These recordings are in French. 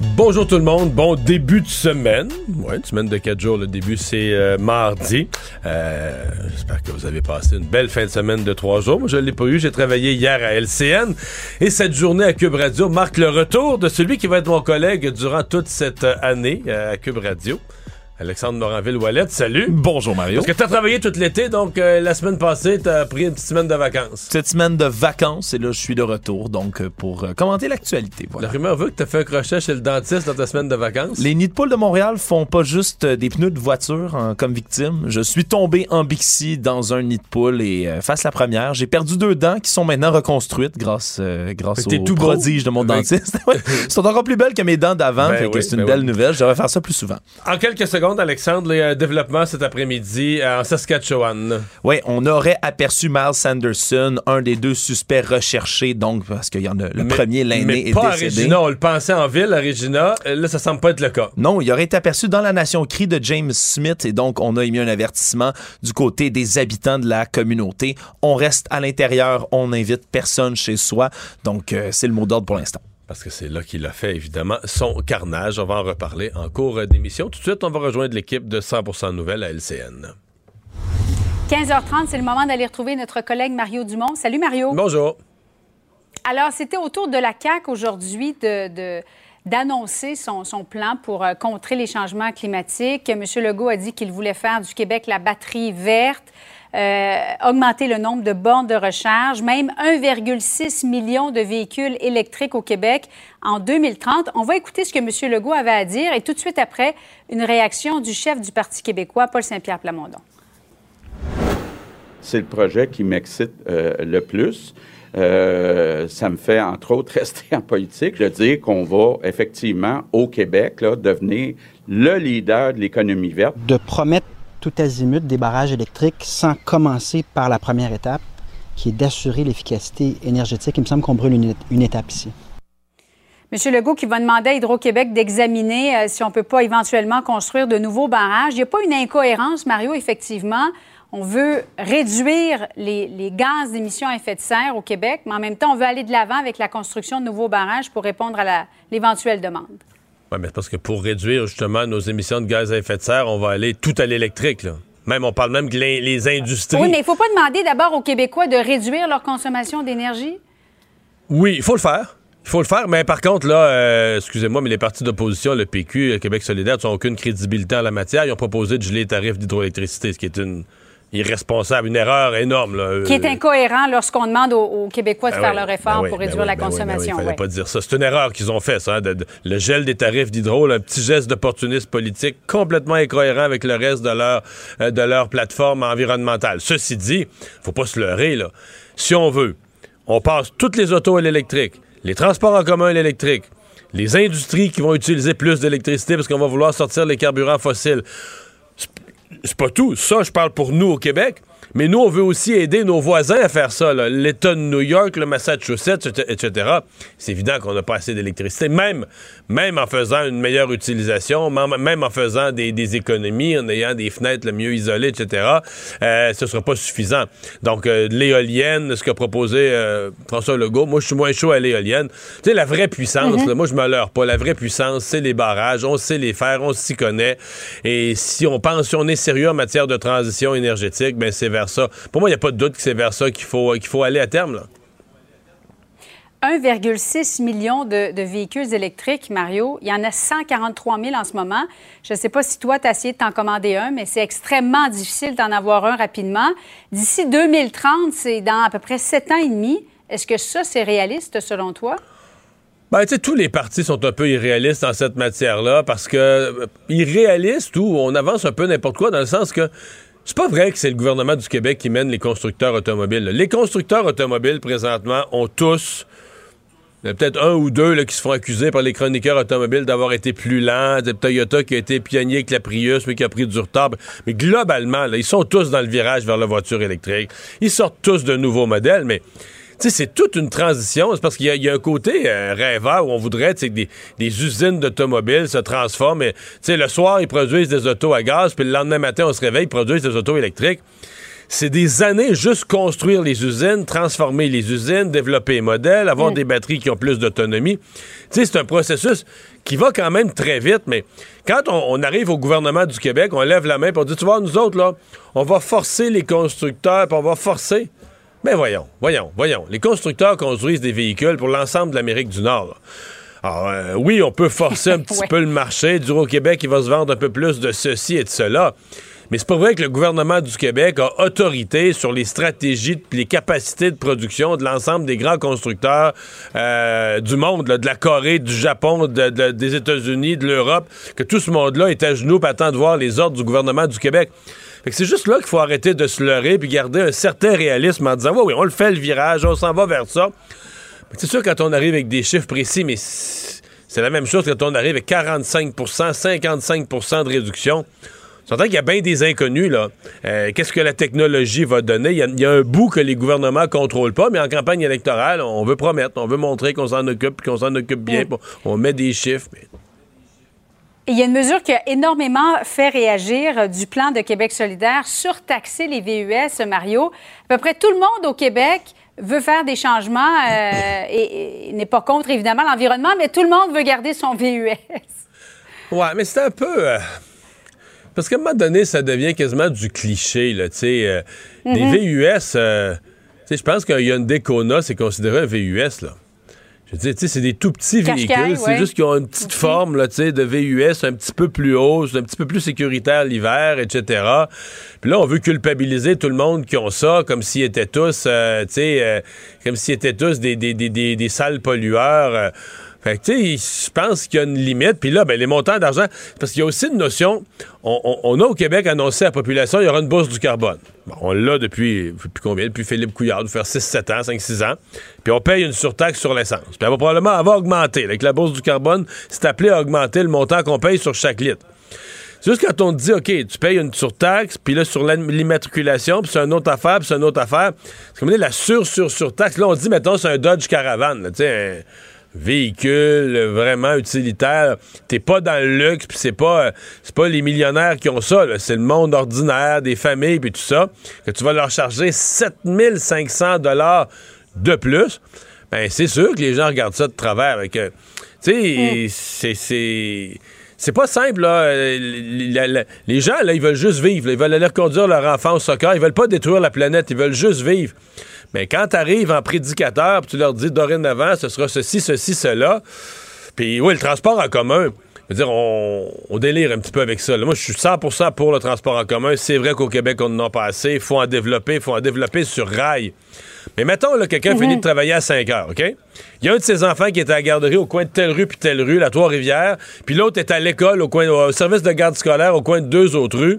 Bonjour tout le monde, bon début de semaine. Ouais, une semaine de quatre jours. Le début, c'est euh, mardi. Euh, J'espère que vous avez passé une belle fin de semaine de trois jours. Moi, je ne l'ai pas eu. J'ai travaillé hier à LCN. Et cette journée à Cube Radio marque le retour de celui qui va être mon collègue durant toute cette année euh, à Cube Radio. Alexandre Moranville-Wallet, salut. Bonjour Mario. Parce que tu as travaillé tout l'été, donc euh, la semaine passée, tu as pris une petite semaine de vacances. Cette semaine de vacances, et là, je suis de retour, donc, euh, pour euh, commenter l'actualité. Voilà. La rumeur veut que tu as fait un crochet chez le dentiste dans ta semaine de vacances. Les nids de poule de Montréal font pas juste euh, des pneus de voiture hein, comme victime. Je suis tombé en Bixi dans un nid de poule et face la première, j'ai perdu deux dents qui sont maintenant reconstruites grâce, grâce au tout prodige de mon que- dentiste. Ils sont encore plus belles que mes dents d'avant, Ben oui, c'est une ben belle oui. nouvelle. Je devrais faire ça plus souvent. En quelques secondes, Alexandre, les euh, développements cet après-midi euh, en Saskatchewan? Oui, on aurait aperçu Miles Sanderson, un des deux suspects recherchés, donc, parce qu'il y en a le Mais- premier, l'aîné, est pas à décédé. Regina. On le pensait en ville, à Regina. Euh, Là, ça semble pas être le cas. Non, il aurait été aperçu dans la nation cri de James Smith et donc on a émis un avertissement du côté des habitants de la communauté. On reste à l'intérieur, on n'invite personne chez soi. Donc euh, c'est le mot d'ordre pour l'instant. Parce que c'est là qu'il a fait, évidemment, son carnage. On va en reparler en cours d'émission. Tout de suite, on va rejoindre l'équipe de 100% Nouvelles à LCN. 15h30, c'est le moment d'aller retrouver notre collègue Mario Dumont. Salut Mario. Bonjour. Alors, c'était au tour de la CAQ aujourd'hui de, de- d'annoncer son, son plan pour euh, contrer les changements climatiques. M. Legault a dit qu'il voulait faire du Québec la batterie verte, augmenter le nombre de bornes de recharge, même 1,6 million de véhicules électriques au Québec en 2030. On va écouter ce que M. Legault avait à dire et tout de suite après, une réaction du chef du Parti québécois, Paul Saint-Pierre Plamondon. c'est le projet qui m'excite euh, le plus. Euh, ça me fait, entre autres, rester en politique, de dire qu'on va effectivement, au Québec, là, devenir le leader de l'économie verte. de promettre tout azimut des barrages électriques sans commencer par la première étape, qui est d'assurer l'efficacité énergétique. Il me semble qu'on brûle une, étape ici. M. Legault qui va demander à Hydro-Québec d'examiner euh, si on ne peut pas éventuellement construire de nouveaux barrages. Il n'y a pas une incohérence, Mario, effectivement. On veut réduire les, gaz d'émissions à effet de serre au Québec, mais en même temps, on veut aller de l'avant avec la construction de nouveaux barrages pour répondre à l'éventuelle demande. Oui, mais c'est parce que pour réduire justement nos émissions de gaz à effet de serre, on va aller tout à l'électrique. là. Même, on parle même que les, les industries. Oui, mais il ne faut pas demander d'abord aux Québécois de réduire leur consommation d'énergie? Oui, il faut le faire. Il faut le faire, mais par contre, là, euh, excusez-moi, mais les partis d'opposition, le PQ, le Québec solidaire, n'ont aucune crédibilité en la matière. Ils ont proposé de geler les tarifs d'hydroélectricité, ce qui est une irresponsable, une erreur énorme. Là. Qui est Euh, incohérent lorsqu'on demande aux, aux Québécois de faire oui, leur ben effort oui, pour ben réduire oui, la consommation. Il fallait ouais. pas dire ça. C'est une erreur qu'ils ont fait, ça. hein, de- de- le gel des tarifs d'hydro, un petit geste d'opportunisme politique complètement incohérent avec le reste de leur, euh, de leur plateforme environnementale. Ceci dit, faut pas se leurrer, là. Si on veut, on passe toutes les autos à l'électrique, les transports en commun à l'électrique, les industries qui vont utiliser plus d'électricité parce qu'on va vouloir sortir les carburants fossiles c'est pas tout. Ça, je parle pour nous au Québec. Mais nous, on veut aussi aider nos voisins à faire ça. L'État de New York, le Massachusetts, etc. C'est évident qu'on n'a pas assez d'électricité. Même, même en faisant une meilleure utilisation, même en faisant des, des économies, en ayant des fenêtres le mieux isolées, etc., euh, ce ne sera pas suffisant. Donc, euh, l'éolienne, ce qu'a proposé euh, François Legault, moi, je suis moins chaud à l'éolienne. Tu sais, la vraie puissance, là, moi, je me leurre pas. La vraie puissance, c'est les barrages. On sait les faire, on s'y connaît. Et si on pense, si on est sérieux en matière de transition énergétique, ben c'est vers ça. Pour moi, il n'y a pas de doute que c'est vers ça qu'il faut, qu'il faut aller à terme. Là. 1,6 million de, de véhicules électriques, Mario. Il y en a 143 000 en ce moment. Je ne sais pas si toi, tu as essayé de t'en commander un, mais c'est extrêmement difficile d'en avoir un rapidement. D'ici 2030, c'est dans à peu près 7 ans et demi. Est-ce que ça, c'est réaliste selon toi? Ben, tu sais, tous les partis sont un peu irréalistes en cette matière-là parce que euh, irréalistes ou on avance un peu n'importe quoi dans le sens que c'est pas vrai que c'est le gouvernement du Québec qui mène les constructeurs automobiles. Les constructeurs automobiles, présentement, ont tous Il y a peut-être un ou deux là, qui se font accuser par les chroniqueurs automobiles d'avoir été plus lents. Toyota qui a été pionnier avec la Prius, mais qui a pris du retard. Mais globalement, ils sont tous dans le virage vers la voiture électrique. Ils sortent tous de nouveaux modèles, mais c'est toute une transition. C'est parce qu'il y, a un côté euh, rêveur où on voudrait que des, des usines d'automobiles se transforment. Et, le soir, ils produisent des autos à gaz, puis le lendemain matin, on se réveille, ils produisent des autos électriques c'est des années juste construire les usines, transformer les usines, développer les modèles, avoir mm. des batteries qui ont plus d'autonomie. Tu sais, c'est un processus qui va quand même très vite, mais quand on, arrive au gouvernement du Québec, on lève la main et on dit, tu vois, nous autres, là, on va forcer les constructeurs, puis on va forcer. Mais voyons, voyons, voyons. Les constructeurs construisent des véhicules pour l'ensemble de l'Amérique du Nord. Alors, euh, oui, on peut forcer un petit peu le marché. Du au Québec, il va se vendre un peu plus de ceci et de cela. Mais c'est pas vrai que le gouvernement du Québec a autorité sur les stratégies et les capacités de production de l'ensemble des grands constructeurs euh, du monde, de la Corée, du Japon, des États-Unis, de l'Europe, que tout ce monde-là est à genoux pour attendre de voir les ordres du gouvernement du Québec. C'est juste là qu'il faut arrêter de se leurrer puis garder un certain réalisme en disant oui, oui, on le fait le virage, on s'en va vers ça. C'est sûr quand on arrive avec des chiffres précis, mais c'est la même chose quand on arrive avec 45% 55% de réduction. J'entends qu'il y a bien des inconnus, là. Euh, qu'est-ce que la technologie va donner? Il y, a, un bout que les gouvernements ne contrôlent pas, mais en campagne électorale, on veut promettre, on veut montrer qu'on s'en occupe, qu'on s'en occupe bien. On met des chiffres. Il y a une mesure qui a énormément fait réagir euh, du plan de Québec solidaire, surtaxer les VUS, Mario. À peu près tout le monde au Québec veut faire des changements euh, et, n'est pas contre, évidemment, l'environnement, mais tout le monde veut garder son VUS. Ouais, mais c'est un peu... Parce qu'à un moment donné, ça devient quasiment du cliché, là, tu sais. Euh, des mhm. VUS, euh, tu sais, je pense qu'un Hyundai Kona, c'est considéré un VUS, là. Je veux dire, tu sais, c'est des tout petits véhicules. C'est juste qu'ils ont une petite forme, là, tu sais, de VUS un petit peu plus haut, un petit peu plus sécuritaire l'hiver, etc. Puis là, on veut culpabiliser tout le monde qui ont ça, comme s'ils étaient tous, euh, tu sais, comme s'ils étaient tous des, des, des, des, des sales pollueurs. Fait que, tu sais, je pense qu'il y a une limite. Puis là, ben, les montants d'argent, parce qu'il y a aussi une notion, on, a au Québec annoncé à la population, il y aura une bourse du carbone. Bon, on l'a depuis, depuis combien? Depuis Philippe Couillard, de faire 6-7 ans, 5-6 ans. Puis on paye une surtaxe sur l'essence. Puis elle va probablement avoir. Avec la bourse du carbone, c'est appelé à augmenter le montant qu'on paye sur chaque litre. C'est juste quand on te dit, OK, tu payes une surtaxe, puis là, sur l'immatriculation, puis c'est une autre affaire, puis c'est une autre affaire. C'est comme la sur-sur-surtaxe. Là, on dit, mettons, c'est un Dodge Caravan, tu sais, véhicule vraiment utilitaire. T'es pas dans le luxe, puis c'est pas c'est pas les millionnaires qui ont ça, c'est le monde ordinaire, des familles, puis tout ça, que tu vas leur charger 7500 dollars de plus. Ben c'est sûr que les gens regardent ça de travers. Avec, tu sais, mm. c'est c'est pas simple, là. Les gens, là, ils veulent juste vivre. Ils veulent aller conduire leur enfant au soccer. Ils veulent pas détruire la planète. Ils veulent juste vivre. Mais quand tu arrives en prédicateur, tu leur dis dorénavant, ce sera ceci, ceci, cela. Puis oui, le transport en commun. Je veux dire, on, délire un petit peu avec ça. moi, je suis 100% pour le transport en commun. C'est vrai qu'au Québec, on n'en a pas assez. Il faut en développer. Il faut en développer sur rail. Mais mettons, là, quelqu'un finit de travailler à 5 heures, OK? Il y a un de ses enfants qui est à la garderie au coin de telle rue puis telle rue, la Trois-Rivières, puis l'autre est à l'école au coin au service de garde scolaire au coin de deux autres rues.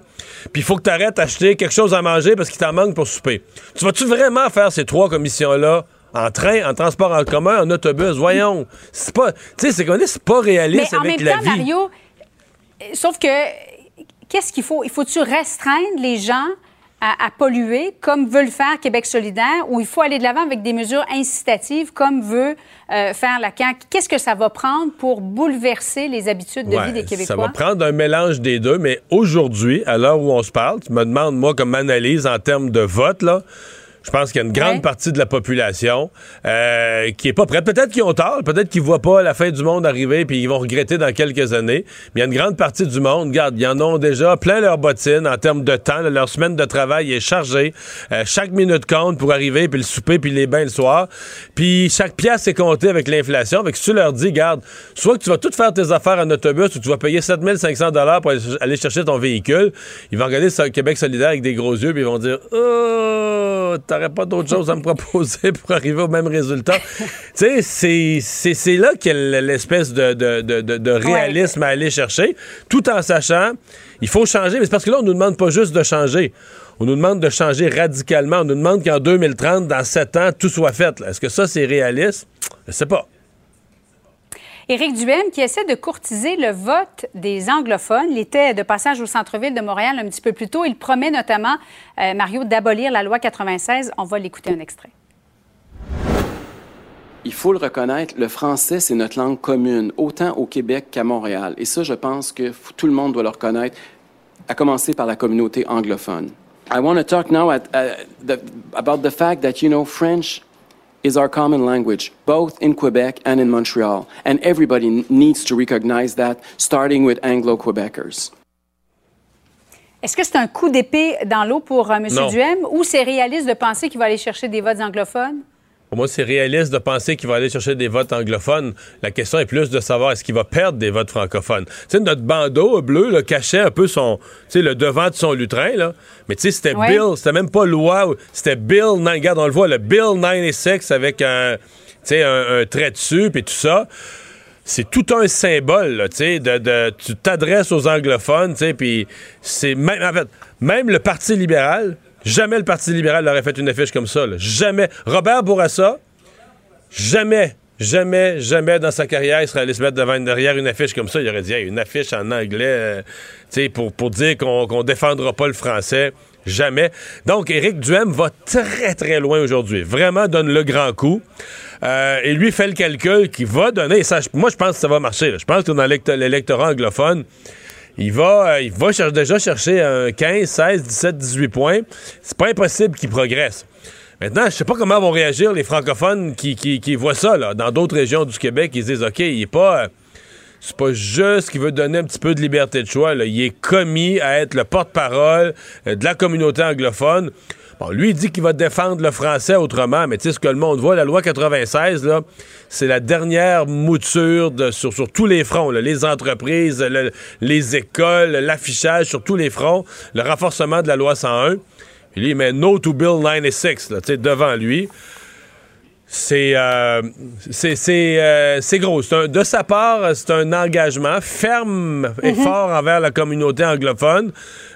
Puis il faut que tu arrêtes d'acheter quelque chose à manger parce qu'il t'en manque pour souper. Tu vas-tu vraiment faire ces trois commissions-là en train, en transport en commun, en autobus? Voyons. C'est pas. Tu sais, c'est c'est pas réaliste avec la vie. Mario, sauf que qu'est-ce qu'il faut? Il faut-tu restreindre les gens à, polluer, comme veut le faire Québec solidaire, ou il faut aller de l'avant avec des mesures incitatives, comme veut euh, faire la CAQ? Qu'est-ce que ça va prendre pour bouleverser les habitudes de vie des Québécois? Ça va prendre un mélange des deux, mais aujourd'hui, à l'heure où on se parle, tu me demandes, moi, comme analyse en termes de vote, là, je pense qu'il y a une grande partie de la population euh, qui est pas prête. Peut-être qu'ils ont tort, peut-être qu'ils voient pas la fin du monde arriver puis ils vont regretter dans quelques années. Mais il y a une grande partie du monde, regarde, ils en ont déjà plein leurs bottines en termes de temps. leur semaine de travail est chargée. Euh, chaque minute compte pour arriver puis le souper puis les bains le soir. Puis chaque pièce est comptée avec l'inflation. Avec si tu leur dis, garde, soit que tu vas tout faire tes affaires en autobus ou tu vas payer 7500 dollars pour aller chercher ton véhicule, ils vont regarder Québec solidaire avec des gros yeux puis ils vont dire, oh, t'aurais pas d'autre chose à me proposer pour arriver au même résultat. tu sais, c'est là qu'il y a l'espèce de, de, réalisme à aller chercher, tout en sachant, il faut changer, mais c'est parce que là, on nous demande pas juste de changer. On nous demande de changer radicalement. On nous demande qu'en 2030, dans 7 ans, tout soit fait. Est-ce que ça, c'est réaliste? Je sais pas. Éric Duhem qui essaie de courtiser le vote des anglophones. Il était de passage au centre-ville de Montréal un petit peu plus tôt. Il promet notamment, euh, Mario, d'abolir la loi 96. On va l'écouter un extrait. Il faut le reconnaître, le français, c'est notre langue commune, autant au Québec qu'à Montréal. Et ça, je pense que tout le monde doit le reconnaître, à commencer par la communauté anglophone. I want to talk now uh, about the fact that, you know, French is our common language, both in Quebec and in Montreal. And everybody needs to recognize that, starting with Anglo-Quebecers. Est-ce que c'est un coup d'épée dans l'eau pour euh, M. Duhem ou c'est réaliste de penser qu'il va aller chercher des votes anglophones? Pour moi, c'est réaliste de penser qu'il va aller chercher des votes anglophones. La question est plus de savoir est-ce qu'il va perdre des votes francophones. Tu sais, notre bandeau bleu là, cachait un peu son, tu sais, le devant de son lutrin, là. Mais tu sais, c'était Bill, c'était même pas loi, c'était Bill, regarde, on le voit, le Bill 96 avec un, tu sais, un, trait dessus, puis tout ça c'est tout un symbole, tu sais, de, tu t'adresses aux anglophones, tu sais, puis c'est même, en fait, même le Parti libéral, Jamais le Parti libéral n'aurait fait une affiche comme ça. Jamais. Robert Bourassa, jamais, jamais, jamais dans sa carrière, il serait allé se mettre devant derrière une affiche comme ça. Il aurait dit une affiche en anglais euh, pour, pour dire qu'on ne défendra pas le français. Jamais. Donc, Éric Duhem va très, très loin aujourd'hui. Vraiment donne le grand coup. Euh, et lui fait le calcul qui va donner. Moi, je pense que ça va marcher. Je pense que dans l'électorat anglophone, il va, euh, déjà chercher un 15, 16, 17, 18 points. C'est pas impossible qu'il progresse. Maintenant, je sais pas comment vont réagir les francophones qui, voient ça dans d'autres régions du Québec. Ils disent, OK, il est pas... Euh, c'est pas juste qu'il veut donner un petit peu de liberté de choix. Il est commis à être le porte-parole euh, de la communauté anglophone. Bon, lui, il dit qu'il va défendre le français autrement, mais tu sais, ce que le monde voit, la loi 96, là, c'est la dernière mouture de, sur, tous les fronts, les entreprises, les écoles, l'affichage sur tous les fronts, le renforcement de la loi 101. Et lui, il met No to Bill 96 là, devant lui. C'est euh, euh, c'est gros. de sa part, c'est un engagement ferme et mhm. fort envers la communauté anglophone,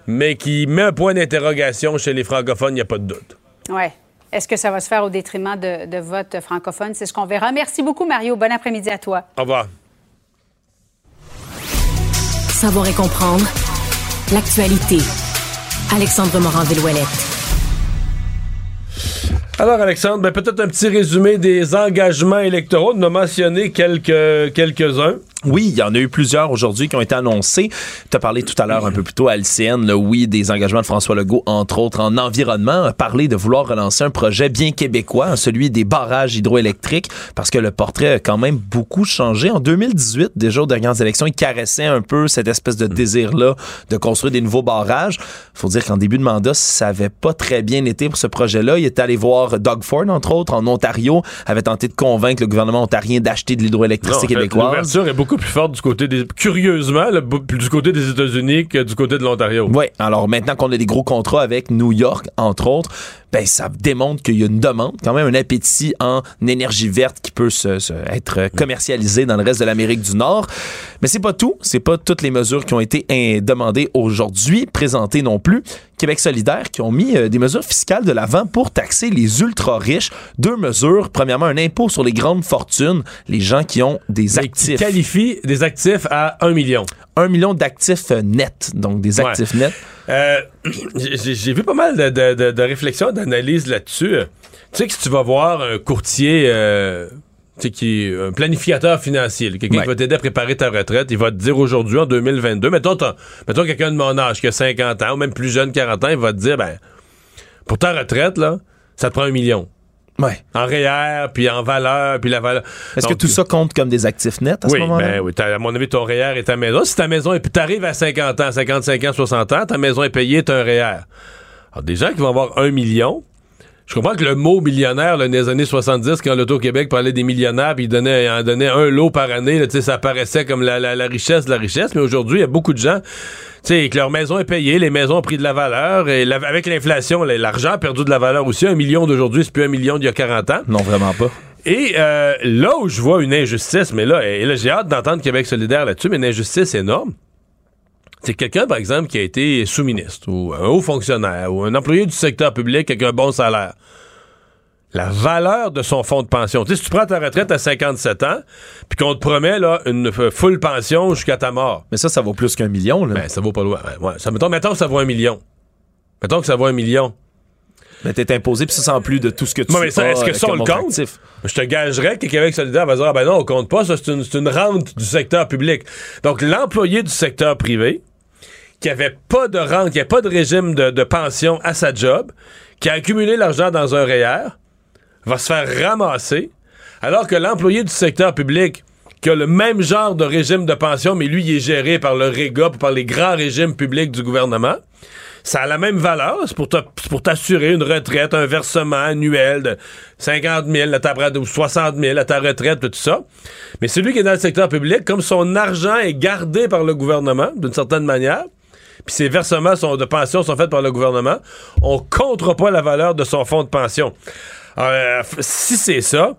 mais qui met un point d'interrogation chez les francophones, il n'y a pas de doute. Oui. Est-ce que ça va se faire au détriment de, de vote francophone? C'est ce qu'on verra. Merci beaucoup, Mario. Bon après-midi à toi. Au revoir. Savoir et comprendre l'actualité. Alexandre Morand-Villouellette. Alors, Alexandre, ben, peut-être un petit résumé des engagements électoraux. On a mentionné quelques, quelques-uns. Oui, il y en a eu plusieurs aujourd'hui qui ont été annoncés. Tu as parlé tout à l'heure un peu plus tôt à LCN, là, oui, des engagements de François Legault, entre autres en environnement, a parlé de vouloir relancer un projet bien québécois, celui des barrages hydroélectriques, parce que le portrait a quand même beaucoup changé. En 2018, déjà aux dernières élections, il caressait un peu cette espèce de désir-là de construire des nouveaux barrages. faut dire qu'en début de mandat, ça avait pas très bien été pour ce projet-là. Il est allé voir Doug Ford, entre autres, en Ontario, avait tenté de convaincre le gouvernement ontarien d'acheter de l'hydroélectricité québécoise. L'ouverture est beaucoup plus forte du côté des. Curieusement, du côté des États-Unis que du côté de l'Ontario. Oui. Alors maintenant qu'on a des gros contrats avec New York, entre autres, ben ça démontre qu'il y a une demande, quand même un appétit en énergie verte qui peut se, être commercialisé dans le reste de l'Amérique du Nord. Mais c'est pas tout, c'est pas toutes les mesures qui ont été demandées aujourd'hui, présentées non plus. Québec solidaire qui ont mis euh, des mesures fiscales de l'avant pour taxer les ultra riches. Deux mesures. Premièrement, un impôt sur les grandes fortunes, les gens qui ont des actifs. Qui qualifie des actifs à 1 million. 1 million d'actifs nets, donc des actifs nets. Euh, j'ai vu pas mal de, réflexions, d'analyses là-dessus. Tu sais que si tu vas voir un courtier, euh, tu sais, qui un planificateur financier, quelqu'un qui va t'aider à préparer ta retraite, il va te dire aujourd'hui, en 2022, mettons, mettons quelqu'un de mon âge qui a 50 ans, ou même plus jeune, 40 ans, il va te dire, ben, pour ta retraite, là, ça te prend un million. Ouais. En REER, puis en valeur, puis la valeur. Est-ce que tout ça compte comme des actifs nets à ce moment-là? Ben, oui, à mon avis, ton REER est ta maison. Si ta maison est. Tu arrives à 50 ans, 55 ans, 60 ans, ta maison est payée, tu un REER. Alors, des gens qui vont avoir un million, je comprends que le mot millionnaire, là, dans les années 70, quand l'Auto-Québec parlait des millionnaires, puis il donnait, en donnait un lot par année, là, ça apparaissait comme la, la, la richesse de la richesse. Mais aujourd'hui, il y a beaucoup de gens sais, que leur maison est payée, les maisons ont pris de la valeur, et avec l'inflation, l'argent a perdu de la valeur aussi. Un million d'aujourd'hui, c'est plus un million d'il y a 40 ans. Non, vraiment pas. Et euh, là où je vois une injustice, mais là, et là j'ai hâte d'entendre Québec solidaire là-dessus, mais une injustice énorme, c'est quelqu'un, par exemple, qui a été sous-ministre, ou un haut fonctionnaire, ou un employé du secteur public avec un bon salaire. La valeur de son fonds de pension. Tu sais, si tu prends ta retraite à 57 ans, puis qu'on te promet là, une full pension jusqu'à ta mort. Mais ça, ça vaut plus qu'un million. Là. Ben, ça vaut pas loin. Ouais, ça, mettons, mettons que ça vaut un million. Mettons que ça vaut un million. Mais t'es imposé, puis ça sans plus de tout ce que tu mais Est-ce que ça, on le compte? Je te gagerais que Québec solidaire va dire, ah ben non, on compte pas, ça, c'est une, une, rente du secteur public. Donc, l'employé du secteur privé, qui avait pas de rente, qui avait pas de régime de, de pension à sa job, qui a accumulé l'argent dans un REER, va se faire ramasser, alors que l'employé du secteur public, qui a le même genre de régime de pension, mais lui, il est géré par le REGA, par les grands régimes publics du gouvernement, ça a la même valeur. C'est pour t'assurer une retraite, un versement annuel de 50 000 à ta, ou 60 000 à ta retraite, tout ça. Mais celui qui est dans le secteur public, comme son argent est gardé par le gouvernement, d'une certaine manière, puis ses versements sont, de pension sont faits par le gouvernement, on comptera pas la valeur de son fonds de pension. Euh, si c'est ça,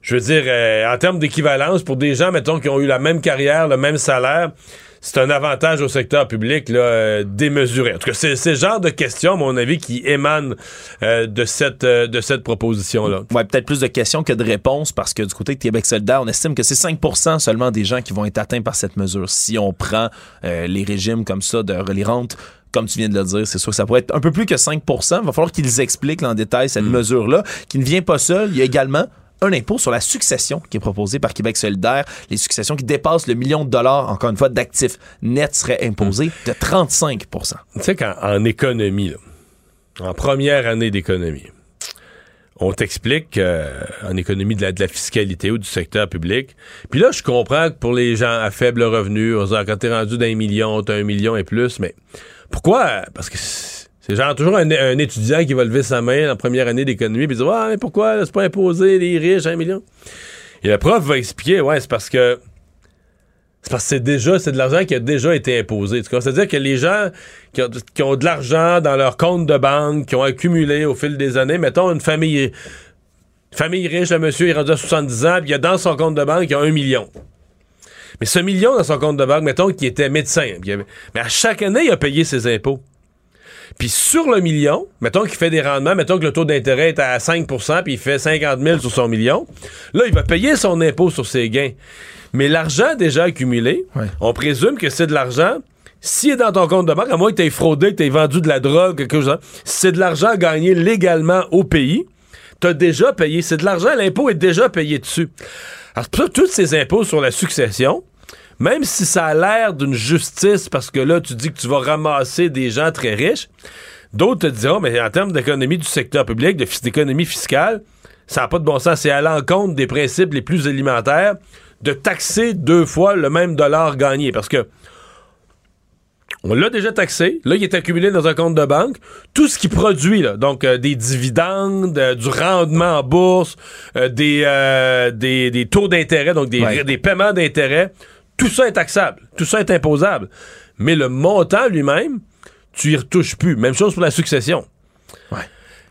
je veux dire, euh, en termes d'équivalence, pour des gens, mettons, qui ont eu la même carrière, le même salaire, c'est un avantage au secteur public là, euh, démesuré. En tout cas, c'est ce genre de questions, à mon avis, qui émanent de cette, de cette proposition-là. Ouais, peut-être plus de questions que de réponses, parce que du côté de Québec solidaire, on estime que c'est 5% seulement des gens qui vont être atteints par cette mesure. Si on prend les régimes comme ça de les comme tu viens de le dire, c'est sûr que ça pourrait être un peu plus que 5 Il va falloir qu'ils expliquent en détail cette mm. mesure-là, qui ne vient pas seule. Il y a également un impôt sur la succession qui est proposé par Québec solidaire. Les successions qui dépassent le million de dollars, encore une fois, d'actifs nets seraient imposées mm. de 35% Tu sais qu'en économie, en première année d'économie, on t'explique en économie de la, fiscalité ou du secteur public. Puis là, je comprends que pour les gens à faible revenu, on quand t'es rendu d'un million, t'as un million et plus, mais pourquoi? Parce que c'est genre toujours un, étudiant qui va lever sa main en première année d'économie et dire Ouais, mais pourquoi? C'est pas imposé les riches un million? Et le prof va expliquer Ouais, c'est parce que c'est parce que c'est déjà c'est de l'argent qui a déjà été imposé. C'est-à-dire que les gens qui ont, de l'argent dans leur compte de banque, qui ont accumulé au fil des années, mettons une famille famille riche, le monsieur est rendu à 70 ans, puis il a dans son compte de banque, il a un million. Mais ce million dans son compte de banque, mettons qu'il était médecin, mais à chaque année, il a payé ses impôts. Puis sur le million, mettons qu'il fait des rendements, mettons que le taux d'intérêt est à 5% puis il fait 50 000 sur son million, là, il va payer son impôt sur ses gains. Mais l'argent déjà accumulé, on présume que c'est de l'argent s'il est dans ton compte de banque, à moins que tu aies fraudé, que tu aies vendu de la drogue, quelque chose, c'est de l'argent gagné légalement au pays, tu as déjà payé. C'est de l'argent, l'impôt est déjà payé dessus. Alors, pour ça, tous ces impôts sur la succession, même si ça a l'air d'une justice, parce que là, tu dis que tu vas ramasser des gens très riches, d'autres te diront, mais en termes d'économie du secteur public, d'économie fiscale, ça n'a pas de bon sens. C'est à l'encontre des principes les plus élémentaires de taxer deux fois le même dollar gagné. Parce que on l'a déjà taxé. Là, il est accumulé dans un compte de banque. Tout ce qui produit, donc euh, des dividendes, euh, du rendement en bourse, euh, des, des, taux d'intérêt, donc des, des paiements d'intérêt, tout ça est taxable. Tout ça est imposable. Mais le montant lui-même, tu y retouches plus. Même chose pour la succession.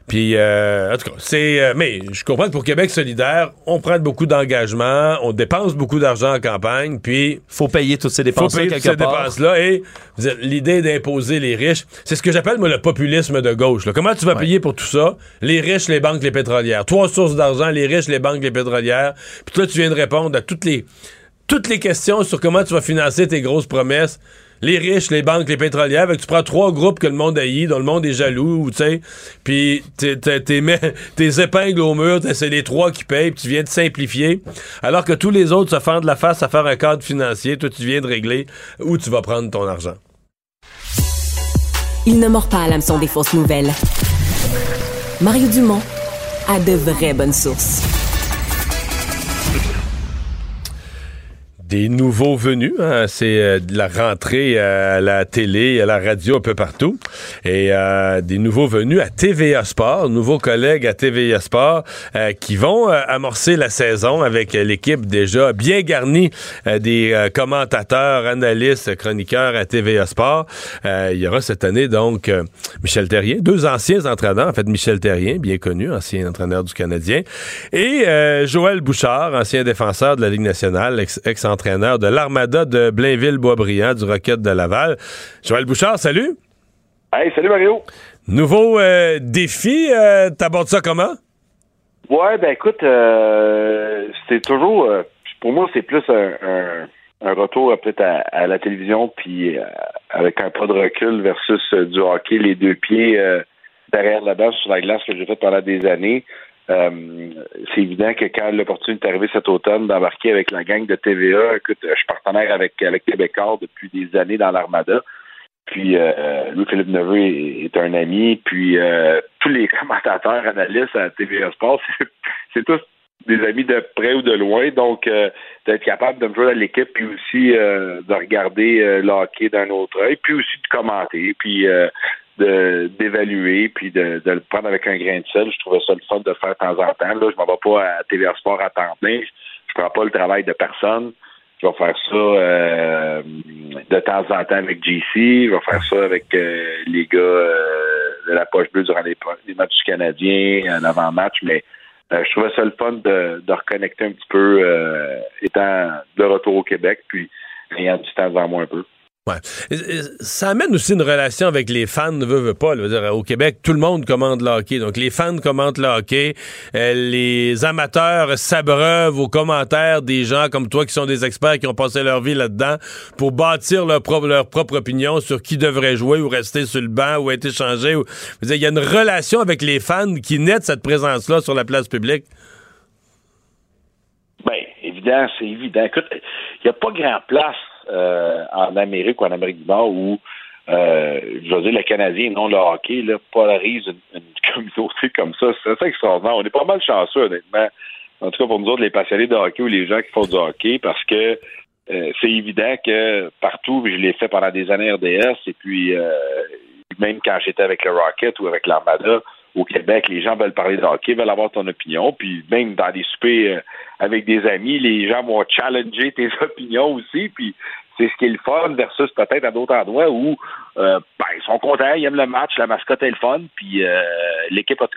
Puis, euh, en tout cas, c'est. Euh, mais je comprends que pour Québec solidaire, on prend beaucoup d'engagement, on dépense beaucoup d'argent en campagne, puis. Faut payer toutes ces dépenses-là. Faut payer toutes ces dépenses-là. Et l'idée d'imposer les riches, c'est ce que j'appelle, moi, le populisme de gauche. Comment tu vas payer pour tout ça? Les riches, les banques, les pétrolières. Trois sources d'argent, les riches, les banques, les pétrolières. Puis toi, tu viens de répondre à toutes les, toutes les questions sur comment tu vas financer tes grosses promesses les riches, les banques, les pétrolières. Tu prends trois groupes que le monde haït, dont le monde est jaloux, tu sais, puis tes épingles au mur, c'est les trois qui payent, puis tu viens de simplifier. Alors que tous les autres se fendent la face à faire un cadre financier, toi, tu viens de régler où tu vas prendre ton argent. Il ne mord pas à l'hameçon des fausses nouvelles. Mario Dumont a de vraies bonnes sources. Des nouveaux venus. Hein. C'est euh, de la rentrée à la télé, à la radio, un peu partout. Et euh, des nouveaux venus à TVA Sport, nouveaux collègues à TVA Sport euh, qui vont amorcer la saison avec l'équipe déjà bien garnie des commentateurs, analystes, chroniqueurs à TVA Sport. il y aura cette année donc Michel Terrien, deux anciens entraîneurs, en fait Michel Terrien, bien connu, ancien entraîneur du Canadien, et Joël Bouchard, ancien défenseur de la Ligue nationale, ex-entraîneur entraîneur de l'Armada de Blainville-Boisbriand du Rocket de Laval. Joël Bouchard, salut. Hey, salut Mario. Nouveau euh, défi, euh, t'abordes ça comment? Ouais, ben écoute, euh, c'est toujours, pour moi, c'est plus un, un, retour peut-être à, la télévision, puis avec un pas de recul versus du hockey, les deux pieds derrière la base sur la glace que j'ai fait pendant des années. C'est évident que quand l'opportunité est arrivée cet automne d'embarquer avec la gang de TVA, écoute, je suis partenaire avec, avec Québécois depuis des années dans l'Armada. Puis euh, Louis-Philippe Neveu est, un ami. Puis euh, tous les commentateurs, analystes à TVA Sport, c'est tous des amis de près ou de loin. Donc, euh, d'être capable de me jouer dans l'équipe, puis aussi euh, de regarder le hockey d'un autre œil, puis aussi de commenter, puis d'évaluer, puis de, le prendre avec un grain de sel. Je trouvais ça le fun de faire de temps en temps. Là, je m'en vais pas à TVA Sport à temps plein. Je prends pas le travail de personne. Je vais faire ça euh, de temps en temps avec JC. Je vais faire ça avec euh, les gars euh, de la poche bleue durant les, matchs du Canadien, un avant-match. Mais je trouvais ça le fun de, de reconnecter un petit peu, étant de retour au Québec, puis ayant du temps devant moi un peu. Ouais. Ça amène aussi une relation avec les fans, ne veut, pas. au Québec, tout le monde commande le hockey. Donc, les fans commandent le hockey. Euh, les amateurs s'abreuvent aux commentaires des gens comme toi qui sont des experts qui ont passé leur vie là-dedans pour bâtir leur propre, leur propre opinion sur qui devrait jouer ou rester sur le banc ou être échangé. Il y a une relation avec les fans qui naît de cette présence-là sur la place publique. Bien, évident, c'est évident. Écoute, il n'y a pas grand place euh, en Amérique ou en Amérique du Nord où, euh, je veux dire, le Canadien, non le hockey, là, polarise une, communauté comme ça. C'est ça extraordinaire. On est pas mal chanceux, honnêtement. En tout cas, pour nous autres, les passionnés de hockey ou les gens qui font du hockey, parce que euh, c'est évident que partout, je l'ai fait pendant des années RDS, et puis même quand j'étais avec le Rocket ou avec l'Armada, au Québec, les gens veulent parler de hockey, veulent avoir ton opinion, puis même dans des soupers avec des amis, les gens vont challenger tes opinions aussi, puis c'est ce qui est le fun versus peut-être à d'autres endroits où euh, ben, ils sont contents, ils aiment le match, la mascotte est le fun, puis euh, l'équipe a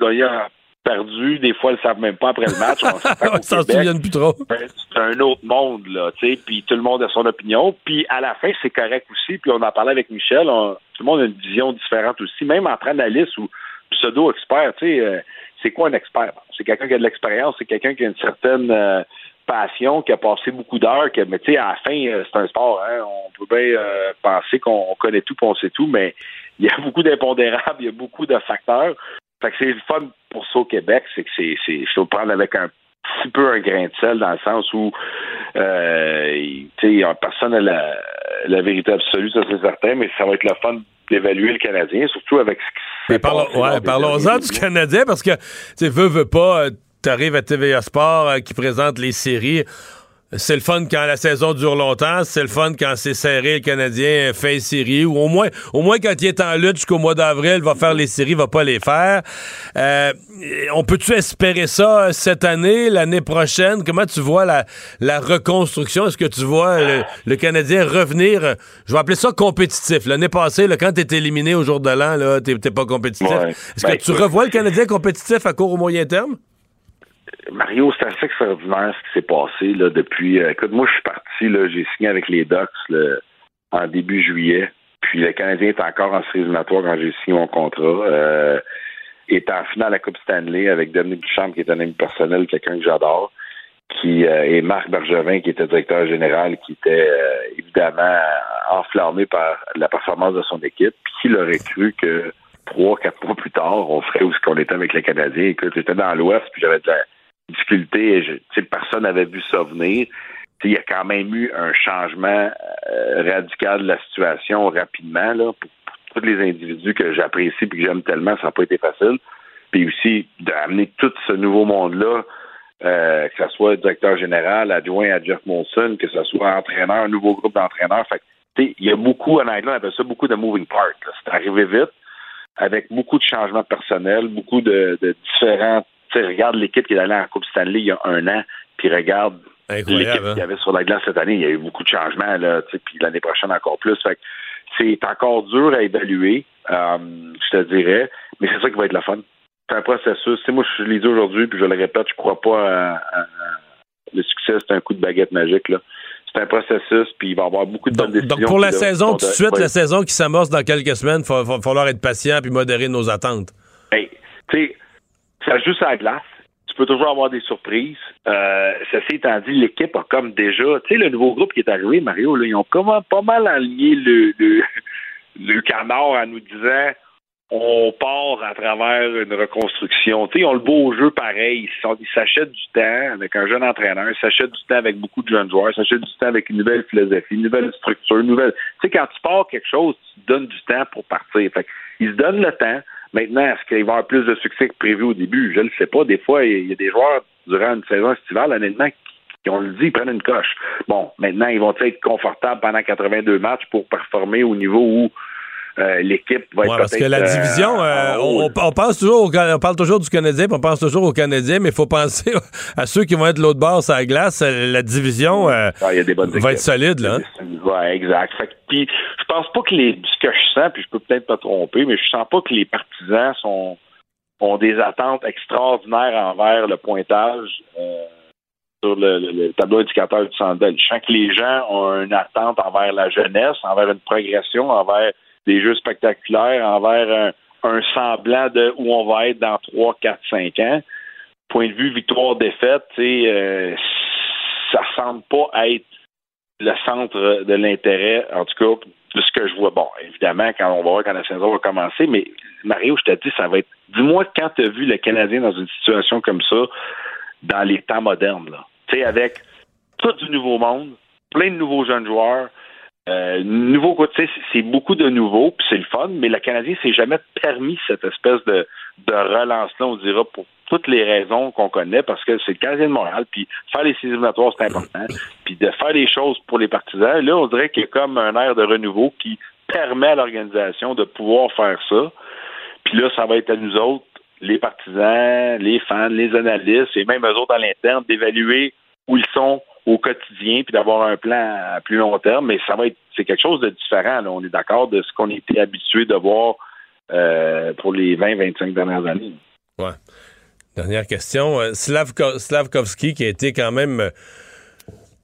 perdu, des fois ils ne savent même pas après le match. On s'en souviennent plus trop. C'est un autre monde, là, tu sais, puis tout le monde a son opinion, puis à la fin, c'est correct aussi, puis on en parlait avec Michel, tout le monde a une vision différente aussi, même entre analystes ou pseudo-experts, tu sais, euh, c'est quoi un expert? C'est quelqu'un qui a de l'expérience, c'est quelqu'un qui a une certaine passion, qui a passé beaucoup d'heures, mais tu sais, à la fin, euh, c'est un sport, hein, on peut bien euh, penser qu'on connaît tout, qu'on sait tout, mais il y a beaucoup d'impondérables, il y a beaucoup de facteurs. Fait que c'est le fun pour ça au Québec, c'est que c'est, c'est, le prendre avec un petit peu un grain de sel dans le sens où, euh, tu sais, personne n'a la, la vérité absolue, ça c'est certain, mais ça va être le fun d'évaluer le Canadien, surtout avec ce qui s'est parlons, ouais, parlons-en du Canadien parce que, tu veux, veux pas, tu arrives à TVA Sport euh, qui présente les séries. C'est le fun quand la saison dure longtemps. C'est le fun quand c'est serré, le Canadien fait une série. Ou au moins, au moins quand il est en lutte jusqu'au mois d'avril, il va faire les séries, il va pas les faire. Euh, on peut-tu espérer ça cette année, l'année prochaine? Comment tu vois la, la reconstruction? Est-ce que tu vois le, Canadien revenir, je vais appeler ça compétitif. L'année passée, là, quand tu es éliminé au jour de l'an, tu n'es pas compétitif. Est-ce que ben, tu revois le Canadien compétitif à court ou moyen terme? Mario, c'est assez extraordinaire ce qui s'est passé là, depuis. Euh, écoute, moi, je suis parti, là, j'ai signé avec les Ducks en début juillet. Puis le Canadien est encore en série quand j'ai signé mon contrat. Euh, est en finale à la Coupe Stanley avec Dominique Duchamp, qui est un ami personnel, quelqu'un que j'adore, qui euh, et Marc Bergevin, qui était directeur général, qui était euh, évidemment enflammé par la performance de son équipe. Puis qui l'aurait cru que trois, quatre mois plus tard, on ferait où ce qu'on était avec les Canadiens. Écoute, j'étais dans l'Ouest, puis j'avais de la difficulté, je, personne n'avait vu ça venir. Il y a quand même eu un changement euh, radical de la situation rapidement là, pour, tous les individus que j'apprécie et que j'aime tellement, ça n'a pas été facile. Puis aussi d'amener tout ce nouveau monde-là, euh, que ce soit directeur général, adjoint à Jeff Molson, que ce soit entraîneur, un nouveau groupe d'entraîneurs. Il y a beaucoup, en anglais, on appelle ça beaucoup de moving parts. C'est arrivé vite, avec beaucoup de changements personnels, beaucoup de, de regarde l'équipe qui est allée en Coupe Stanley il y a un an, puis regarde l'équipe qu'il y hein? avait sur la glace cette année. Il y a eu beaucoup de changements, là, puis l'année prochaine encore plus. c'est encore dur à évaluer, euh, je te dirais, mais c'est ça qui va être la fun. C'est un processus. moi, je l'ai dit aujourd'hui, puis je le répète, je crois pas à, le succès, c'est un coup de baguette magique. Là c'est un processus, puis il va y avoir beaucoup de bonnes décisions. Donc, pour la saison, tout de suite, la saison qui s'amorce dans quelques semaines, il va, falloir être patient puis modérer nos attentes. Hey, tu sais, ça joue sur la glace. tu peux toujours avoir des surprises. Euh, ceci étant dit, l'équipe a comme déjà, tu sais, le nouveau groupe qui est arrivé, Mario, ils ont pas mal aligné le, canard en nous disant on part à travers une reconstruction. Tu sais, ils ont le beau jeu pareil. Ils s'achètent du temps avec un jeune entraîneur, ils s'achètent du temps avec beaucoup de jeunes joueurs, ils s'achètent du temps avec une nouvelle philosophie, une nouvelle structure, une nouvelle. Tu sais, quand tu pars quelque chose, tu te donnes du temps pour partir. Fait ils se donnent le temps. Maintenant, est-ce qu'il va y avoir plus de succès que prévu au début? Je ne le sais pas. Des fois, il y a des joueurs durant une saison estivale, honnêtement, qui, on le dit, ils prennent une coche. Bon, maintenant, ils vont être confortables pendant 82 matchs pour performer au niveau où euh, l'équipe va être Parce que la division, euh, on, pense toujours on parle toujours du Canadien, puis on pense toujours aux Canadiens, mais il faut penser à ceux qui vont être l'autre bord sur la glace. La division euh, ah, va être solide. Là, hein? exact. puis, je pense pas que les ce que je sens, puis je peux peut-être pas tromper, mais je sens pas que les partisans sont ont des attentes extraordinaires envers le pointage sur le, tableau indicateur du Sandel. Je sens que les gens ont une attente envers la jeunesse, envers une progression, envers des jeux spectaculaires envers un, semblant de où on va être dans 3, 4, 5 ans. Point de vue victoire-défaite, euh, ça semble pas être le centre de l'intérêt, en tout cas, de ce que je vois. Bon, évidemment, quand on va voir quand la saison va commencer, mais Mario, je te dis, ça va être. Dis-moi quand tu as vu le Canadien dans une situation comme ça dans les temps modernes, là. Tu sais, avec tout du nouveau monde, plein de nouveaux jeunes joueurs, euh, nouveau côté, c'est beaucoup de nouveaux, puis c'est le fun, mais le Canadien s'est jamais permis cette espèce de, de relance-là, on dira, pour toutes les raisons qu'on connaît, parce que c'est le Canadien de Montréal, puis faire les séries éliminatoires, c'est important, puis de faire les choses pour les partisans. Là, on dirait qu'il y a comme un air de renouveau qui permet à l'organisation de pouvoir faire ça. Puis là, ça va être à nous autres, les partisans, les fans, les analystes, et même eux autres à l'interne, d'évaluer où ils sont au quotidien, puis d'avoir un plan à plus long terme, mais ça va être c'est quelque chose de différent. On est d'accord de ce qu'on était habitué de voir euh, pour les 20-25 dernières années. Dernière question. Euh, Slavkovski, qui a été quand même euh,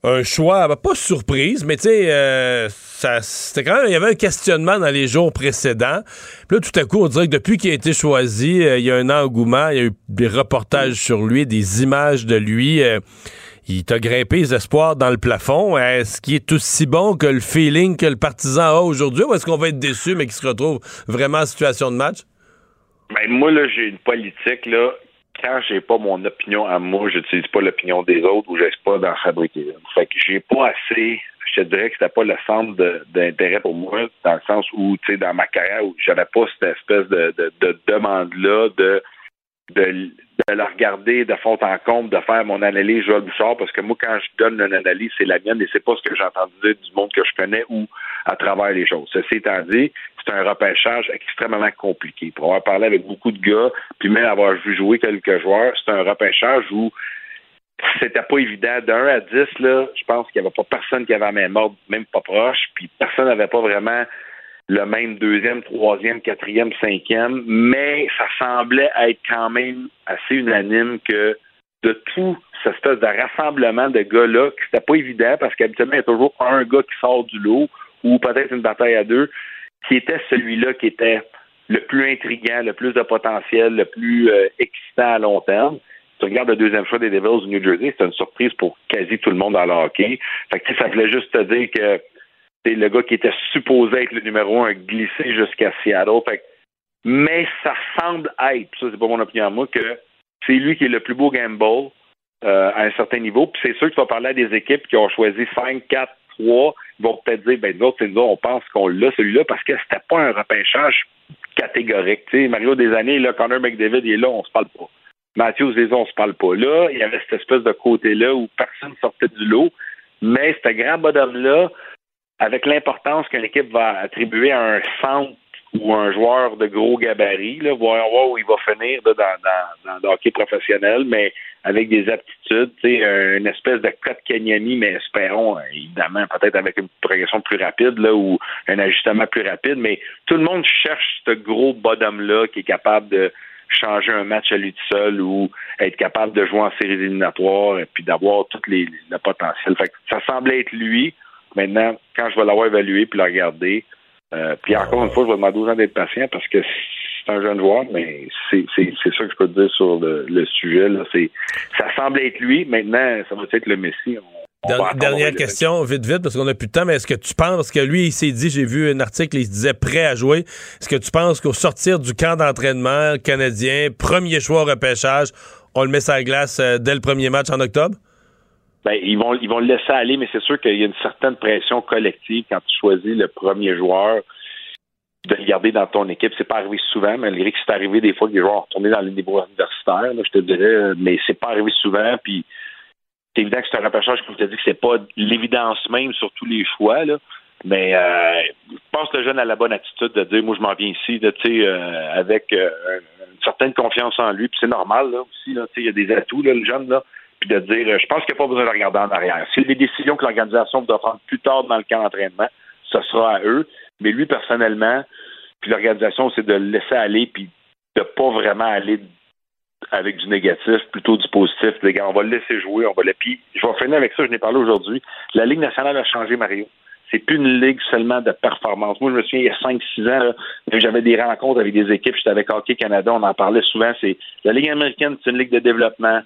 un choix, bah, pas surprise, mais tu sais, c'était quand même, il y avait un questionnement dans les jours précédents. Puis là, tout à coup, on dirait que depuis qu'il a été choisi, il y a un engouement, il y a eu des reportages sur lui, des images de lui il t'a grimpé les espoirs dans le plafond. Est-ce qu'il est aussi bon que le feeling que le partisan a aujourd'hui ou est-ce qu'on va être déçu mais qu'il se retrouve vraiment en situation de match? Ben, moi, là, j'ai une politique, là. Quand j'ai pas mon opinion à moi, j'utilise pas l'opinion des autres ou j'essaie pas d'en fabriquer Fait que j'ai pas assez je te dirais que c'était pas le centre d'intérêt pour moi, dans le sens où, tu sais, dans ma carrière, où j'avais pas cette espèce de, de demande-là de de, de la regarder de fond en comble, de faire mon analyse Joël Bouchard, parce que moi, quand je donne une analyse, c'est la mienne et c'est pas ce que j'ai entendu dire du monde que je connais ou à travers les choses. Ceci étant dit, c'est un repêchage extrêmement compliqué. Pour avoir parlé avec beaucoup de gars, puis même avoir vu jouer quelques joueurs, c'est un repêchage où c'était pas évident. D'un à dix, là, je pense qu'il n'y avait pas personne qui avait la même ordre, même pas proche, puis personne n'avait pas vraiment le même deuxième, troisième, quatrième, cinquième, mais ça semblait être quand même assez unanime que de tout cette espèce de rassemblement de gars-là, que c'était pas évident parce qu'habituellement, il y a toujours un gars qui sort du lot ou peut-être une bataille à deux, qui était celui-là qui était le plus intriguant, le plus de potentiel, le plus euh, excitant à long terme. Tu regardes le deuxième choix des Devils du New Jersey, c'est une surprise pour quasi tout le monde dans le hockey. Fait que ça voulait juste te dire que c'est le gars qui était supposé être le numéro un glissé jusqu'à Seattle. mais ça semble être, ça c'est pas mon opinion à moi, que c'est lui qui est le plus beau gamble euh, à un certain niveau. Puis c'est sûr que tu vas parler à des équipes qui ont choisi 5, 4, 3, ils vont peut-être dire, ben nous autres, nous on pense qu'on l'a celui-là parce que c'était pas un repêchage catégorique. sais, Mario des années, là, Connor McDavid il est là, on se parle pas. Matthews les on se parle pas. Là, il y avait cette espèce de côté-là où personne sortait du lot. Mais ce grand bonhomme-là, avec l'importance que l'équipe va attribuer à un centre ou un joueur de gros gabarit, là, voir, voir où il va finir dans, dans, le hockey professionnel, mais avec des aptitudes, une espèce de code Kenyani, mais espérons, évidemment, peut-être avec une progression plus rapide là, ou un ajustement plus rapide, mais tout le monde cherche ce gros bottom-là qui est capable de changer un match à lui tout seul ou être capable de jouer en séries éliminatoires et puis d'avoir tout les, le potentiel. Fait ça semblait être lui. Maintenant, quand je vais l'avoir évalué puis le regarder, euh, puis encore une fois, je vais demander aux gens d'être patients parce que c'est un jeune joueur, mais c'est ça que je peux te dire sur le, sujet. Là. Ça semble être lui. Maintenant, ça va être le Messi. dernière question, vite, vite, parce qu'on n'a plus de temps, mais est-ce que tu penses que lui, il s'est dit, j'ai vu un article, il se disait prêt à jouer. Est-ce que tu penses qu'au sortir du camp d'entraînement canadien, premier choix au repêchage, on le met sur la glace euh, dès le premier match en octobre? Ben, ils vont ils vont le laisser aller, mais c'est sûr qu'il y a une certaine pression collective quand tu choisis le premier joueur de le garder dans ton équipe. C'est pas arrivé souvent, malgré que c'est arrivé des fois que les joueurs ont retourné dans le niveau universitaire, je te dirais, mais c'est pas arrivé souvent. Puis c'est évident que c'est un repêchage, comme je te dis, que c'est pas l'évidence même sur tous les choix. Là. Mais euh, je pense que le jeune a la bonne attitude de dire moi je m'en viens ici, tu sais, euh, avec euh, une certaine confiance en lui. Puis c'est normal là aussi, là, il y a des atouts, le jeune, là. Puis de dire je pense qu'il n'y a pas besoin de regarder en arrière. A des décisions que l'organisation doit prendre plus tard dans le camp d'entraînement, ce sera à eux. Mais lui, personnellement, puis l'organisation, c'est de le laisser aller puis de pas vraiment aller avec du négatif, plutôt du positif. Les gars, on va le laisser jouer, on va le. Puis je vais finir avec ça, je n'ai parlé aujourd'hui. La Ligue nationale a changé, Mario. C'est plus une ligue seulement de performance. Moi, je me souviens, il y a 5-6 ans, j'avais des rencontres avec des équipes. J'étais avec Hockey Canada, on en parlait souvent. C'est La Ligue américaine, c'est une ligue de développement.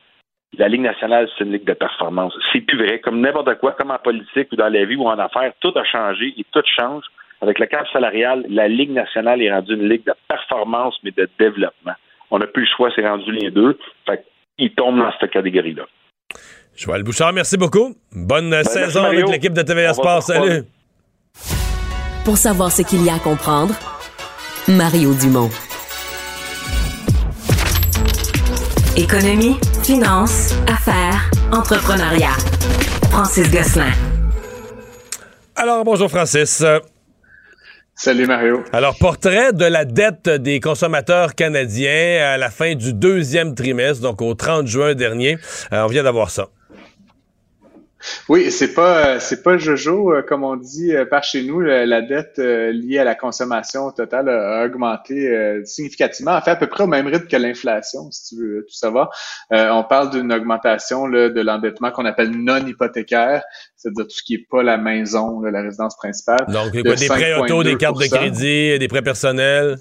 La Ligue nationale, c'est une ligue de performance. C'est plus vrai. Comme n'importe quoi, comme en politique ou dans la vie ou en affaires, tout a changé et tout change. Avec le cadre salarial, la Ligue nationale est rendue une ligue de performance, mais de développement. On n'a plus le choix, c'est rendu les deux. Fait il tombe dans cette catégorie-là. Joël Bouchard, merci beaucoup. Bonne ben, saison avec l'équipe de TVA Sport. Salut. Pour savoir ce qu'il y a à comprendre, Mario Dumont. Économie, finance, affaires, entrepreneuriat. Francis Gosselin. Alors, bonjour Francis. Salut Mario. Alors, portrait de la dette des consommateurs canadiens à la fin du deuxième trimestre, donc au 30 juin dernier. Euh, on vient d'avoir ça. Oui, c'est pas c'est pas Jojo euh, comme on dit euh, par chez nous. La dette euh, liée à la consommation totale a augmenté significativement, en fait à peu près au même rythme que l'inflation, si tu veux tout savoir. on parle d'une augmentation de l'endettement qu'on appelle non hypothécaire, c'est-à-dire tout ce qui est pas la maison, la résidence principale. Donc des prêts auto, des cartes de crédit, des prêts personnels?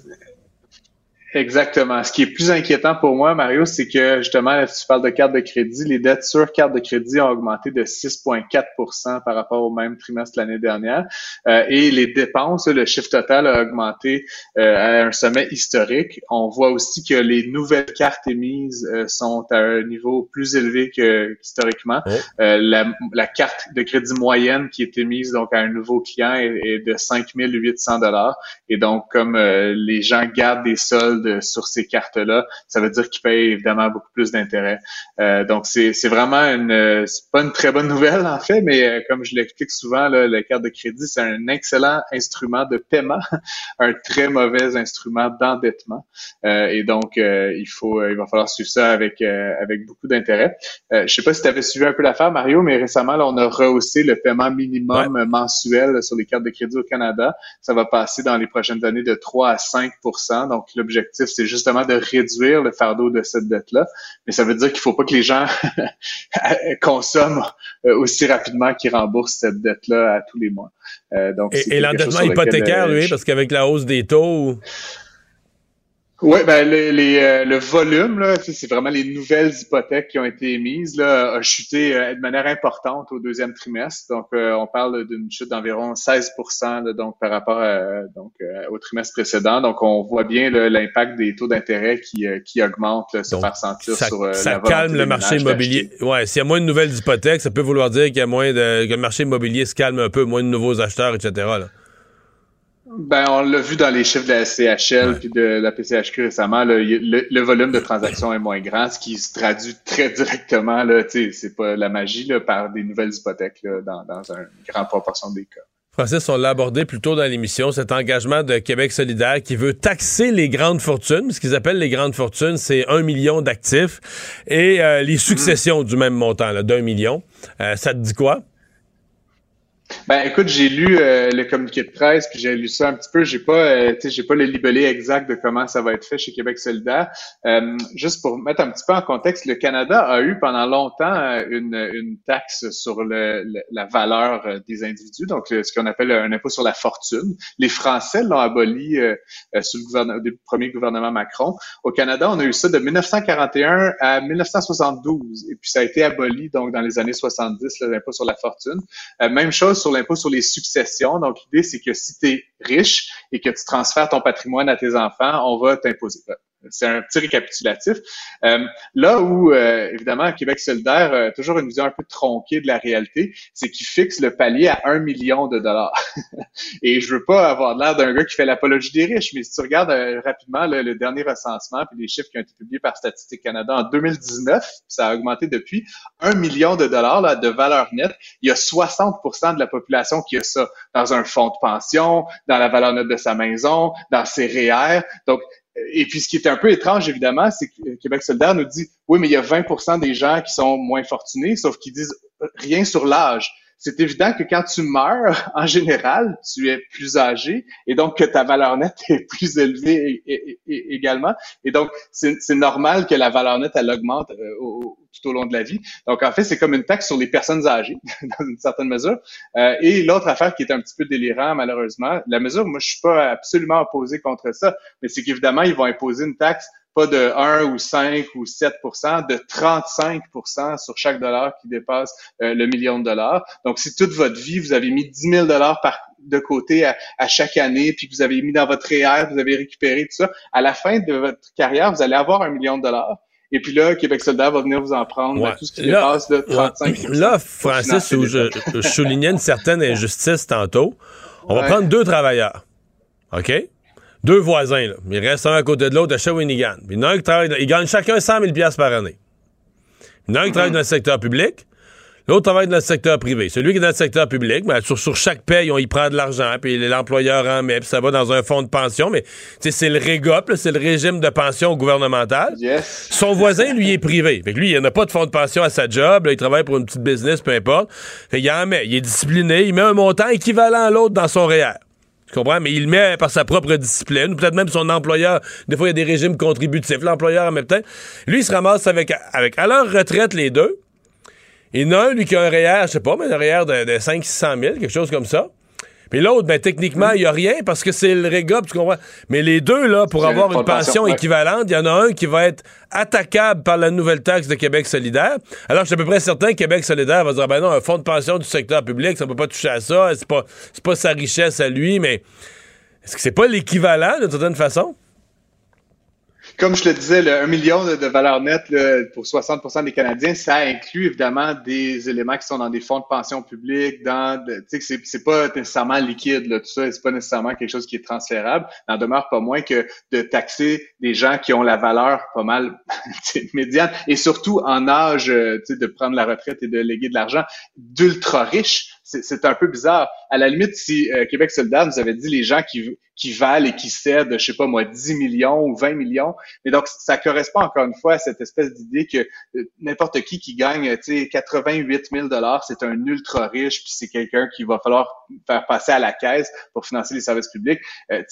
Exactement. Ce qui est plus inquiétant pour moi, Mario, c'est que justement, tu parles de carte de crédit, les dettes sur carte de crédit ont augmenté de 6,4% par rapport au même trimestre l'année dernière. Euh, et les dépenses, le chiffre total a augmenté euh, à un sommet historique. On voit aussi que les nouvelles cartes émises euh, sont à un niveau plus élevé que historiquement. La, la, carte de crédit moyenne qui est émise donc à un nouveau client est, est de 5 800 dollars. Et donc, comme les gens gardent des soldes sur ces cartes-là, ça veut dire qu'ils payent évidemment beaucoup plus d'intérêt. Euh, donc, c'est vraiment une, c'est pas une très bonne nouvelle en fait, mais euh, comme je l'explique souvent, là, la carte de crédit, c'est un excellent instrument de paiement, un très mauvais instrument d'endettement. Euh, et donc, il faut, il va falloir suivre ça avec avec beaucoup d'intérêt. je sais pas si tu avais suivi un peu l'affaire, Mario, mais récemment, là, on a rehaussé le paiement minimum mensuel sur les cartes de crédit au Canada. Ça va passer dans les prochaines années de 3 à 5 Donc, l'objectif c'est justement de réduire le fardeau de cette dette-là. Mais ça veut dire qu'il ne faut pas que les gens consomment euh, aussi rapidement qu'ils remboursent cette dette-là à tous les mois. Euh, donc, et, l'endettement hypothécaire, oui, euh, parce qu'avec la hausse des taux... Oui, ben les, euh, le volume, là, c'est vraiment les nouvelles hypothèques qui ont été émises, là, a chuté euh, de manière importante au deuxième trimestre. Donc, euh, on parle d'une chute d'environ 16 donc par rapport donc, au trimestre précédent. Donc, on voit bien l'impact des taux d'intérêt qui, qui augmentent, se faire sentir ça, sur ça calme le marché immobilier. Ouais, s'il y a moins de nouvelles hypothèques, ça peut vouloir dire qu'il y a moins de que le marché immobilier se calme un peu, moins de nouveaux acheteurs, etc. Là. Ben, on l'a vu dans les chiffres de la CHL puis de la PCHQ récemment, le, volume de transactions est moins grand, ce qui se traduit très directement, là, c'est pas la magie, là, par des nouvelles hypothèques là, dans, dans une grande proportion des cas. Francis, on l'a abordé plus tôt dans l'émission, cet engagement de Québec solidaire qui veut taxer les grandes fortunes. Ce qu'ils appellent les grandes fortunes, c'est un million d'actifs et euh, les successions du même montant, d'un million. Euh, ça te dit quoi? Ben écoute, j'ai lu euh, le communiqué de presse, puis j'ai lu ça un petit peu. J'ai pas, euh, j'ai pas le libellé exact de comment ça va être fait chez Québec solidaire. Euh, juste pour mettre un petit peu en contexte, le Canada a eu pendant longtemps euh, une, une taxe sur le, la valeur des individus, donc ce qu'on appelle un impôt sur la fortune. Les Français l'ont aboli sous le gouvernement, le premier gouvernement Macron. Au Canada, on a eu ça de 1941 à 1972, et puis ça a été aboli donc dans les années 70, l'impôt sur la fortune. même chose sur l'impôt sur les successions. Donc, l'idée, c'est que si tu es riche et que tu transfères ton patrimoine à tes enfants, on va t'imposer. C'est un petit récapitulatif. Euh, là où, euh, évidemment, Québec solidaire a toujours une vision un peu tronquée de la réalité, c'est qu'il fixe le palier à un million de dollars. Et je veux pas avoir l'air d'un gars qui fait l'apologie des riches, mais si tu regardes euh, rapidement le dernier recensement puis les chiffres qui ont été publiés par Statistique Canada en 2019, ça a augmenté depuis, un million de dollars là, de valeur nette, il y a 60% de la population qui a ça dans un fonds de pension, dans la valeur nette de sa maison, dans ses REER. Donc, et puis, ce qui est un peu étrange, évidemment, c'est que Québec solidaire nous dit, oui, mais il y a 20% des gens qui sont moins fortunés, sauf qu'ils disent rien sur l'âge. C'est évident que quand tu meurs, en général, tu es plus âgé et donc que ta valeur nette est plus élevée également. Et donc, c'est normal que la valeur nette, elle augmente euh, tout au long de la vie. Donc, en fait, c'est comme une taxe sur les personnes âgées, dans une certaine mesure. Euh, et l'autre affaire qui est un petit peu délirant, malheureusement, la mesure, moi, je suis pas absolument opposé contre ça, mais c'est qu'évidemment, ils vont imposer une taxe pas de 1 ou 5 ou 7% de 35% sur chaque dollar qui dépasse euh, le million de dollars. Donc, si toute votre vie, vous avez mis 10 000 dollars par de côté à, chaque année, puis que vous avez mis dans votre REER, vous avez récupéré tout ça, à la fin de votre carrière, vous allez avoir un million de dollars. Et puis là, Québec soldat va venir vous en prendre tout ce qui dépasse de 35 Là, Francis, où je, soulignais une certaine injustice tantôt, on va prendre deux travailleurs. OK? Deux voisins, là. Ils restent un à côté de l'autre à Shawinigan. Puis il y en a un qui travaille, ils gagnent chacun 100 000 par année. Il y en a un qui travaille dans le secteur public, L'autre travaille dans le secteur privé. Celui qui est dans le secteur public, ben, sur, sur chaque paye, on y prend de l'argent, puis l'employeur en met, puis ça va dans un fonds de pension, mais c'est le REGOP, c'est le régime de pension gouvernemental. Son voisin, lui, est privé. Fait que lui, il n'a pas de fonds de pension à sa job, il travaille pour une petite business, peu importe. Fait il en met, il est discipliné, il met un montant équivalent à l'autre dans son REER. Mais il met par sa propre discipline, peut-être même son employeur. Des fois, il y a des régimes contributifs. L'employeur en même temps. Lui, il se ramasse avec, avec à leur retraite, les deux. Il y en a un, lui, qui a un REER, je sais pas, mais un REER de, de 500 000, quelque chose comme ça. Puis l'autre, ben, techniquement, il n'y a rien parce que c'est le REGOP, tu comprends? Mais les deux, là, pour avoir une pension équivalente, il y en a un qui va être attaquable par la nouvelle taxe de Québec solidaire. Alors, je suis à peu près certain que Québec solidaire va dire, ben non, un fonds de pension du secteur public, ça ne peut pas toucher à ça, c'est pas, pas sa richesse à lui, mais est-ce que c'est pas l'équivalent, d'une certaine façon? Comme je le disais, le 1 million de, valeur nette pour 60% des Canadiens, ça inclut évidemment des éléments qui sont dans des fonds de pension publique, dans, tu sais, c'est pas nécessairement liquide, là, tout ça, c'est pas nécessairement quelque chose qui est transférable. N'en demeure pas moins que de taxer des gens qui ont la valeur pas mal médiane et surtout en âge, euh, de prendre la retraite et de léguer de l'argent, d'ultra riches c'est un peu bizarre. À la limite, si euh, Québec solidaire nous avait dit les gens qui, valent et qui cèdent, je sais pas moi, 10 millions ou 20 millions, mais donc ça correspond encore une fois à cette espèce d'idée que euh, n'importe qui qui gagne, tu sais, 88 000 dollars, c'est un ultra riche, puis c'est quelqu'un qui va falloir faire passer à la caisse pour financer les services publics. Euh,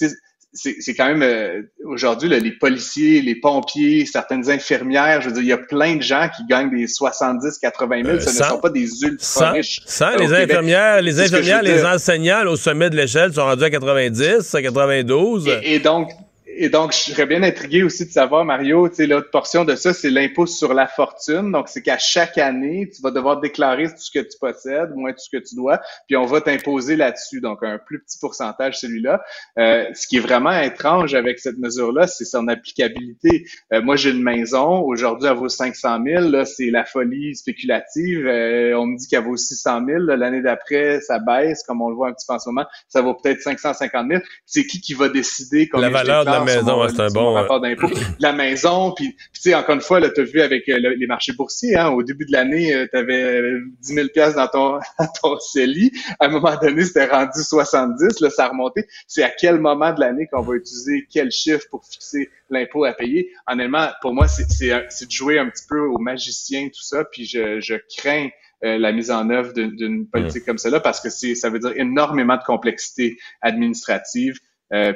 c'est quand même euh, aujourd'hui les policiers, les pompiers, certaines infirmières, je veux dire, il y a plein de gens qui gagnent des 70, 80 000. ce ne sont pas des ultra riches. Sans les infirmières, les infirmières, les enseignants au sommet de l'échelle sont rendus à 90, à 92. et donc et donc, je serais bien intrigué aussi de savoir, Mario, tu sais, l'autre portion de ça, c'est l'impôt sur la fortune. Donc, c'est qu'à chaque année, tu vas devoir déclarer tout ce que tu possèdes, moins tout ce que tu dois, puis on va t'imposer là-dessus. Donc, un plus petit pourcentage, celui-là. Euh, ce qui est vraiment étrange avec cette mesure-là, c'est son applicabilité. Euh, moi, j'ai une maison. Aujourd'hui, elle vaut 500 000. Là, c'est la folie spéculative. Euh, on me dit qu'elle vaut 600 000. L'année d'après, ça baisse, comme on le voit un petit peu en ce moment. Ça vaut peut-être 550 000. C'est qui qui va décider combien la valeur de la maison, c'est un bon. Rapport d'impôt. la maison, puis, tu sais, encore une fois, tu as vu avec euh, les marchés boursiers, hein, au début de l'année, tu avais 10 000 pièces dans ton, dans ton CELI. À un moment donné, c'était rendu 70, là, ça a remonté. C'est à quel moment de l'année qu'on va utiliser quel chiffre pour fixer l'impôt à payer? Honnêtement, pour moi, c'est de jouer un petit peu au magicien, tout ça, puis je, je crains la mise en œuvre d'une politique comme celle-là parce que c'est ça veut dire énormément de complexité administrative.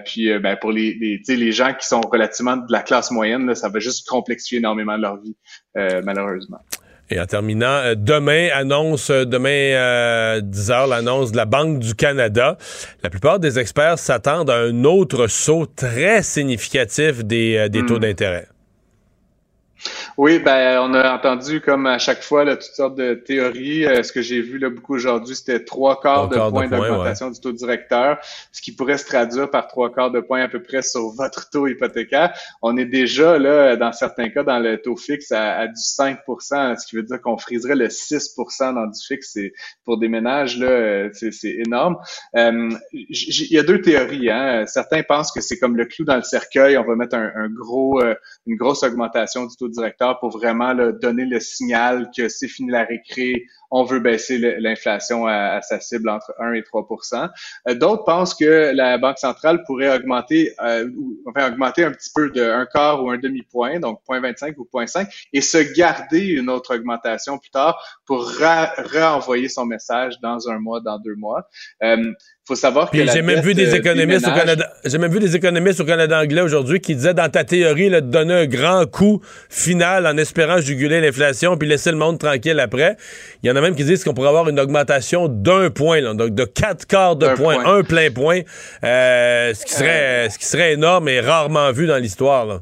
Puis ben, pour les, les, les gens qui sont relativement de la classe moyenne, là, ça va juste complexifier énormément leur vie, malheureusement. Et en terminant, euh, demain annonce, euh, demain 10 euh, heures, l'annonce de la Banque du Canada. La plupart des experts s'attendent à un autre saut très significatif des, des taux hmm. d'intérêt. Oui, ben on a entendu comme à chaque fois là, toutes sortes de théories. Euh, ce que j'ai vu là, beaucoup aujourd'hui, c'était trois quarts de point d'augmentation du taux directeur, ce qui pourrait se traduire par trois quarts de point à peu près sur votre taux hypothécaire. On est déjà là, dans certains cas, dans le taux fixe à, du 5% ce qui veut dire qu'on friserait le 6% dans du fixe. C'est pour des ménages là, euh, c'est énorme. Euh, il y a deux théories. Hein. Certains pensent que c'est comme le clou dans le cercueil. On va mettre un, un gros, une grosse augmentation du taux directeur pour vraiment donner le signal que c'est fini la récré, on veut baisser l'inflation à, sa cible entre 1 et 3% euh, D'autres pensent que la Banque centrale pourrait augmenter, euh, enfin augmenter un petit peu de un quart ou un demi-point, donc 0.25 ou 0.5, et se garder une autre augmentation plus tard pour renvoyer son message dans un mois, dans deux mois. Euh, faut savoir que j'ai même vu des économistes au Canada j'ai même vu des économistes au Canada anglais aujourd'hui qui disaient dans ta théorie de donner un grand coup final en espérant juguler l'inflation puis laisser le monde tranquille après il y en a même qui disent qu'on pourrait avoir une augmentation d'un point donc de quatre quarts de point, un plein point euh, ce qui serait ce qui serait énorme et rarement vu dans l'histoire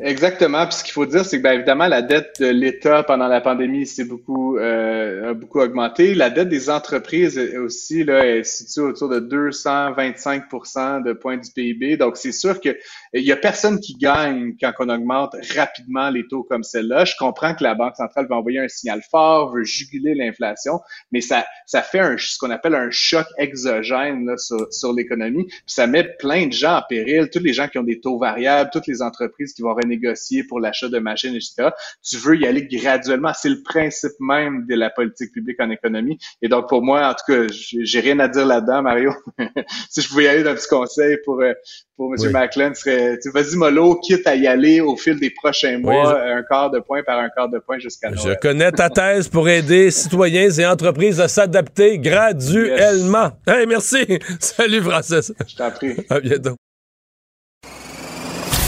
Exactement. Puis ce qu'il faut dire, c'est que bien évidemment, la dette de l'État pendant la pandémie s'est beaucoup euh, beaucoup augmenté. La dette des entreprises aussi là, est située autour de 225% de points du PIB. Donc, c'est sûr que il y a personne qui gagne quand on augmente rapidement les taux comme celle-là. Je comprends que la Banque centrale va envoyer un signal fort, veut juguler l'inflation, mais ça, ça fait un, ce qu'on appelle un choc exogène là, sur, sur l'économie. Ça met plein de gens en péril, tous les gens qui ont des taux variables, toutes les entreprises qui vont renégocier pour l'achat de machines, etc. Tu veux y aller graduellement. C'est le principe même de la politique publique en économie. Et donc, pour moi, en tout cas, j'ai rien à dire là-dedans, Mario. si je pouvais y aller d'un petit conseil pour, euh, pour M. Macklin, serait vas-y mollo, quitte à y aller au fil des prochains mois, un quart de point par un quart de point jusqu'à Noël. Je connais ta thèse pour aider citoyens et entreprises à s'adapter graduellement. Hey, merci. Salut, Francis. Je t'en prie. À bientôt.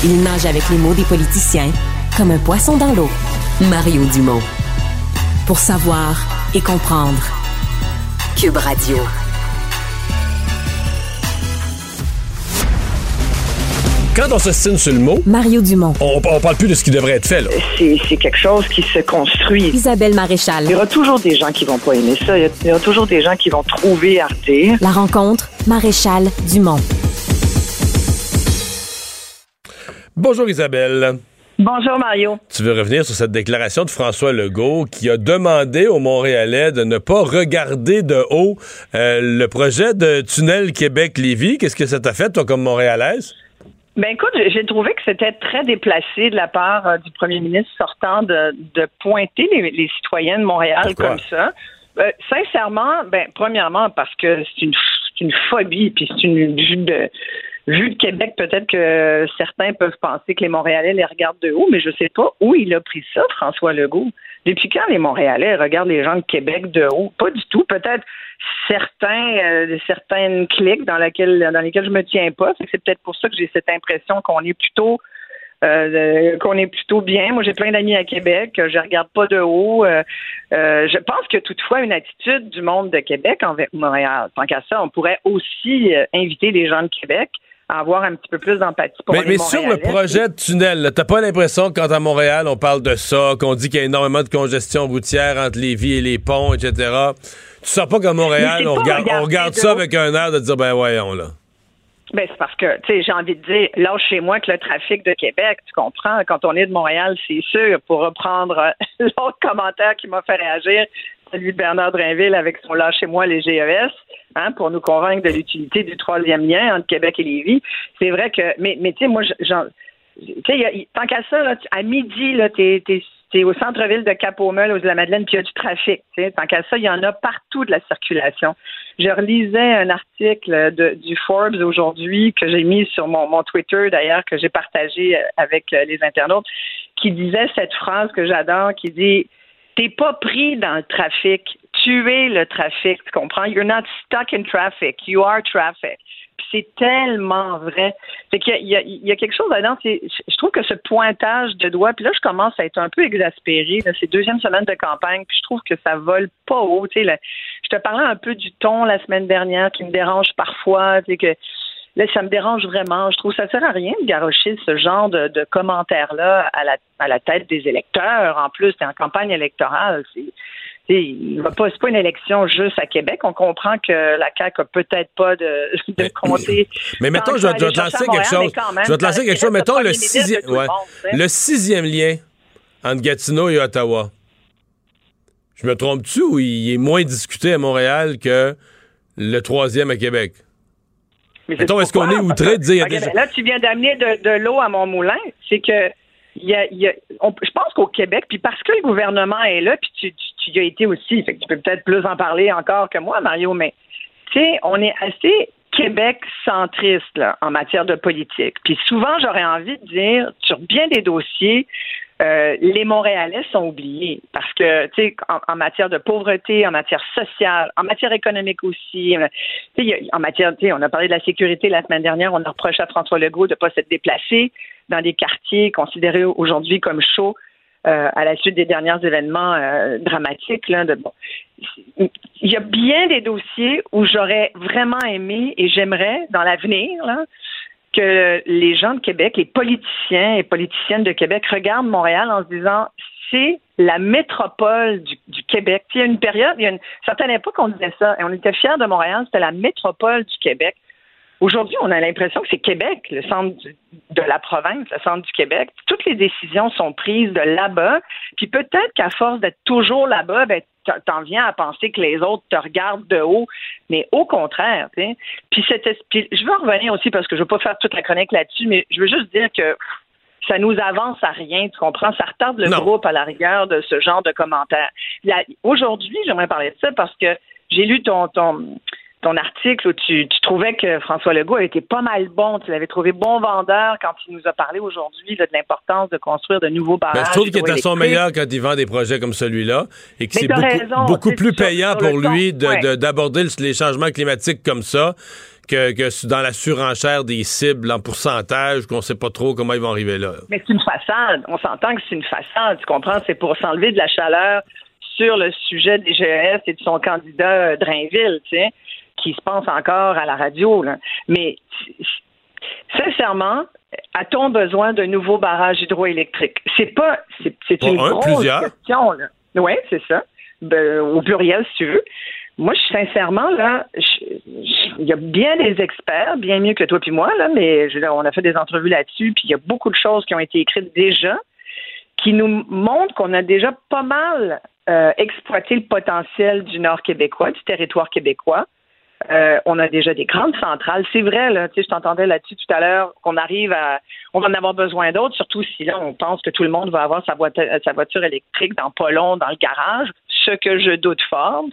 Il nage avec les mots des politiciens comme un poisson dans l'eau. Mario Dumont. Pour savoir et comprendre. Cube Radio. Quand on signe sur le mot, Mario Dumont. On, on parle plus de ce qui devrait être fait. Là. C'est, quelque chose qui se construit. Isabelle Maréchal. Il y aura toujours des gens qui vont pas aimer ça. Il y, aura toujours des gens qui vont trouver Arte. La rencontre, Maréchal Dumont. Bonjour Isabelle. Bonjour Mario. Tu veux revenir sur cette déclaration de François Legault qui a demandé aux Montréalais de ne pas regarder de haut euh, le projet de tunnel Québec-Lévis. Qu'est-ce que ça t'a fait, toi, comme Montréalaise? Ben écoute, j'ai trouvé que c'était très déplacé de la part euh, du premier ministre sortant de, de pointer les, les, citoyens de Montréal comme ça. Euh, sincèrement, ben premièrement parce que c'est une, une phobie, puis c'est une vue vue de Québec, peut-être que certains peuvent penser que les Montréalais les regardent de haut, mais je sais pas où il a pris ça, François Legault. Depuis quand les Montréalais regardent les gens de Québec de haut? Pas du tout. Peut-être certains, euh, certaines cliques dans, laquelle, dans lesquelles je me tiens pas. C'est peut-être pour ça que j'ai cette impression qu'on est plutôt euh, qu'on est plutôt bien. Moi, j'ai plein d'amis à Québec. Je regarde pas de haut. Euh, je pense que toutefois une attitude du monde de Québec envers Montréal. Tant qu'à ça, on pourrait aussi inviter les gens de Québec avoir un petit peu plus d'empathie pour mais, mais sur le projet de tunnel, t'as pas l'impression que quand à Montréal, on parle de ça, qu'on dit qu'il y a énormément de congestion routière entre les villes et les ponts, etc. Tu sens pas qu'à Montréal, on regarde, on regarde ça avec un air de dire, ben voyons là. Ben, c'est parce que, tu sais, j'ai envie de dire, lâche chez moi que le trafic de Québec, tu comprends, quand on est de Montréal, c'est sûr, pour reprendre euh, l'autre commentaire qui m'a fait réagir, celui de Bernard Drinville avec son lâche chez moi les GES, Hein, pour nous convaincre de l'utilité du troisième lien entre Québec et Lévis. C'est vrai que, mais, tu sais, moi, j'en, tant qu'à ça, à midi, là, t'es, es, au centre-ville de Cap-aux-Meules, aux de la Madeleine, puis il y a du trafic. Tant qu'à ça, il y en a partout de la circulation. Je relisais un article du Forbes aujourd'hui que j'ai mis sur mon, mon Twitter, d'ailleurs, que j'ai partagé avec euh, les internautes, qui disait cette phrase que j'adore, qui dit T'es pas pris dans le trafic. Tu es le trafic, tu comprends? You're not stuck in traffic. You are traffic. c'est tellement vrai. Fait qu'il y, y, a quelque chose là-dedans. Je trouve que ce pointage de doigts, puis là, je commence à être un peu exaspérée. C'est deuxième semaine de campagne, puis je trouve que ça vole pas haut. Je te parlais un peu du ton la semaine dernière qui me dérange parfois. Que Là, ça me dérange vraiment. Je trouve que ça sert à rien de garocher ce genre de, commentaires-là à la, à la tête des électeurs. En plus, c'est en campagne électorale. C'est pas, une élection juste à Québec. On comprend que la CAQ a peut-être pas de, de comté. Mais mettons, je vais, te lancer quelque chose. je vais te lancer quelque chose. Mettons le sixième, le sixième lien entre Gatineau et Ottawa. Je me trompe-tu ou il est moins discuté à Montréal que le troisième à Québec? est-ce qu'on est outré de dire... Ben là, tu viens d'amener de, l'eau à mon moulin. C'est que y a, je pense qu'au Québec, puis parce que le gouvernement est là, puis tu, tu, y as été aussi, tu peux peut-être plus en parler encore que moi, Mario, mais tu sais, on est assez Québec centriste là, en matière de politique. Puis souvent, j'aurais envie de dire, sur bien des dossiers, euh, les Montréalais sont oubliés. Parce que, tu sais, en, matière de pauvreté, en matière sociale, en matière économique aussi, euh, tu en matière, tu sais, on a parlé de la sécurité la semaine dernière, on a reproché à François Legault de ne pas s'être déplacé dans des quartiers considérés aujourd'hui comme chauds euh, à la suite des derniers événements dramatiques. De, bon. Il y a bien des dossiers où j'aurais vraiment aimé et j'aimerais, dans l'avenir, que les gens de Québec, les politiciens et politiciennes de Québec regardent Montréal en se disant c'est la métropole du, Québec. Il y a une période, il y a une certaine époque, on disait ça, et on était fiers de Montréal, c'était la métropole du Québec. Aujourd'hui, on a l'impression que c'est Québec, le centre de la province, le centre du Québec. Toutes les décisions sont prises de là-bas. Puis peut-être qu'à force d'être toujours là-bas, ben, t'en viens à penser que les autres te regardent de haut, mais au contraire. Puis, puis je veux revenir aussi parce que je veux pas faire toute la chronique là-dessus, mais je veux juste dire que ça nous avance à rien, tu comprends? Ça retarde le groupe à la rigueur de ce genre de commentaires. Aujourd'hui, j'aimerais parler de ça parce que j'ai lu ton, ton, ton article où tu, trouvais que François Legault a été pas mal bon. Tu l'avais trouvé bon vendeur quand il nous a parlé aujourd'hui de l'importance de construire de nouveaux barrages. Ben, je trouve qu'il est à son meilleur quand il vend des projets comme celui-là et que c'est beaucoup, plus payant pour lui d'aborder les changements climatiques comme ça que, dans la surenchère des cibles en pourcentage, qu'on sait pas trop comment ils vont arriver là. Mais c'est une façade. On s'entend que c'est une façade. Tu comprends? C'est pour s'enlever de la chaleur sur le sujet des GES et de son candidat euh, Drainville, tu sais qui se pense encore à la radio. Mais sincèrement, a-t-on besoin de nouveaux barrages hydroélectriques? C'est pas. C'est une grosse question. Oui, c'est ça. Ben, au pluriel, si tu veux. Moi, je, sincèrement, là, il y a bien des experts, bien mieux que toi puis moi, là, mais on a fait des entrevues là-dessus, puis il y a beaucoup de choses qui ont été écrites déjà qui nous montrent qu'on a déjà pas mal euh, exploité le potentiel du Nord québécois, du territoire québécois. Euh, on a déjà des grandes centrales. C'est vrai, là, je t'entendais là-dessus tout à l'heure qu'on arrive à, on va en avoir besoin d'autres, surtout si là, on pense que tout le monde va avoir sa voiture, sa voiture électrique dans pas long, dans le garage, ce que je doute fort.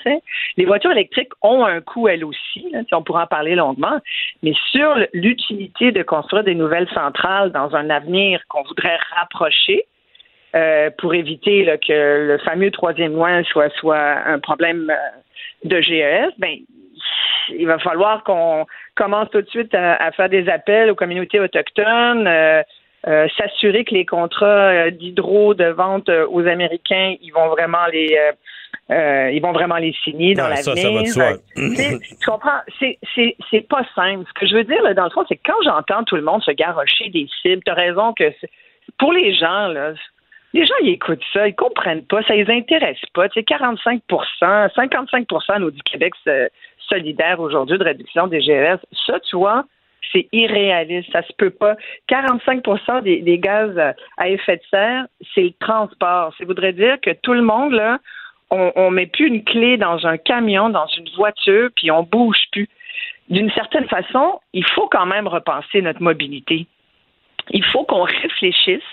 Les voitures électriques ont un coût elles aussi, on pourra en parler longuement, mais sur l'utilité de construire des nouvelles centrales dans un avenir qu'on voudrait rapprocher, euh, pour éviter que le fameux troisième lien soit, soit un problème euh, de GES, ben il va falloir qu'on commence tout de suite à, faire des appels aux communautés autochtones, euh, euh, s'assurer que les contrats euh, d'hydro de vente aux Américains, ils vont vraiment les ils vont vraiment les signer dans l'avenir. Tu comprends? C'est pas simple. Ce que je veux dire, là, dans le fond, c'est que quand j'entends tout le monde se garrocher des cibles, tu as raison que pour les gens, là, les gens, ils écoutent ça, ils comprennent pas, ça les intéresse pas. Tu sais, 45% 55% nous dit Québec solidaire aujourd'hui de réduction des GES. Ça, tu vois, c'est irréaliste, ça se peut pas. 45% des, gaz à effet de serre, c'est le transport. Ça voudrait dire que tout le monde, là, on, on met plus une clé dans un camion, dans une voiture, puis on bouge plus. D'une certaine façon, il faut quand même repenser notre mobilité. Il faut qu'on réfléchisse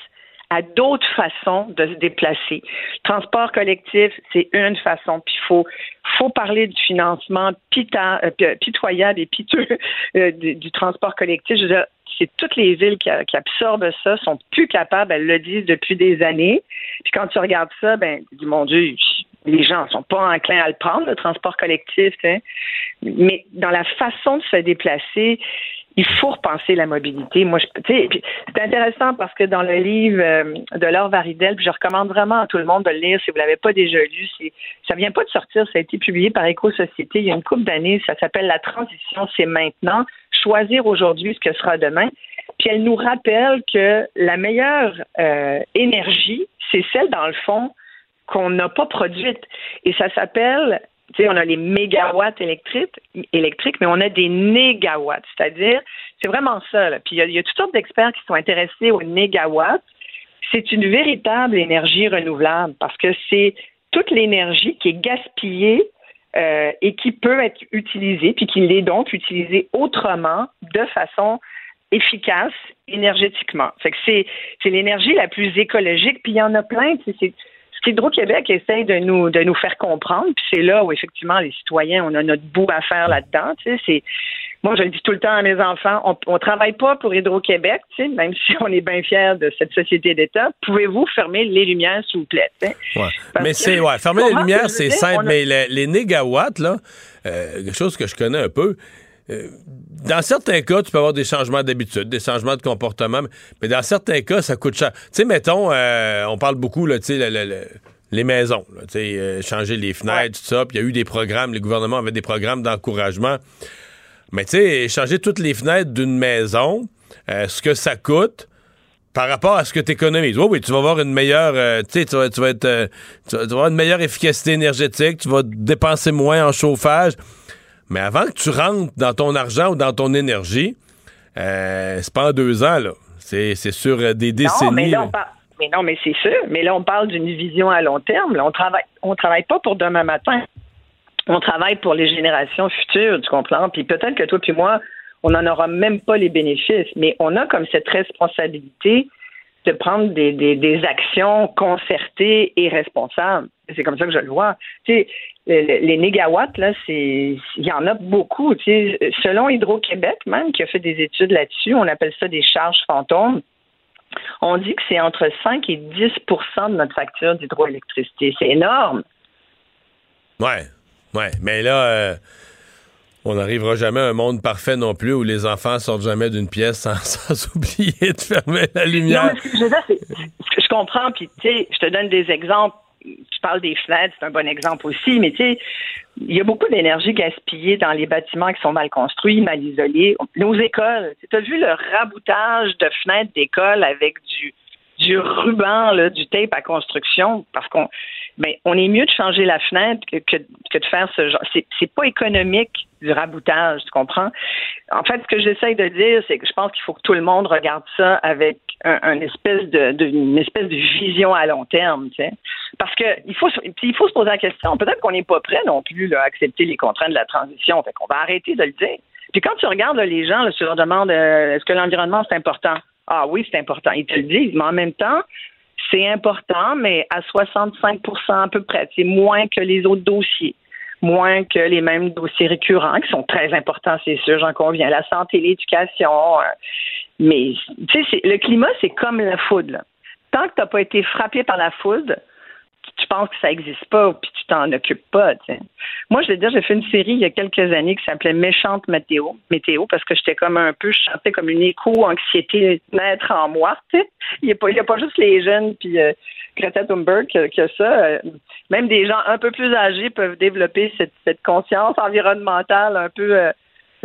à d'autres façons de se déplacer. transport collectif, c'est une façon. Puis il faut, faut parler du financement euh, pitoyable et piteux euh, du, transport collectif. Je veux dire, c'est toutes les villes qui, absorbent ça, sont plus capables, elles le disent depuis des années. Puis quand tu regardes ça, ben, mon Dieu, les gens sont pas enclins à le prendre, le transport collectif, mais dans la façon de se déplacer, il faut repenser la mobilité. Moi, c'est intéressant parce que dans le livre euh, de Laure Varidel, je recommande vraiment à tout le monde de le lire si vous l'avez pas déjà lu. Ça vient pas de sortir, ça a été publié par Éco-Société il y a une couple d'années. Ça s'appelle La transition, c'est maintenant. Choisir aujourd'hui ce que sera demain. Puis elle nous rappelle que la meilleure euh, énergie, c'est celle dans le fond qu'on n'a pas produite. Et ça s'appelle on a les mégawatts électriques, mais on a des négawatts, c'est-à-dire, c'est vraiment ça. Puis il y, a toutes sortes d'experts qui sont intéressés aux négawatts. C'est une véritable énergie renouvelable parce que c'est toute l'énergie qui est gaspillée euh, et qui peut être utilisée, puis qui l'est donc utilisée autrement, de façon efficace énergétiquement. Que c'est, c'est l'énergie la plus écologique, puis il y en a plein. C'est, Hydro-Québec essaye de nous, de nous faire comprendre, puis c'est là où effectivement les citoyens, on a notre bout à faire là-dedans. Tu sais, c'est, moi, je le dis tout le temps à mes enfants, on, ne travaille pas pour Hydro-Québec, tu sais, même si on est bien fiers de cette société d'État. Pouvez-vous fermer les lumières, s'il vous plaît? Ouais. Mais c'est, ouais, fermer les lumières, c'est simple, mais les, négawatts, là, euh, quelque chose que je connais un peu, dans certains cas, tu peux avoir des changements d'habitude, des changements de comportement, mais dans certains cas, ça coûte cher. Tu sais, mettons, euh, on parle beaucoup, là, tu sais, les maisons, tu sais, euh, changer les fenêtres, tout ça, puis il y a eu des programmes, les gouvernements avaient des programmes d'encouragement. Mais tu sais, changer toutes les fenêtres d'une maison, ce que ça coûte, par rapport à ce que tu économises. Oui, oui, tu vas avoir une meilleure, tu sais, tu vas, être, tu vas avoir une meilleure efficacité énergétique, tu vas dépenser moins en chauffage. Mais avant que tu rentres dans ton argent ou dans ton énergie, euh, c'est pas en deux ans, là. C'est, sur euh, des décennies. mais, non, mais c'est sûr. Mais là, on parle d'une vision à long terme. on travaille, on travaille pas pour demain matin. On travaille pour les générations futures, tu comprends? Puis peut-être que toi puis moi, on n'en aura même pas les bénéfices, mais on a comme cette responsabilité de prendre des, des, actions concertées et responsables. C'est comme ça que je le vois. Tu sais, les, négawatts, là, c'est il y en a beaucoup. Tu sais, selon Hydro-Québec, même, qui a fait des études là-dessus, on appelle ça des charges fantômes. On dit que c'est entre 5 et 10% de notre facture d'hydroélectricité. C'est énorme. Ouais, ouais. Mais là, euh, on n'arrivera jamais à un monde parfait non plus où les enfants sortent jamais d'une pièce sans, oublier de fermer la lumière. Non, je, je comprends, puis tu sais, je te donne des exemples. Tu parles des fenêtres, c'est un bon exemple aussi, mais tu sais, il y a beaucoup d'énergie gaspillée dans les bâtiments qui sont mal construits, mal isolés. Nos écoles, tu as vu le raboutage de fenêtres d'école avec du, du ruban, du tape à construction, parce qu'on mais on est mieux de changer la fenêtre que, de faire ce genre. C'est, pas économique du raboutage, tu comprends? En fait, ce que j'essaye de dire, c'est que je pense qu'il faut que tout le monde regarde ça avec espèce une espèce de vision à long terme, tu sais. Parce que il faut, il faut se poser la question. Peut-être qu'on n'est pas prêt non plus à accepter les contraintes de la transition. Fait qu'on va arrêter de le dire. Puis quand tu regardes les gens, tu leur demandes euh, est-ce que l'environnement c'est important? Ah oui, c'est important. Ils te le disent, mais en même temps, c'est important, mais à 65% à peu près. C'est moins que les autres dossiers, moins que les mêmes dossiers récurrents, qui sont très importants, c'est sûr, j'en conviens. La santé, l'éducation. Euh, mais, tu sais, le climat, c'est comme la foudre. Tant que tu n'as pas été frappé par la foudre, tu penses que ça n'existe pas, puis tu t'en occupes pas. Moi, je vais dire, j'ai fait une série il y a quelques années qui s'appelait Méchante météo, météo, parce que j'étais comme un peu, je sentais comme une éco-anxiété naître en moi. Il n'y a, pas, a pas juste les jeunes, puis euh, Greta Thunberg que, ça. Euh, même des gens un peu plus âgés peuvent développer cette, conscience environnementale un peu. Euh,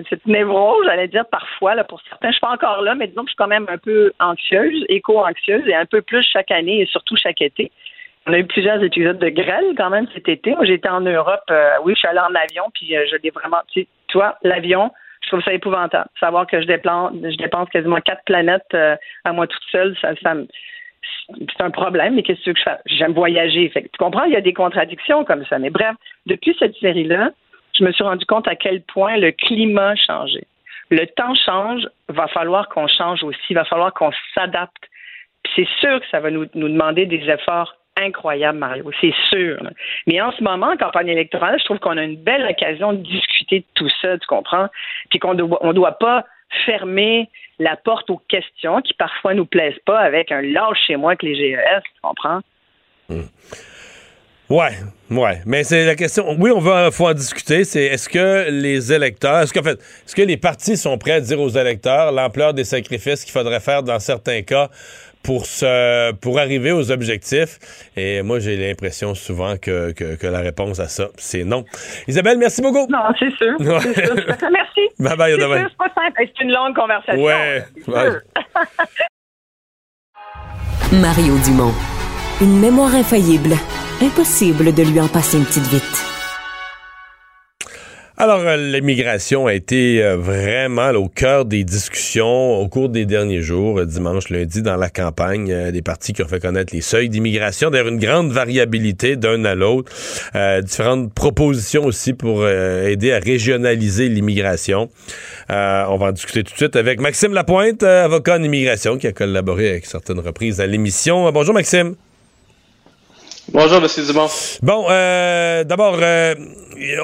cette névrose, j'allais dire parfois, là, pour certains. Je suis pas encore là, mais disons que je suis quand même un peu anxieuse, éco-anxieuse, et un peu plus chaque année et surtout chaque été. On a eu plusieurs épisodes de grêle quand même cet été. Moi, j'étais en Europe. Euh, oui, je suis allée en avion, puis euh, je l'ai vraiment. Tu vois, l'avion, je trouve ça épouvantable. Savoir que je dépense, je dépense quasiment quatre planètes euh, à moi toute seule, ça, ça c'est un problème, mais qu'est-ce que je fais? J'aime voyager. Fait, tu comprends, il y a des contradictions comme ça. Mais bref, depuis cette série-là, je me suis rendu compte à quel point le climat a. Le temps change, va falloir qu'on change aussi, va falloir qu'on s'adapte. c'est sûr que ça va nous, nous demander des efforts incroyable, Mario, c'est sûr. Mais en ce moment, en campagne électorale, je trouve qu'on a une belle occasion de discuter de tout ça, tu comprends? Puis qu'on on doit pas fermer la porte aux questions qui parfois nous plaisent pas avec un lâche chez moi que les GES, tu comprends? Ouais, ouais. Mais c'est la question. Oui, on va faut en discuter. C'est est-ce que les électeurs, est-ce qu'en fait, est-ce que les partis sont prêts à dire aux électeurs l'ampleur des sacrifices qu'il faudrait faire dans certains cas pour se, pour arriver aux objectifs. Et moi, j'ai l'impression souvent que, que, la réponse à ça, c'est non. Isabelle, merci beaucoup. Non, c'est sûr. C'est sûr. Merci. Bye bye, C'est pas simple. C'est une longue conversation. Ouais. ouais. Mario Dumont. Une mémoire infaillible. Impossible de lui en passer une petite vite. Alors, euh, l'immigration a été euh, vraiment au cœur des discussions au cours des derniers jours, euh, dimanche, lundi, dans la campagne, des partis qui ont fait connaître les seuils d'immigration. D'ailleurs, une grande variabilité d'un à l'autre. différentes propositions aussi pour aider à régionaliser l'immigration. on va en discuter tout de suite avec Maxime Lapointe, avocat en immigration, qui a collaboré avec certaines reprises à l'émission. bonjour, Maxime. Bonjour, M. Dumont. Bon, euh, d'abord, euh,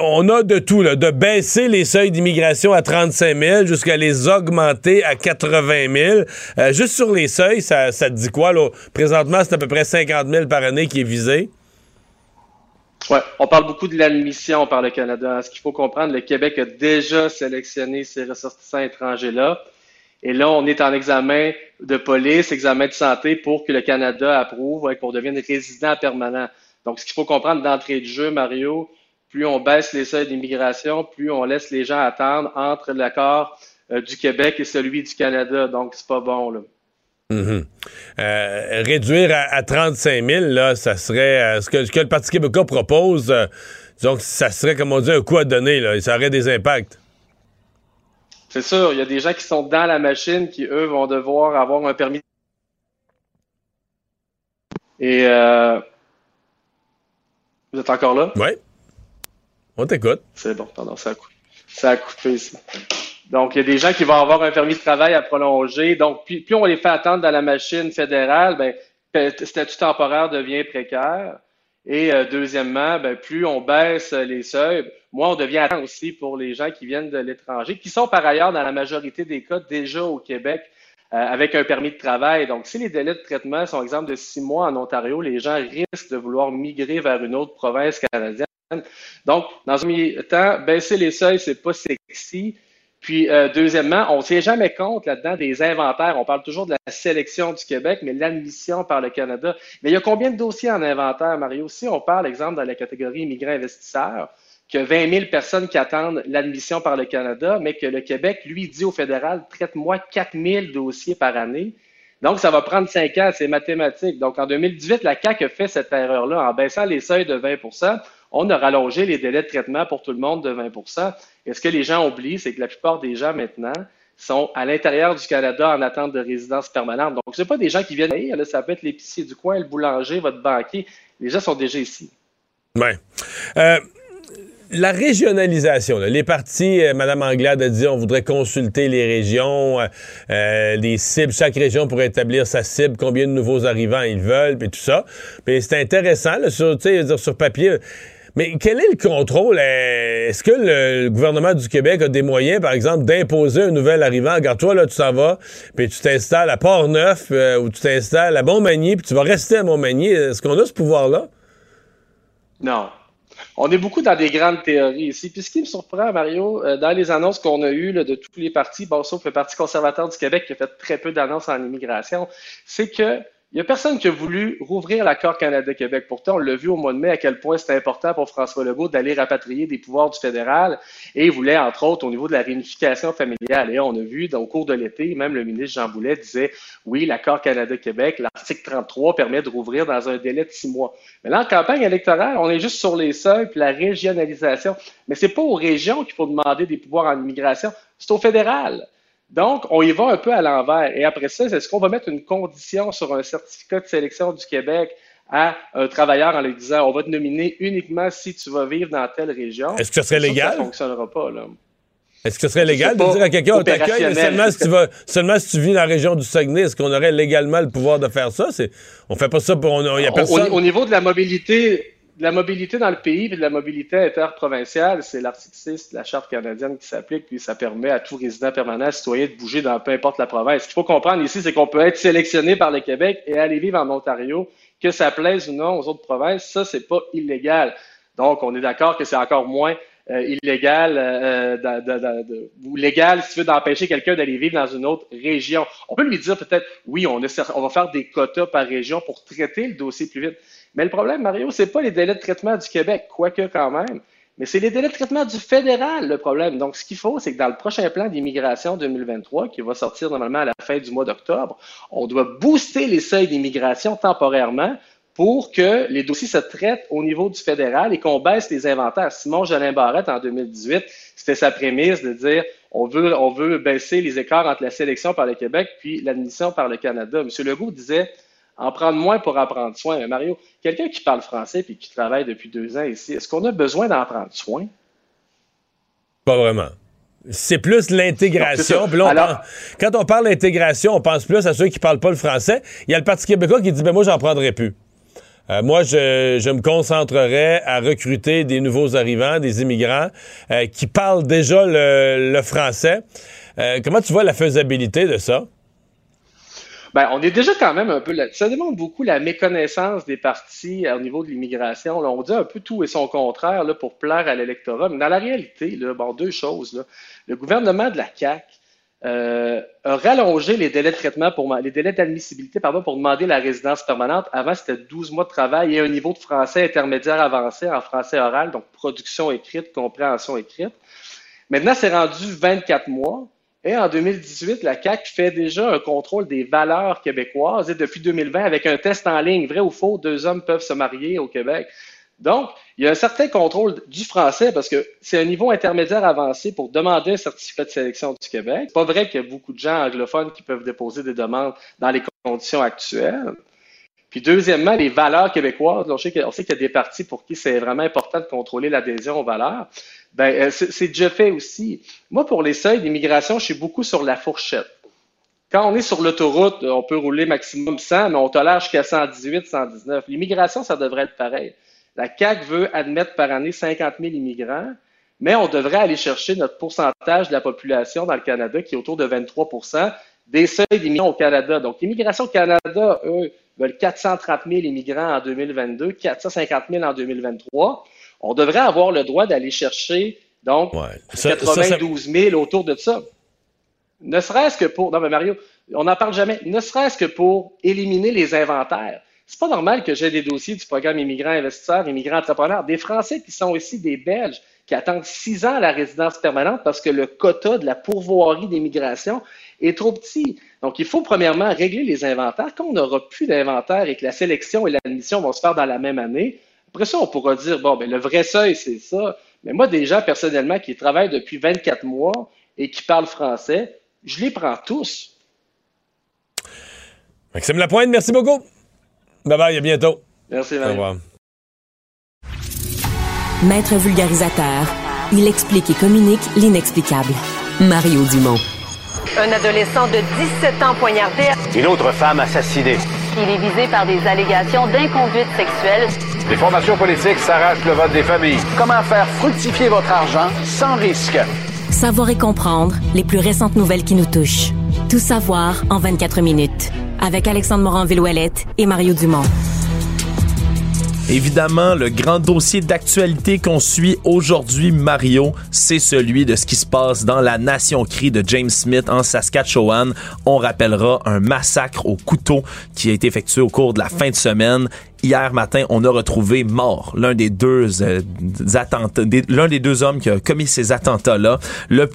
on a de tout, là, de baisser les seuils d'immigration à 35 000 jusqu'à les augmenter à 80 000. Euh, juste sur les seuils, ça, ça te dit quoi? Là? Présentement, c'est à peu près 50 000 par année qui est visé. Oui, on parle beaucoup de l'admission par le Canada. Ce qu'il faut comprendre, le Québec a déjà sélectionné ces ressortissants étrangers-là. Et là, on est en examen de police, examen de santé pour que le Canada approuve et qu'on devienne résident permanent. Donc, ce qu'il faut comprendre d'entrée de jeu, Mario, plus on baisse les seuils d'immigration, plus on laisse les gens attendre entre l'accord euh, du Québec et celui du Canada. Donc, c'est pas bon, là. Mm-hmm. Euh, réduire à, 35 000, là, ça serait. Euh, ce, que, le Parti québécois propose, donc, ça serait, comme on dit, un coup à donner, là, ça aurait des impacts. C'est sûr, il y a des gens qui sont dans la machine qui, eux, vont devoir avoir un permis. Et euh, vous êtes encore là? Oui. On t'écoute. C'est bon, pardon, ça a, coupé. ça a coupé ici. Donc, il y a des gens qui vont avoir un permis de travail à prolonger. Donc, plus, plus on les fait attendre dans la machine fédérale, ben, le statut temporaire devient précaire. Et euh, deuxièmement, ben, plus on baisse les seuils, moins on devient attendre aussi pour les gens qui viennent de l'étranger, qui sont par ailleurs dans la majorité des cas déjà au Québec euh, avec un permis de travail. Donc, si les délais de traitement sont exemple de six mois en Ontario, les gens risquent de vouloir migrer vers une autre province canadienne. Donc, dans un temps, baisser les seuils, c'est pas sexy. Puis, euh, deuxièmement, on ne tient jamais compte là-dedans des inventaires. On parle toujours de la sélection du Québec, mais l'admission par le Canada. Mais il y a combien de dossiers en inventaire, Mario? Si on parle, exemple, dans la catégorie immigrants investisseurs, que 20 000 personnes qui attendent l'admission par le Canada, mais que le Québec, lui, dit au fédéral, traite-moi 4 000 dossiers par année. Donc, ça va prendre 5 ans, c'est mathématique. Donc, en 2018, la CAQ a fait cette erreur-là en baissant les seuils de 20 on a rallongé les délais de traitement pour tout le monde de 20% Et ce que les gens oublient, c'est que la plupart des gens maintenant sont à l'intérieur du Canada en attente de résidence permanente. Donc, ce pas des gens qui viennent, là, ça peut être l'épicier du coin, le boulanger, votre banquier. Les gens sont déjà ici. Oui. Euh, la régionalisation, les partis, euh, Mme Anglade a dit on voudrait consulter les régions, euh, les cibles, chaque région pour établir sa cible, combien de nouveaux arrivants ils veulent, puis tout ça. Puis c'est intéressant, sur papier. Mais quel est le contrôle? Est-ce que le gouvernement du Québec a des moyens, par exemple, d'imposer un nouvel arrivant? Regarde-toi, là, tu s'en vas, puis tu t'installes à Port-Neuf, ou tu t'installes à Montmagny, puis tu vas rester à Montmagny. Est-ce qu'on a ce pouvoir-là? Non. On est beaucoup dans des grandes théories ici. Puis ce qui me surprend, Mario, euh, dans les annonces qu'on a eues de tous les partis, sauf le Parti conservateur du Québec qui a fait très peu d'annonces en immigration, c'est que il n'y a personne qui a voulu rouvrir l'accord Canada-Québec. Pourtant, on l'a vu au mois de mai à quel point c'était important pour François Legault d'aller rapatrier des pouvoirs du fédéral et il voulait, entre autres, au niveau de la réunification familiale. Et on a vu, au cours de l'été, même le ministre Jean Boulet disait, oui, l'accord Canada-Québec, l'article 33 permet de rouvrir dans un délai de six mois. Mais là, en campagne électorale, on est juste sur les seuils puis la régionalisation. Mais c'est pas aux régions qu'il faut demander des pouvoirs en immigration, c'est au fédéral. Donc, on y va un peu à l'envers. Et après ça, est-ce qu'on va mettre une condition sur un certificat de sélection du Québec à un travailleur en lui disant on va te nominer uniquement si tu vas vivre dans telle région? Est-ce que ce serait légal? Ça ne fonctionnera pas, là. Est-ce que ce serait légal de dire à quelqu'un on t'accueille seulement si tu vas seulement si tu vis dans la région du Saguenay, est-ce qu'on aurait légalement le pouvoir de faire ça? C'est, on fait pas ça pour. On, y a personne... au, niveau de la mobilité, la mobilité dans le pays et de la mobilité interprovinciale, c'est l'article 6 de la Charte canadienne qui s'applique, puis ça permet à tout résident permanent, citoyen, de bouger dans peu importe la province. Ce qu'il faut comprendre ici, c'est qu'on peut être sélectionné par le Québec et aller vivre en Ontario, que ça plaise ou non aux autres provinces, ça, c'est pas illégal. Donc, on est d'accord que c'est encore moins euh, illégal euh, de, ou légal si tu veux d'empêcher quelqu'un d'aller vivre dans une autre région. On peut lui dire peut-être oui, on va faire des quotas par région pour traiter le dossier plus vite. Mais le problème, Mario, c'est pas les délais de traitement du Québec, quoique quand même, mais c'est les délais de traitement du fédéral, le problème. Donc, ce qu'il faut, c'est que dans le prochain plan d'immigration 2023, qui va sortir normalement à la fin du mois d'octobre, on doit booster les seuils d'immigration temporairement pour que les dossiers se traitent au niveau du fédéral et qu'on baisse les inventaires. Simon Jolin Barrette, en 2018, c'était sa prémisse de dire on veut, on veut baisser les écarts entre la sélection par le Québec puis l'admission par le Canada. M. Legault disait en prendre moins pour en prendre soin. Mais Mario, quelqu'un qui parle français et qui travaille depuis deux ans ici, est-ce qu'on a besoin d'en prendre soin? Pas vraiment. C'est plus l'intégration. quand on parle d'intégration, on pense plus à ceux qui parlent pas le français. Il y a le Parti québécois qui dit ben moi, j'en prendrai plus. Euh, moi, je, me concentrerai à recruter des nouveaux arrivants, des immigrants euh, qui parlent déjà le, français. Euh, comment tu vois la faisabilité de ça? Ben, on est déjà quand même un peu là. Ça demande beaucoup la méconnaissance des partis au niveau de l'immigration. On dit un peu tout et son contraire là, pour plaire à l'électorat. Mais dans la réalité, là, bon, deux choses. Là. Le gouvernement de la CAQ euh, a rallongé les délais de traitement pour les délais d'admissibilité pardon, pour demander la résidence permanente. Avant, c'était 12 mois de travail et un niveau de français intermédiaire avancé en français oral, donc production écrite, compréhension écrite. Maintenant, c'est rendu 24 mois. Et en 2018, la CAC fait déjà un contrôle des valeurs québécoises et depuis 2020, avec un test en ligne, vrai ou faux, deux hommes peuvent se marier au Québec. Donc, il y a un certain contrôle du français parce que c'est un niveau intermédiaire avancé pour demander un certificat de sélection du Québec. C'est pas vrai qu'il y a beaucoup de gens anglophones qui peuvent déposer des demandes dans les conditions actuelles. Puis deuxièmement, les valeurs québécoises. On sait qu'il y a des partis pour qui c'est vraiment important de contrôler l'adhésion aux valeurs. Ben, euh, c'est déjà fait aussi. Moi, pour les seuils d'immigration, je suis beaucoup sur la fourchette. Quand on est sur l'autoroute, on peut rouler maximum 100, mais on tolère jusqu'à 118, 119. L'immigration, ça devrait être pareil. La CAQ veut admettre par année 50 000 immigrants, mais on devrait aller chercher notre pourcentage de la population dans le Canada, qui est autour de 23% des seuils d'immigrants au Canada. Donc, l'immigration au Canada, eux, veulent 430 000 immigrants en 2022, 450 000 en 2023 on devrait avoir le droit d'aller chercher donc 92 000 autour de ça. Ne serait-ce que pour. Non, mais Mario, on n'en parle jamais. Ne serait-ce que pour éliminer les inventaires. C'est pas normal que j'ai des dossiers du programme Immigrants Investisseurs, Immigrants Entrepreneurs, des Français qui sont aussi des Belges, qui attendent six ans à la résidence permanente parce que le quota de la pourvoirie d'immigration est trop petit. Donc, il faut premièrement régler les inventaires. Quand on n'aura plus d'inventaire et que la sélection et l'admission vont se faire dans la même année, après ça, on pourra dire, bon, ben, le vrai seuil, c'est ça. Mais moi, des gens, personnellement, qui travaillent depuis 24 mois et qui parlent français, je les prends tous. Maxime Lapointe, merci beaucoup. Bye bye, à bientôt. Merci, Au revoir. Maître vulgarisateur, il explique et communique l'inexplicable. Mario Dumont. Un adolescent de 17 ans poignardé. Une autre femme assassinée. Il est visé par des allégations d'inconduite sexuelle. Les formations politiques s'arrachent le vote des familles. Comment faire fructifier votre argent sans risque? Savoir et comprendre les plus récentes nouvelles qui nous touchent. Tout savoir en 24 minutes. Avec Alexandre Morin-Villouellette et Mario Dumont. Évidemment, le grand dossier d'actualité qu'on suit aujourd'hui, Mario, c'est celui de ce qui se passe dans la Nation Cri de James Smith en Saskatchewan. On rappellera un massacre au couteau qui a été effectué au cours de la fin de semaine hier matin, on a retrouvé mort l'un des deux euh, attentats, l'un des deux hommes qui a commis ces attentats-là,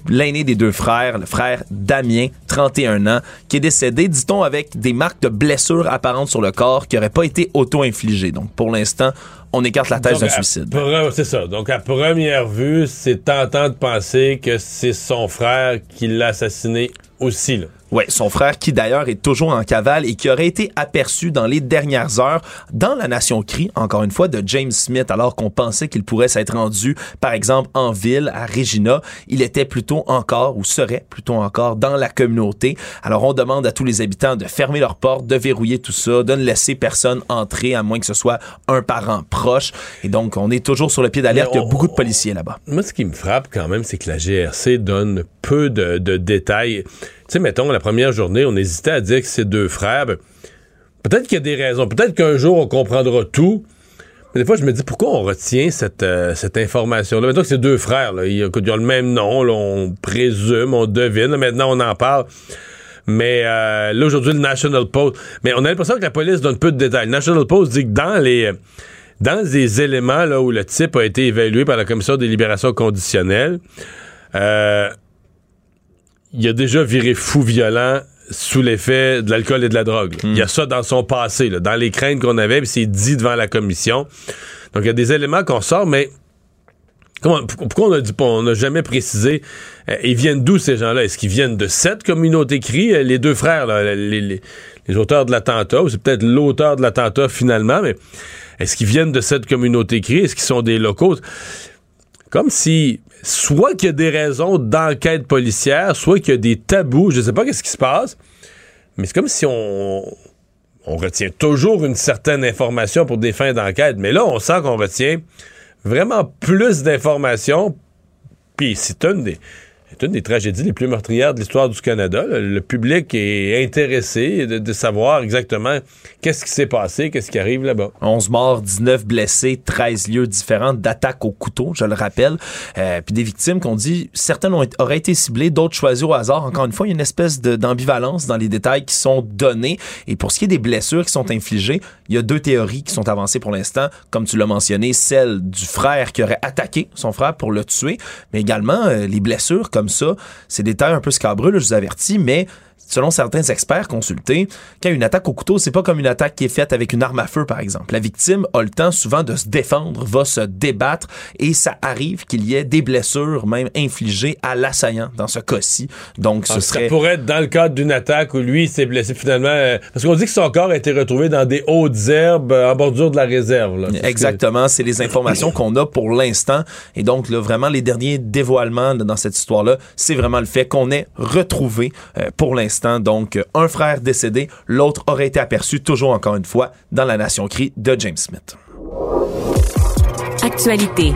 l'aîné des deux frères, le frère Damien, 31 ans, qui est décédé, dit-on, avec des marques de blessures apparentes sur le corps qui n'auraient pas été auto-infligées. Donc, pour l'instant, on écarte la thèse d'un suicide. C'est ça. Donc, à première vue, c'est tentant de penser que c'est son frère qui l'a assassiné aussi. Là. Oui, son frère qui d'ailleurs est toujours en cavale et qui aurait été aperçu dans les dernières heures dans la Nation Cri, encore une fois, de James Smith, alors qu'on pensait qu'il pourrait s'être rendu, par exemple, en ville, à Regina. Il était plutôt encore, ou serait plutôt encore, dans la communauté. Alors on demande à tous les habitants de fermer leurs portes, de verrouiller tout ça, de ne laisser personne entrer, à moins que ce soit un parent proche. Et donc, on est toujours sur le pied d'alerte. Il y a beaucoup de policiers là-bas. Moi, ce qui me frappe quand même, c'est que la GRC donne peu de, de détails. Sais, mettons, la première journée, on hésitait à dire que c'est deux frères. Ben, peut-être qu'il y a des raisons. Peut-être qu'un jour, on comprendra tout. Mais des fois, je me dis, pourquoi on retient cette, euh, cette information-là? Mettons que c'est deux frères. Là. Ils, ont le même nom. On présume, on devine. Maintenant, on en parle. Mais euh, là, aujourd'hui, le National Post. Mais on a l'impression que la police donne peu de détails. Le National Post dit que dans les dans les éléments là, où le type a été évalué par la commission des libérations conditionnelles, euh, il a déjà viré fou violent sous l'effet de l'alcool et de la drogue. Mm. Il y a ça dans son passé, là, dans les craintes qu'on avait, puis c'est dit devant la commission. Donc, il y a des éléments qu'on sort, mais comment, pourquoi on a dit on n'a jamais précisé euh, ils viennent d'où ces gens-là? Est-ce qu'ils viennent de cette communauté CRI? Euh, les deux frères, là, les, les, les, auteurs de l'attentat, ou c'est peut-être l'auteur de l'attentat finalement, mais est-ce qu'ils viennent de cette communauté CRI? Est-ce qu'ils sont des locaux? Comme si soit qu'il y a des raisons d'enquête policière, soit qu'il y a des tabous, je sais pas qu'est-ce qui se passe, mais c'est comme si on, on retient toujours une certaine information pour des fins d'enquête, mais là, on sent qu'on retient vraiment plus d'informations, puis c'est une des c'est une des tragédies les plus meurtrières de l'histoire du Canada. Le public est intéressé de, de savoir exactement qu'est-ce qui s'est passé, qu'est-ce qui arrive là-bas. 11 morts, 19 blessés, 13 lieux différents d'attaques au couteau, je le rappelle. Euh, puis des victimes qu'on dit, certaines auraient été ciblées, d'autres choisies au hasard. Encore une fois, il y a une espèce d'ambivalence dans les détails qui sont donnés. Et pour ce qui est des blessures qui sont infligées, il y a deux théories qui sont avancées pour l'instant. Comme tu l'as mentionné, celle du frère qui aurait attaqué son frère pour le tuer, mais également euh, les blessures comme ça. C'est des détails un peu scabreux, je vous avertis, mais selon certains experts consultés, quand une attaque au couteau, c'est pas comme une attaque qui est faite avec une arme à feu, par exemple. La victime a le temps souvent de se défendre, va se débattre, et ça arrive qu'il y ait des blessures même infligées à l'assaillant dans ce cas-ci. Donc, ce Ah, serait... Ça pourrait être dans le cadre d'une attaque où lui s'est blessé finalement. euh, parce qu'on dit que son corps a été retrouvé dans des hautes herbes euh, en bordure de la réserve. là. Exactement, c'est les informations qu'on a pour l'instant. Et donc, là, vraiment, les derniers dévoilements dans cette histoire-là, c'est vraiment le fait qu'on ait retrouvé euh, pour l'instant, donc, un frère décédé, l'autre aurait été aperçu, toujours encore une fois, dans la Nation Cri de James Smith. Actualité.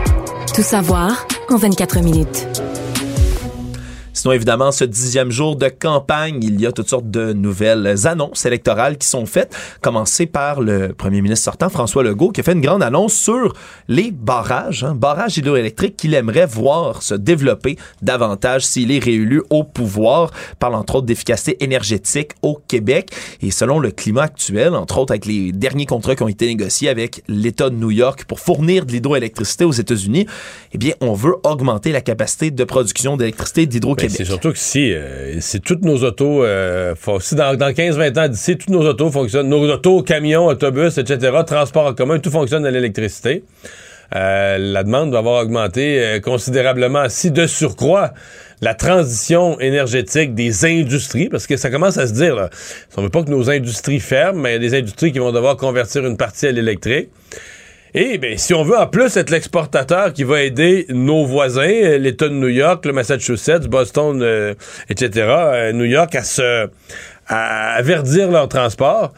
Tout savoir en 24 minutes. Sinon, évidemment, ce dixième jour de campagne, il y a toutes sortes de nouvelles annonces électorales qui sont faites, commencées par le premier ministre sortant, François Legault, qui a fait une grande annonce sur les barrages, hein, barrages hydroélectriques qu'il aimerait voir se développer davantage s'il est réélu au pouvoir. Parle entre autres d'efficacité énergétique au Québec. Et selon le climat actuel, entre autres avec les derniers contrats qui ont été négociés avec l'État de New York pour fournir de l'hydroélectricité aux États-Unis, eh bien, on veut augmenter la capacité de production d'électricité d'Hydro-Québec. C'est surtout que si, euh, si toutes nos autos, euh, si dans, dans 15-20 ans d'ici, toutes nos autos fonctionnent, nos autos, camions, autobus, etc., transport en commun, tout fonctionne à l'électricité. Euh, la demande va avoir augmenté euh, considérablement. Si de surcroît, la transition énergétique des industries, parce que ça commence à se dire, là, on veut pas que nos industries ferment, mais il y a des industries qui vont devoir convertir une partie à l'électrique. Et bien, si on veut en plus être l'exportateur qui va aider nos voisins, euh, l'État de New York, le Massachusetts, Boston, euh, etc., euh, New York, à se à verdir leur transport,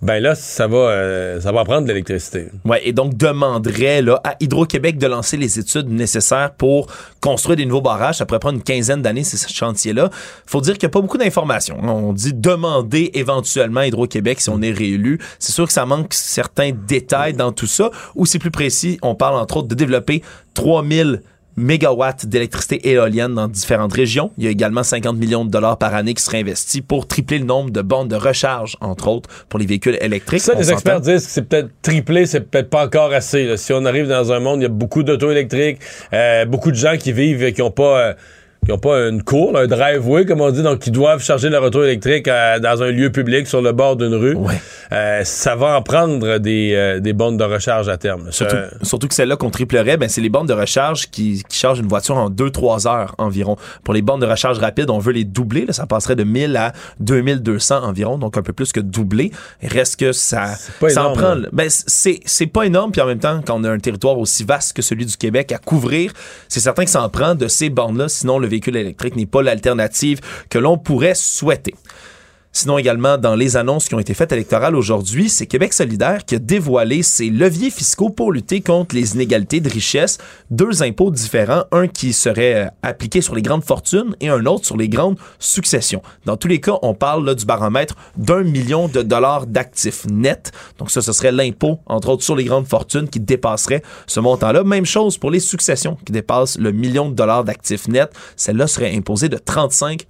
ben là, ça va, euh, ça va prendre de l'électricité. Ouais, et donc demanderait là, à Hydro-Québec de lancer les études nécessaires pour construire des nouveaux barrages. Ça pourrait prendre une quinzaine d'années, c'est ce chantier-là. faut dire qu'il n'y a pas beaucoup d'informations. On dit demander éventuellement à Hydro-Québec si on est réélu. C'est sûr que ça manque certains détails dans tout ça. Ou c'est plus précis, on parle entre autres de développer 3000 mégawatts d'électricité éolienne dans différentes régions. Il y a également 50 millions de dollars par année qui seraient investis pour tripler le nombre de bornes de recharge, entre autres, pour les véhicules électriques. Ça, On les experts disent que c'est peut-être triplé, c'est peut-être pas encore assez. là. Si on arrive dans un monde, il y a beaucoup d'auto électriques, euh, beaucoup de gens qui vivent et qui ont pas... euh, qui n'ont pas une cour, un driveway, comme on dit, donc qui doivent charger leur auto électrique euh, dans un lieu public sur le bord d'une rue. Euh, ça va en prendre des, euh, des bornes de recharge à terme. Surtout, surtout que celle-là qu'on triplerait, ben, c'est les bornes de recharge qui, qui chargent une voiture en 2-3 heures environ. Pour les bornes de recharge rapide, on veut les doubler. Là, ça passerait de 1000 à 2200 environ, donc un peu plus que doubler. Il reste que ça, pas ça en énorme, prend. là. Ben, c'est c'est pas énorme, puis en même temps, quand on a un territoire aussi vaste que celui du Québec à couvrir, c'est certain que ça en prend de ces bornes-là, sinon le véhicule électrique n'est pas l'alternative que l'on pourrait souhaiter. Sinon également, dans les annonces qui ont été faites électorales aujourd'hui, c'est Québec solidaire qui a dévoilé ses leviers fiscaux pour lutter contre les inégalités de richesse. Deux impôts différents, un qui serait euh, appliqué sur les grandes fortunes et un autre sur les grandes successions. Dans tous les cas, on parle là, du baromètre d'un million de dollars d'actifs nets. Donc ça, ce serait l'impôt, entre autres, sur les grandes fortunes qui dépasserait ce montant-là. Même chose pour les successions qui dépassent le million de dollars d'actifs nets. Celle-là serait imposée de 35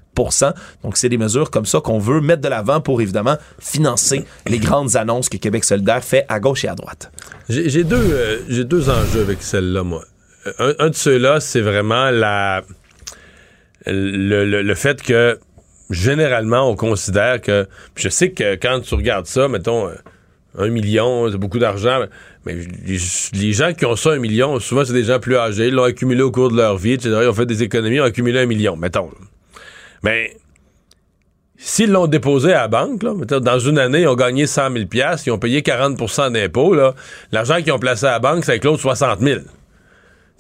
donc, c'est des mesures comme ça qu'on veut mettre de l'avant pour évidemment financer les grandes annonces que Québec solidaire fait à gauche et à droite. J'ai deux, euh, deux enjeux avec celle-là, moi. Un, un de ceux-là, c'est vraiment la le, le- le fait que généralement, on considère que. Je sais que quand tu regardes ça, mettons, euh, un million, c'est beaucoup d'argent, mais les, gens qui ont ça, un million, souvent, c'est des gens plus âgés, ils l'ont accumulé au cours de leur vie, etc. Ils ont fait des économies, ont accumulé un million, mettons. Mais s'ils l'ont déposé à la banque, là, dans une année, ils ont gagné 100 000 ils ont payé 40 d'impôts, l'argent qu'ils ont placé à la banque, c'est l'autre 60 000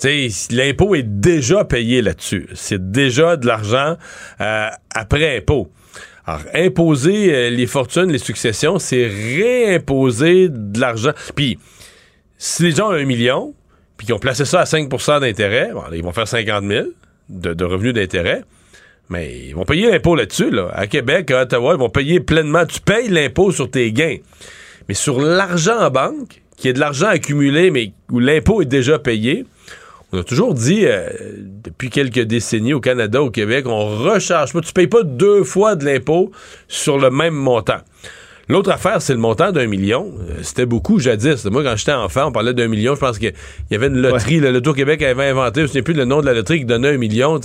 Tu sais, l'impôt est déjà payé là-dessus. C'est déjà de l'argent euh, après impôt. Alors, imposer euh, les fortunes, les successions, c'est réimposer de l'argent. Puis, si les gens ont un million, puis qu'ils ont placé ça à 5% d'intérêt, bon, ils vont faire 50 000 de, de revenus d'intérêt. Mais ils vont payer l'impôt là-dessus. Là. À Québec, à Ottawa, ils vont payer pleinement. Tu payes l'impôt sur tes gains. Mais sur l'argent en banque, qui est de l'argent accumulé, mais où l'impôt est déjà payé, on a toujours dit, euh, depuis quelques décennies au Canada, au Québec, on recharge pas. Tu payes pas deux fois de l'impôt sur le même montant. L'autre affaire, c'est le montant d'un million. Euh, C'était beaucoup jadis. Moi, quand j'étais enfant, on parlait d'un million. Je pense qu'il y avait une loterie. Le Loto Québec avait inventé, je ne sais plus le nom de la loterie qui donnait un million.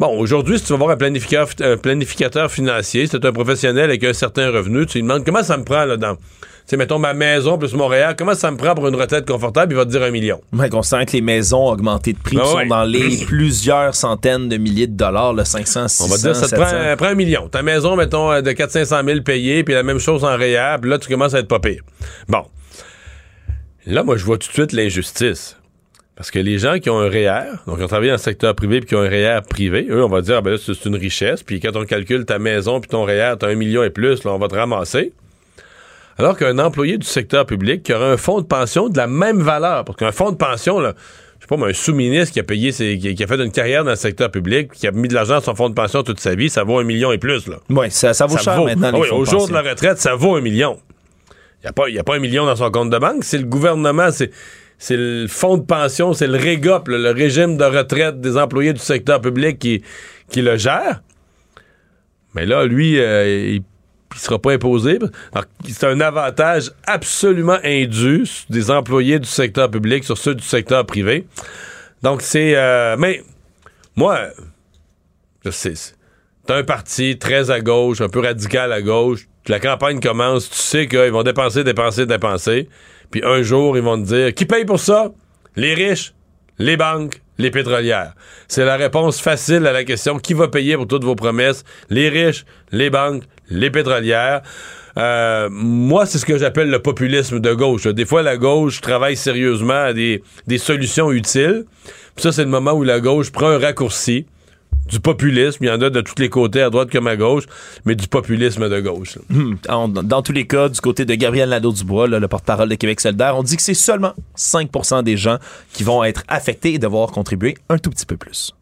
Bon, aujourd'hui, si tu vas voir un planificateur, un planificateur financier, c'est un professionnel avec un certain revenu, tu lui demandes comment ça me prend là-dedans. Tu sais, mettons ma maison plus Montréal, comment ça me prend pour une retraite confortable, il va te dire un million. Ouais, considérant que les maisons ont augmenté de prix, Ah ouais. sont dans les plusieurs centaines de milliers de dollars, le 500, 600, On va te dire, ça te 700. prend, euh, prend un million. Ta maison, mettons, euh, de 400-500 000 payés, puis la même chose en réel, puis là, tu commences à être pas pire. Bon. Là, moi, je vois tout de suite l'injustice. Parce que les gens qui ont un REER, donc qui ont travaillé dans le secteur privé puis qui ont un REER privé, eux, on va dire, ah, ben là, c'est une richesse, puis quand on calcule ta maison puis ton REER, t'as un million et plus, là, on va te ramasser. Alors qu'un employé du secteur public qui aura un fonds de pension de la même valeur, parce qu'un fonds de pension, là, je sais pas, moi, un sous-ministre qui a payé ses, qui, qui a fait une carrière dans le secteur public, qui a mis de l'argent dans son fonds de pension toute sa vie, ça vaut un million et plus, là. Oui, ça, ça vaut cher maintenant. Ah oui, au jour de la retraite, ça vaut un million. Il n'y a, pas- y a pas un million dans son compte de banque. C'est le gouvernement, c'est, c'est le fonds de pension, c'est le REGOP, le, régime de retraite des employés du secteur public qui, qui le gère. Mais là, lui, euh, il ne sera pas imposé. C'est un avantage absolument indu des employés du secteur public sur ceux du secteur privé. Donc, c'est... euh, mais moi, je sais, t'as un parti très à gauche, un peu radical à gauche, la campagne commence, tu sais qu'ils vont dépenser, dépenser, dépenser, puis un jour, ils vont te dire, qui paye pour ça? Les riches, les banques, les pétrolières. C'est la réponse facile à la question, qui va payer pour toutes vos promesses? Les riches, les banques, les pétrolières. Euh, moi, c'est ce que j'appelle le populisme de gauche. Des fois, la gauche travaille sérieusement à des, des solutions utiles. Puis ça, c'est le moment où la gauche prend un raccourci du populisme. Il y en a de tous les côtés, à droite comme à gauche, mais du populisme de gauche. en- dans tous les cas, du côté de Gabriel Nadeau-Dubois, le porte-parole de Québec solidaire, on dit que c'est seulement 5% des gens qui vont être affectés et devoir contribuer un tout petit peu plus.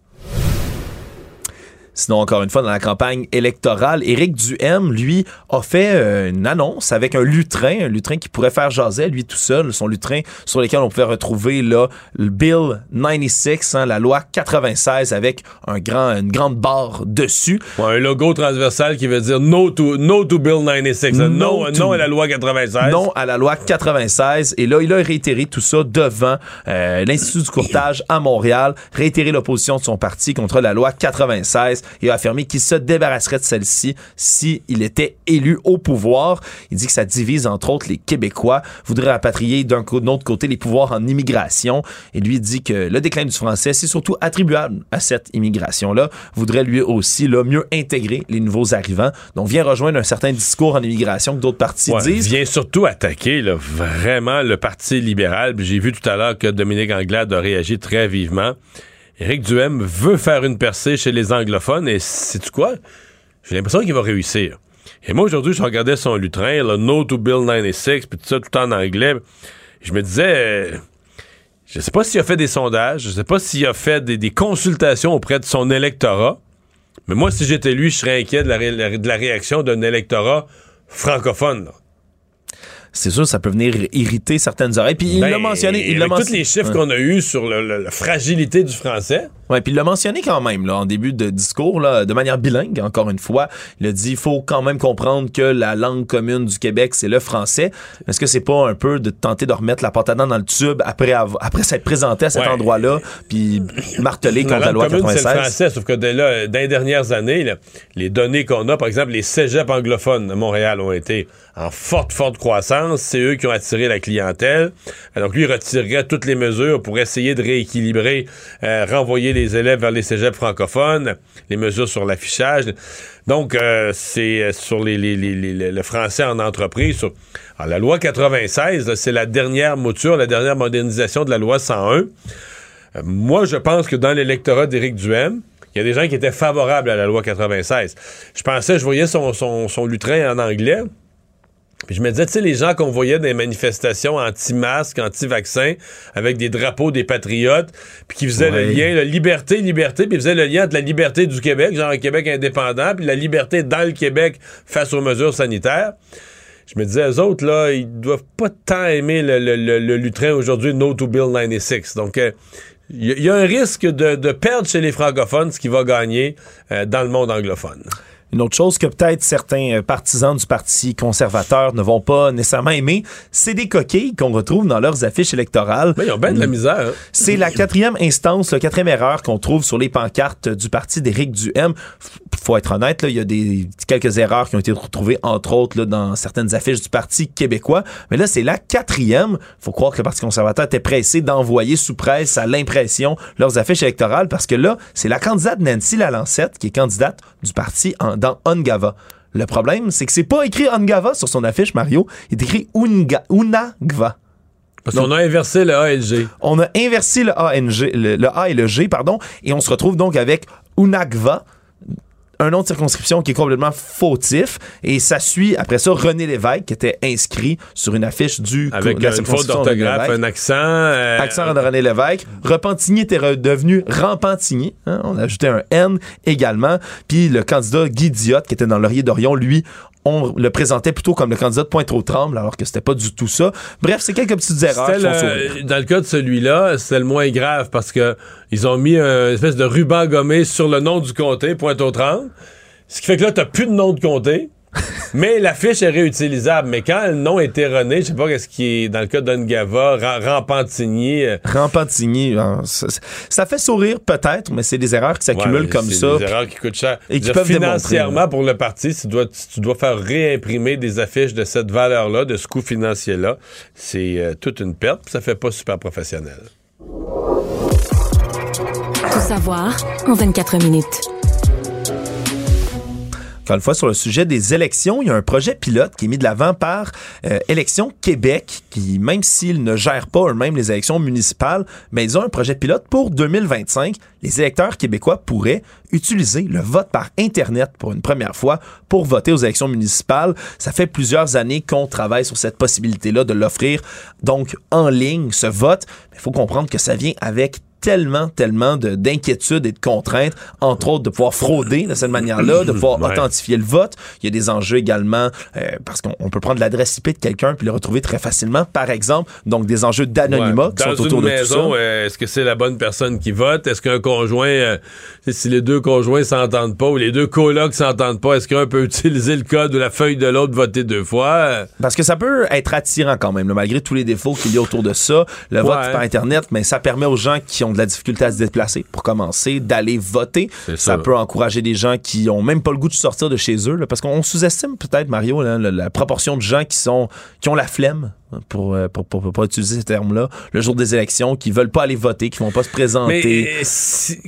Sinon, encore une fois, dans la campagne électorale, Éric Duhem, lui, a fait euh, une annonce avec un lutrin, un lutrin qui pourrait faire jaser, lui tout seul, son lutrin sur lequel on pouvait retrouver là, le Bill 96, hein, la loi 96 avec un grand, une grande barre dessus. Ouais, un logo transversal qui veut dire no to, no to Bill 96. No Non, to- non à la loi 96. Non à la loi 96. Et là, il a réitéré tout ça devant euh, l'Institut du courtage à Montréal, réitéré l'opposition de son parti contre la loi 96 et a affirmé qu'il se débarrasserait de celle-ci si il était élu au pouvoir. Il dit que ça divise entre autres les Québécois, voudrait rapatrier d'un autre côté les pouvoirs en immigration. Et lui dit que le déclin du français, c'est surtout attribuable à cette immigration-là. Voudrait lui aussi là, mieux intégrer les nouveaux arrivants. Donc vient rejoindre un certain discours en immigration que d'autres partis Ouais, disent. vient surtout attaquer là, vraiment le Parti libéral. J'ai vu tout à l'heure que Dominique Anglade a réagi très vivement. Éric Duhem veut faire une percée chez les anglophones et c'est quoi? J'ai l'impression qu'il va réussir. Et moi, aujourd'hui, je regardais son lutrin, le No to Bill 96, puis tout ça, tout en anglais. Je me disais, euh, je sais pas s'il a fait des sondages, je sais pas s'il a fait des, consultations auprès de son électorat, mais moi, si j'étais lui, je serais inquiet de la, de la réaction d'un électorat francophone. là. C'est sûr, ça peut venir irriter certaines oreilles. Puis il Ben, l'a mentionné. Il l'a avec tous mentionné. les chiffres Ouais. qu'on a eus sur le- le- la fragilité du français. Ouais, puis il l'a mentionné quand même là, en début de discours, là, de manière bilingue, encore une fois. Il a dit il faut quand même comprendre que la langue commune du Québec, c'est le français. Est-ce que c'est pas un peu de tenter de remettre la patate dans le tube après, après s'être présenté à cet Ouais. endroit-là, puis marteler contre la loi commune, c'est le 96? français, sauf que dès là, dans les dernières années, là, les données qu'on a, par exemple, les cégeps anglophones de Montréal ont été en forte, forte croissance. C'est eux qui ont attiré la clientèle. Donc lui, il retirerait toutes les mesures pour essayer de rééquilibrer, euh, renvoyer les élèves vers les cégeps francophones, les mesures sur l'affichage. Donc, euh, c'est euh, sur les, les- les- les- le français en entreprise. Alors, la loi 96, là, c'est la dernière mouture, la dernière modernisation de la loi 101. Euh, moi, je pense que dans l'électorat d'Éric Duhem, il y a des gens qui étaient favorables à la loi 96. Je pensais, je voyais son, son lutrin en anglais. Puis je me disais, tu sais, les gens qu'on voyait dans les manifestations anti-masques, anti-vaccins, avec des drapeaux des patriotes, puis qui faisaient le lien, la liberté, liberté, puis ils faisaient le lien entre la liberté du Québec, genre un Québec indépendant, puis la liberté dans le Québec face aux mesures sanitaires. Je me disais, eux autres, là, ils doivent pas tant aimer le, le, le- le lutrin aujourd'hui, No to Bill 96. Donc, euh, il y, a- il y a un risque de, de perdre chez les francophones ce qui va gagner euh, dans le monde anglophone. Une autre chose que peut-être certains euh, partisans du Parti conservateur ne vont pas nécessairement aimer, c'est des coquilles qu'on retrouve dans leurs affiches électorales. Mais ils ont bien de la misère. hein. C'est la quatrième instance, la quatrième erreur qu'on trouve sur les pancartes du parti d'Éric Duhem. Faut être honnête, là, il y a des quelques erreurs qui ont été retrouvées, entre autres, là, dans certaines affiches du Parti québécois. Mais là, c'est la quatrième. Faut croire que le Parti conservateur était pressé d'envoyer sous presse à l'impression leurs affiches électorales parce que là, c'est la candidate Nancy Lalancette qui est candidate du parti en- dans Ongava. Le problème, c'est que c'est pas écrit Ongava sur son affiche, Mario. Il est écrit Unga, Unagva. Parce qu'on a inversé le ALG. On a inversé le, ANG, le, le A et le G, pardon, et on se retrouve donc avec Unagva, un nom de circonscription qui est complètement fautif, et ça suit après ça René Lévesque qui était inscrit sur une affiche du Avec de la une faute d'orthographe, un accent. euh, Accent de René Lévesque. Repentigny était redevenu Rampentigny. hein, On a ajouté un N également. Puis le candidat Guy Diotte, qui était dans Laurier d'Orion, lui, on le présentait plutôt comme le candidat de Pointe-aux-Trembles, alors que c'était pas du tout ça. Bref, c'est quelques petites erreurs qui le- dans le cas de celui-là, c'était le moins grave parce que ils ont mis une espèce de ruban gommé sur le nom du comté, Pointe-aux-Trembles. Ce qui fait que là, t'as plus de nom de comté. Mais l'affiche est réutilisable. Mais quand le nom est erroné, je sais pas qu'est-ce qui est dans le cas d'Ungava, Ram- Rampentigny. euh, hein, ça, ça fait sourire peut-être, mais c'est des erreurs qui s'accumulent ouais, comme ça. Des erreurs qui coûtent cher. Et qui peuvent démontrer, financièrement, là. pour le parti, si tu dois, tu dois faire réimprimer des affiches de cette valeur-là, de ce coût financier-là, c'est euh, toute une perte. puis Ça fait pas super professionnel. Tout savoir en 24 minutes. Encore une fois, sur le sujet des élections, il y a un projet pilote qui est mis de l'avant par euh, Élections Québec, qui, même s'ils ne gèrent pas eux-mêmes les élections municipales, mais ils ont un projet pilote pour 2025. Les électeurs québécois pourraient utiliser le vote par Internet pour une première fois pour voter aux élections municipales. Ça fait plusieurs années qu'on travaille sur cette possibilité-là de l'offrir, donc en ligne, ce vote. Il faut comprendre que ça vient avec tellement, tellement de- d'inquiétudes et de contraintes, entre autres de pouvoir frauder de cette manière-là, de pouvoir Ouais. authentifier le vote. Il y a des enjeux également euh, parce qu'on on peut prendre l'adresse IP de quelqu'un puis le retrouver très facilement, par exemple. Donc des enjeux d'anonymat Ouais. qui Dans sont autour une de maison, tout ça. euh, est-ce que c'est la bonne personne qui vote? Est-ce qu'un conjoint, euh, si les deux conjoints s'entendent pas ou les deux colocs s'entendent pas, est-ce qu'un peut utiliser le code ou la feuille de l'autre voter deux fois? Parce que ça peut être attirant quand même, là, malgré tous les défauts qu'il y a autour de ça. Le vote par Internet, mais ça permet aux gens qui ont de la difficulté à se déplacer, pour commencer, d'aller voter. Ça, ça. peut encourager des gens qui ont même pas le goût de sortir de chez eux, là, parce qu'on sous-estime peut-être, Mario, là, la, la proportion de gens qui sont qui ont la flemme, hein, pour, euh, pour, pour, pour pas utiliser ce terme-là, le jour des élections, qui veulent pas aller voter, qui vont pas se présenter. Mais euh, si-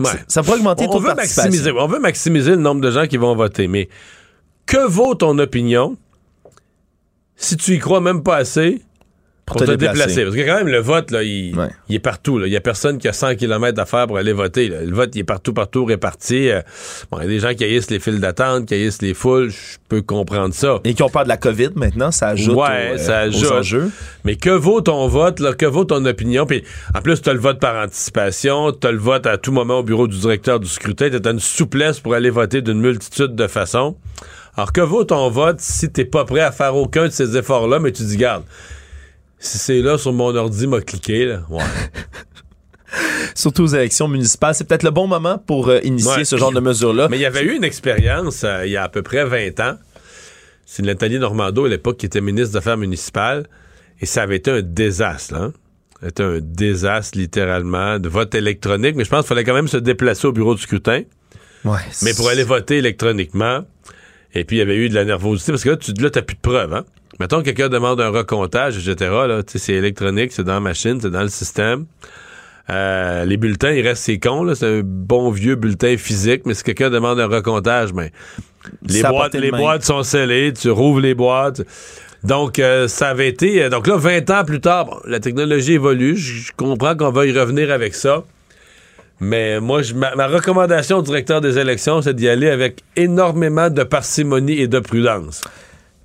ouais. Ça pourrait augmenter on, on de veut maximiser, on veut maximiser le nombre de gens qui vont voter, mais que vaut ton opinion si tu y crois même pas assez pour, te te, déplacer. déplacer? Parce que quand même, le vote, là, il, Ouais. il est partout. là. Il y a personne qui a 100 km à faire pour aller voter. là. Le vote, il est partout, partout réparti. Euh, bon, il y a des gens qui haïssent les files d'attente, qui haïssent les foules. Je peux comprendre ça. Et qui ont peur de la COVID maintenant, ça ajoute Ouais, au- euh, ça aux ajoute. enjeux. Mais que vaut ton vote, là? Que vaut ton opinion? Puis en plus, tu as le vote par anticipation, tu as le vote à tout moment au bureau du directeur du scrutin, tu as une souplesse pour aller voter d'une multitude de façons. Alors, que vaut ton vote si t'es pas prêt à faire aucun de ces efforts-là, mais tu dis, garde, si c'est là sur mon ordi, m'a cliqué, là. Ouais. Surtout aux élections municipales, c'est peut-être le bon moment pour euh, initier Ouais. ce genre de mesures-là. Mais il y avait eu une expérience euh, il y a à peu près 20 ans. C'est Nathalie Normando, à l'époque, qui était ministre des Affaires municipales. Et ça avait été un désastre, là. C'était un désastre, littéralement, de vote électronique. Mais je pense qu'il fallait quand même se déplacer au bureau du scrutin. Ouais, Mais pour aller voter électroniquement. Et puis, il y avait eu de la nervosité. Parce que là, tu là, t'as plus de preuves, hein. Mettons que quelqu'un demande un recomptage, etc. Là, c'est électronique, c'est dans la machine, c'est dans le système. Euh, les bulletins, il reste c'est con, là. C'est un bon vieux bulletin physique, mais si quelqu'un demande un recomptage, ben, les, Ça boîtes, les boîtes sont scellées, tu rouvres les boîtes. Donc, euh, ça avait été. euh, Donc là, 20 ans plus tard, bon, la technologie évolue. Je je comprends qu'on va y revenir avec ça. Mais moi, je- ma, ma recommandation au directeur des élections, c'est d'y aller avec énormément de parcimonie et de prudence.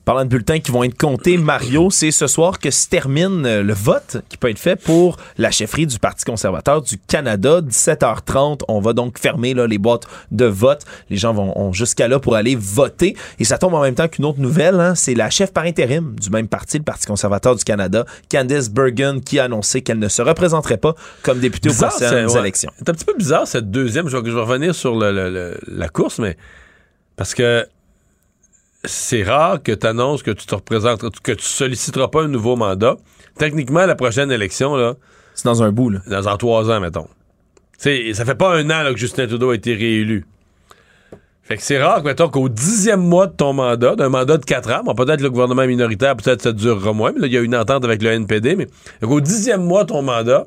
Parlant de bulletins qui vont être comptés, Mario, c'est ce soir que se termine euh, le vote qui peut être fait pour la chefferie du Parti conservateur du Canada. 17h30, on va donc fermer là, les boîtes de vote. Les gens vont ont jusqu'à là pour aller voter. Et ça tombe en même temps qu'une autre nouvelle, hein, c'est la chef par intérim du même parti, le Parti conservateur du Canada, Candice Bergen, qui a annoncé qu'elle ne se représenterait pas comme députée aux prochaines ouais. élections. C'est un petit peu bizarre cette deuxième. Je vais, je vais revenir sur le- le- le- la course, mais parce que c'est rare que tu annonces que tu te représentes, que tu solliciteras pas un nouveau mandat. Techniquement, la prochaine élection, là, C'est dans un bout, là. dans trois ans, mettons. sais, ça fait pas un an là, que Justin Trudeau a été réélu. Fait que c'est rare mettons, qu'au dixième mois de ton mandat, d'un mandat de quatre ans, bon, peut-être le gouvernement minoritaire, peut-être ça durera moins, mais là, il y a une entente avec le NPD, mais fait qu'au dixième mois de ton mandat,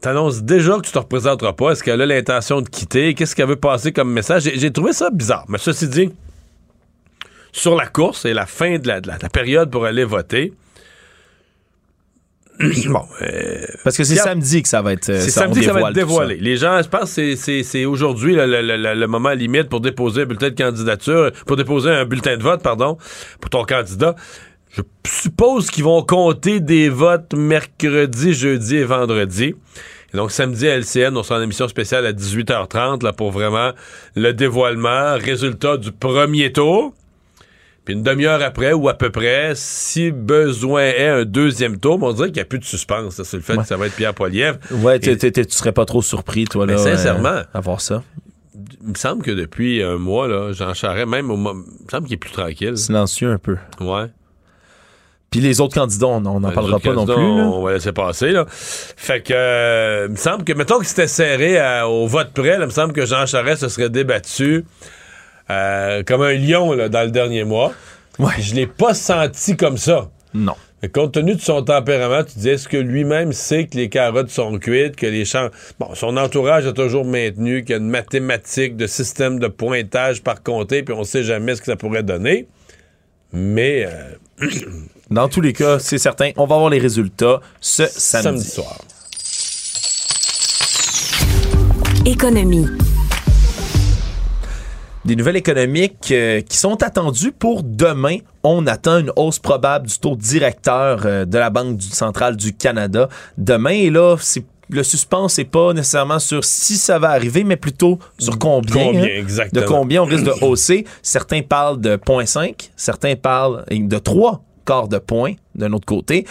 t'annonces déjà que tu te représenteras pas. Est-ce qu'elle a l'intention de quitter? Qu'est-ce qu'elle veut passer comme message? J'ai trouvé ça bizarre. Mais ceci dit, sur la course et la fin de la, de la- de la période pour aller voter, bon, euh, Parce que c'est samedi que ça va être. euh, c'est samedi que ça va être dévoilé. Les gens, je pense que c'est- c'est c'est aujourd'hui le, le- le- le moment limite pour déposer un bulletin de candidature, pour déposer un bulletin de vote, pardon, pour ton candidat. Je suppose qu'ils vont compter des votes mercredi, jeudi et vendredi. Et donc, samedi à LCN, on sera en émission spéciale à 18h30 là, pour vraiment le dévoilement, résultat du premier tour. Puis une demi-heure après, ou à peu près, si besoin est un deuxième tour, on dirait qu'il n'y a plus de suspense là, sur le fait Ouais. que ça va être Pierre Poilievre. Ouais, tu serais pas trop surpris, toi, là. Sincèrement. euh, à voir ça. Il me semble que depuis un mois, là, Jean Charest, même au mo- il me semble qu'il est plus tranquille. Silencieux un peu. Ouais. Puis les autres candidats, on n'en parlera pas non plus. On va laisser passer, là. Fait que, euh, il me semble que, mettons que c'était serré à- au vote près, là, il me semble que Jean Charest se serait débattu euh, comme un lion, là, dans le dernier mois. Ouais. Je l'ai pas senti comme ça. Non. Mais compte tenu de son tempérament, tu dis, est-ce que lui-même sait que les carottes sont cuites, que les champs... Bon, son entourage a toujours maintenu qu'il y a une mathématique de système de pointage par comté, puis on sait jamais ce que ça pourrait donner. Mais euh, Dans tous les cas, c'est certain, on va avoir les résultats ce samedi. samedi soir. Économie. Des nouvelles économiques euh, qui sont attendues pour demain. On attend une hausse probable du taux directeur euh, de la Banque du- centrale du Canada demain. Et là, c'est le suspense n'est pas nécessairement sur si ça va arriver, mais plutôt sur combien. Combien, hein, exactement. De combien on risque de hausser. Certains parlent de 0.5, certains parlent de 3 quarts de point d'un autre côté.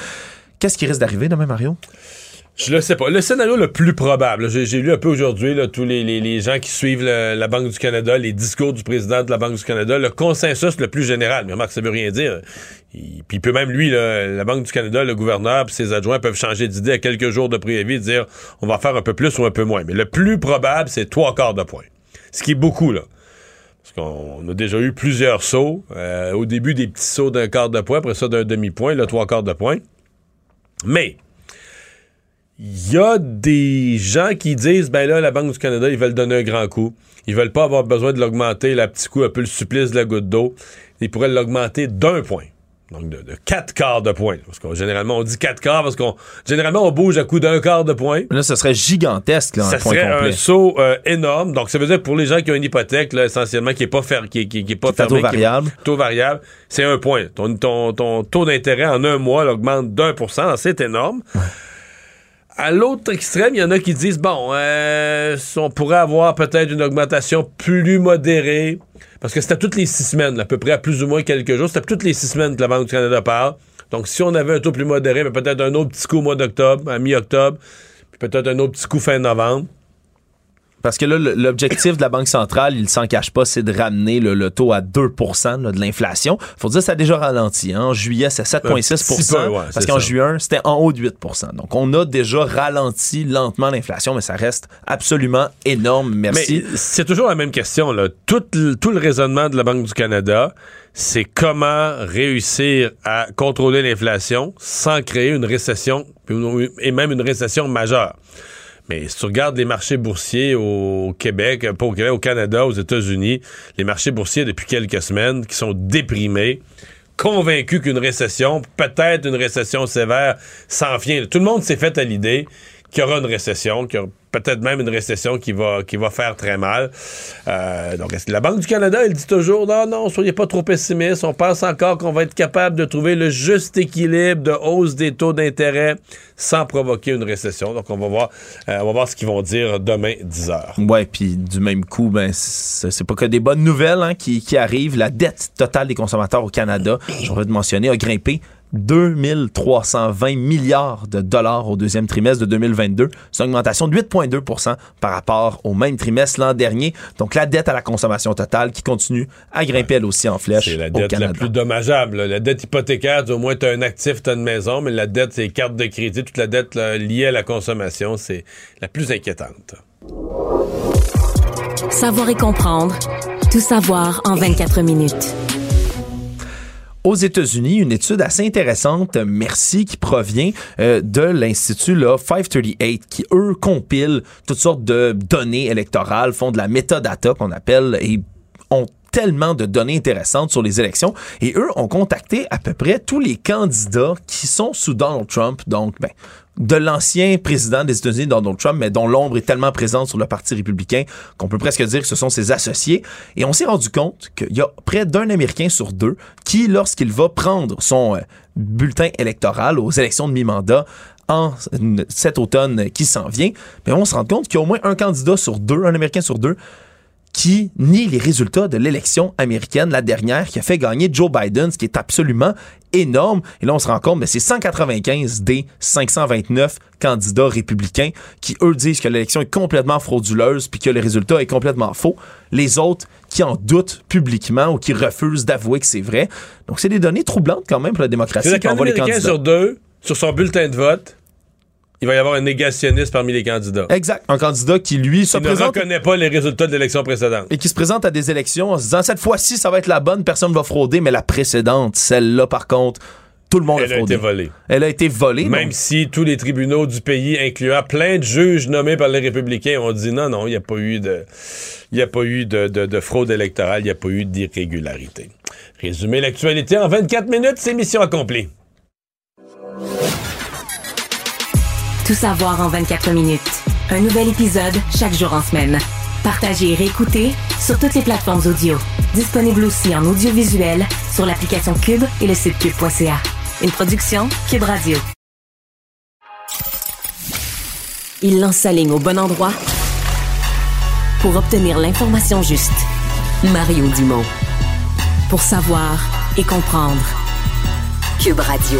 Qu'est-ce qui risque d'arriver demain, Mario? Je le sais pas. Le scénario le plus probable, j'ai lu un peu aujourd'hui tous les, les- les gens qui suivent le- la Banque du Canada, les discours du président de la Banque du Canada, le consensus le plus général. Mais remarque, ça veut rien dire. Puis il peut même lui, la Banque du Canada, le gouverneur, puis ses adjoints peuvent changer d'idée à quelques jours de préavis, dire on va faire un peu plus ou un peu moins. Mais le plus probable, c'est trois quarts de point. Ce qui est beaucoup là. Parce qu'on on a déjà eu plusieurs sauts. Euh, au début, des petits sauts d'un quart de point, après ça d'un demi-point, là, trois quarts de point. Mais il y a des gens qui disent ben là, la Banque du Canada, ils veulent donner un grand coup. Ils veulent pas avoir besoin de l'augmenter, la petit coup, un peu le supplice de la goutte d'eau. Ils pourraient l'augmenter d'un point. Donc de, de quatre quarts de point. Parce qu'on généralement on dit quatre quarts parce qu'on généralement on bouge à coup d'un quart de point. Là, ce serait gigantesque, là, Ça un point serait complet. un saut euh, énorme. Donc, ça veut dire pour les gens qui ont une hypothèque, là, essentiellement, qui est pas, fer- qui, qui- qui est pas Qui fermée, taux qui variable. taux variable, c'est un point. Ton, ton- ton taux d'intérêt en un mois là, augmente d'un pour cent. C'est énorme. À l'autre extrême, il y en a qui disent bon, euh, on pourrait avoir peut-être une augmentation plus modérée. Parce que c'était toutes les six semaines, à peu près à plus ou moins quelques jours. C'était toutes les six semaines que la Banque du Canada parle. Donc, si on avait un taux plus modéré, mais peut-être un autre petit coup au mois d'octobre, à mi-octobre, puis peut-être un autre petit coup fin novembre. Parce que là, l'objectif de la Banque centrale, il s'en cache pas, c'est de ramener le, le taux à 2 là, de l'inflation. faut dire que ça a déjà ralenti. hein. En juillet, c'est 7,6 Un petit peu, ouais, Parce qu'en juin, c'était en haut de 8% Donc, on a déjà ralenti lentement l'inflation, mais ça reste absolument énorme. Merci. Mais c'est toujours la même question. Là. Tout, le, tout le raisonnement de la Banque du Canada, c'est comment réussir à contrôler l'inflation sans créer une récession et même une récession majeure. Mais si tu regardes les marchés boursiers au Québec, euh, pas au Québec, au Canada, aux États-Unis, les marchés boursiers depuis quelques semaines qui sont déprimés, convaincus qu'une récession, peut-être une récession sévère, s'en vient. Tout le monde s'est fait à l'idée qu'il y aura une récession, qu'il y aura peut-être même une récession qui va, qui va faire très mal. Euh, donc, est-ce que la Banque du Canada, elle dit toujours, non, non, soyez pas trop pessimiste, on pense encore qu'on va être capable de trouver le juste équilibre de hausse des taux d'intérêt sans provoquer une récession? Donc, on va voir, euh, on va voir ce qu'ils vont dire demain, 10 heures. Ouais, puis du même coup, ben c'est pas que des bonnes nouvelles hein, qui, qui arrivent. La dette totale des consommateurs au Canada, j'ai envie de mentionner, a grimpé 2320 milliards de dollars au deuxième trimestre de 2022. C'est une augmentation de 8,2% par rapport au même trimestre l'an dernier. Donc la dette à la consommation totale qui continue à grimper elle aussi en flèche C'est la au dette la plus dommageable. là. La dette hypothécaire, du moins, tu as un actif, tu as une maison, mais la dette, c'est les cartes de crédit, toute la dette là, liée à la consommation, c'est la plus inquiétante. Savoir et comprendre. Tout savoir en 24 minutes. Aux États-Unis, une étude assez intéressante, merci, qui provient euh, de l'Institut là, 538, qui, eux, compilent toutes sortes de données électorales, font de la metadata qu'on appelle, et ont tellement de données intéressantes sur les élections. Et eux ont contacté à peu près tous les candidats qui sont sous Donald Trump, donc, ben, de l'ancien président des États-Unis, Donald Trump, mais dont l'ombre est tellement présente sur le Parti républicain qu'on peut presque dire que ce sont ses associés. Et on s'est rendu compte qu'il y a près d'un Américain sur deux qui, lorsqu'il va prendre son euh, bulletin électoral aux élections de mi-mandat, en cet automne qui s'en vient, ben on se rend compte qu'il y a au moins un candidat sur deux, un Américain sur deux, qui nie les résultats de l'élection américaine, la dernière, qui a fait gagner Joe Biden, ce qui est absolument énorme. Et là, on se rend compte, mais c'est 195 des 529 candidats républicains qui, eux, disent que l'élection est complètement frauduleuse puis que le résultat est complètement faux. Les autres qui en doutent publiquement ou qui refusent d'avouer que c'est vrai. Donc, c'est des données troublantes quand même pour la démocratie C'est quand on voit les candidats. sur deux, sur son bulletin de vote, il va y avoir un négationniste parmi les candidats. Exact. Un candidat qui, lui, se Il ne présente reconnaît pas les résultats de l'élection précédente. et qui se présente à des élections en se disant cette fois-ci ça va être la bonne, personne va frauder, mais la précédente, celle-là par contre, tout le monde Elle a été volée. Elle a été volée. Même donc- si tous les tribunaux du pays, incluant plein de juges nommés par les républicains, ont dit non, non, il n'y a pas eu de, il a pas eu de, de- de fraude électorale, il n'y a pas eu d'irrégularité. Résumer l'actualité en 24 minutes, c'est mission accomplie. Tout savoir en 24 minutes. Un nouvel épisode chaque jour en semaine. Partagez et réécoutez sur toutes les plateformes audio. Disponible aussi en audiovisuel sur l'application Cube et le site cube.ca. Une production Cube Radio. Il lance sa ligne au bon endroit pour obtenir l'information juste. Mario Dumont. Pour savoir et comprendre. Cube Radio.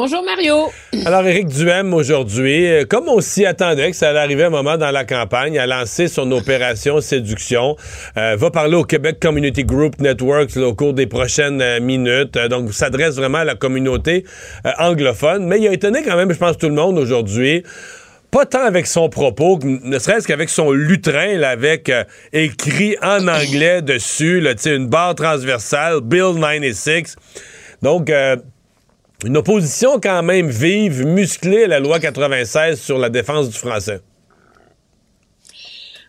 Bonjour Mario. Alors, Éric Duhem, aujourd'hui, euh, comme on s'y attendait que ça allait arriver un moment dans la campagne, a lancé son opération séduction, euh, va parler au Québec Community Group Network là, au cours des prochaines euh, minutes. Donc, s'adresse vraiment à la communauté anglophone. Mais il a étonné quand même, je pense, tout le monde aujourd'hui. Pas tant avec son propos, ne serait-ce qu'avec son lutrin, avec écrit en anglais dessus, une barre transversale, Bill 96. Donc, une opposition quand même vive, musclée à la loi 96 sur la défense du français.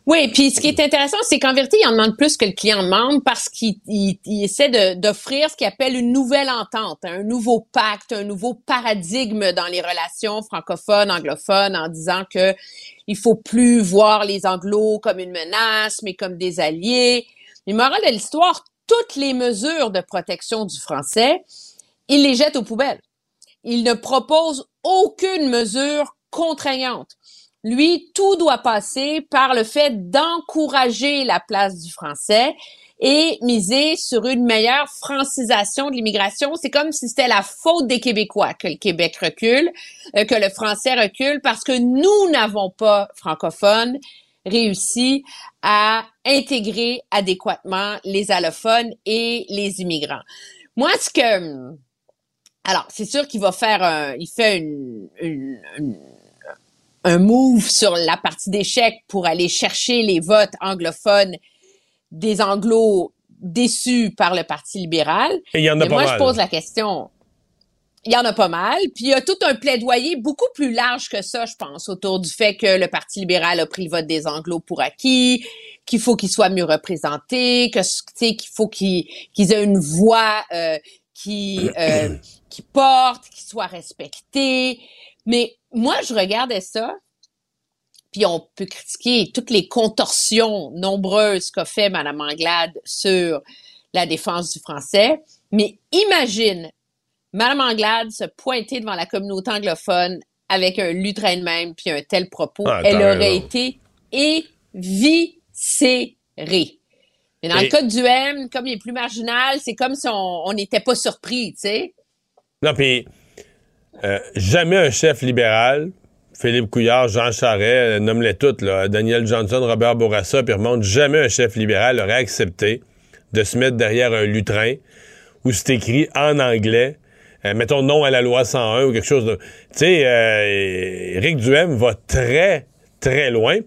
Oui, puis ce qui est intéressant, c'est qu'en vérité, il en demande plus que le client demande parce qu'il il- il essaie d'offrir ce qu'il appelle une nouvelle entente, un nouveau pacte, un nouveau paradigme dans les relations francophones, anglophones, en disant que il faut plus voir les anglos comme une menace, mais comme des alliés. Mais morale de l'histoire, toutes les mesures de protection du français, il les jette aux poubelles. Il ne propose aucune mesure contraignante. Lui, tout doit passer par le fait d'encourager la place du français et miser sur une meilleure francisation de l'immigration. C'est comme si c'était la faute des Québécois que le Québec recule, euh, que le français recule, parce que nous n'avons pas, francophones, réussi à intégrer adéquatement les allophones et les immigrants. Moi, ce que... Alors, c'est sûr qu'il va faire un... Il fait une, une- une- un move sur la partie d'échec pour aller chercher les votes anglophones des anglos déçus par le Parti libéral. Et il y en a Mais pas moi, mal. je pose la question. Il y en a pas mal. Puis il y a tout un plaidoyer beaucoup plus large que ça, je pense, autour du fait que le Parti libéral a pris le vote des anglos pour acquis, qu'il faut qu'ils soient mieux représentés, que tu sais, qu'il faut qu'ils qu'ils aient une voix euh, qui euh, qui porte, qui soit respectée. Mais moi, je regardais ça, puis on peut critiquer toutes les contorsions nombreuses qu'a fait Mme Anglade sur la défense du français, mais imagine Mme Anglade se pointer devant la communauté anglophone avec un lutrin de même puis un tel propos, Ah, elle aurait été éviscérée. Mais dans Et- le cas du M, comme il est plus marginal, c'est comme si on n'était pas surpris, tu sais. Non, puis euh, jamais un chef libéral, Philippe Couillard, Jean Charest, euh, nomme-les toutes, là, Daniel Johnson, Robert Bourassa, puis remonte, jamais un chef libéral aurait accepté de se mettre derrière un lutrin où c'est écrit en anglais, euh, mettons non à la loi 101 ou quelque chose de... Tu sais, euh, Éric Duhem va très, très loin.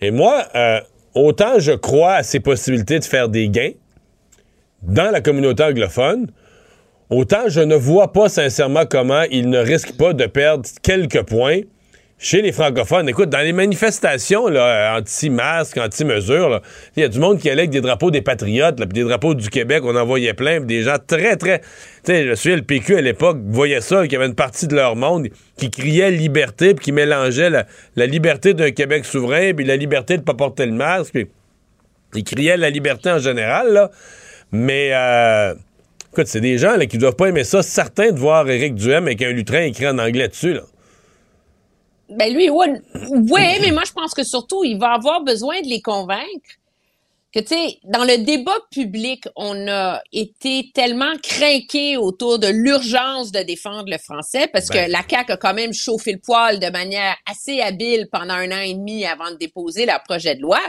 Et moi, autant je crois à ses possibilités de faire des gains dans la communauté anglophone, autant je ne vois pas sincèrement comment il ne risque pas de perdre quelques points chez les francophones. Écoute, dans les manifestations anti-masques, anti-mesures, il y a du monde qui allait avec des drapeaux des patriotes, là, puis des drapeaux du Québec, on en voyait plein, puis des gens très, très... Tu sais, je souviens, le PQ à l'époque voyait ça, qu'il y avait une partie de leur monde qui criait liberté, puis qui mélangeait la, liberté d'un Québec souverain, puis la liberté de ne pas porter le masque, ils criaient la liberté en général, là. Mais... Euh, Écoute, c'est des gens là, qui doivent pas aimer ça. Certains de voir Éric Duhem avec un lutrin écrit en anglais dessus. Là. Ben lui, ouais, ouais, mais moi je pense que surtout il va avoir besoin de les convaincre que tu sais, dans le débat public, on a été tellement craqué autour de l'urgence de défendre le français parce Ben. que la CAQ a quand même chauffé le poil de manière assez habile pendant un an et demi avant de déposer leur projet de loi.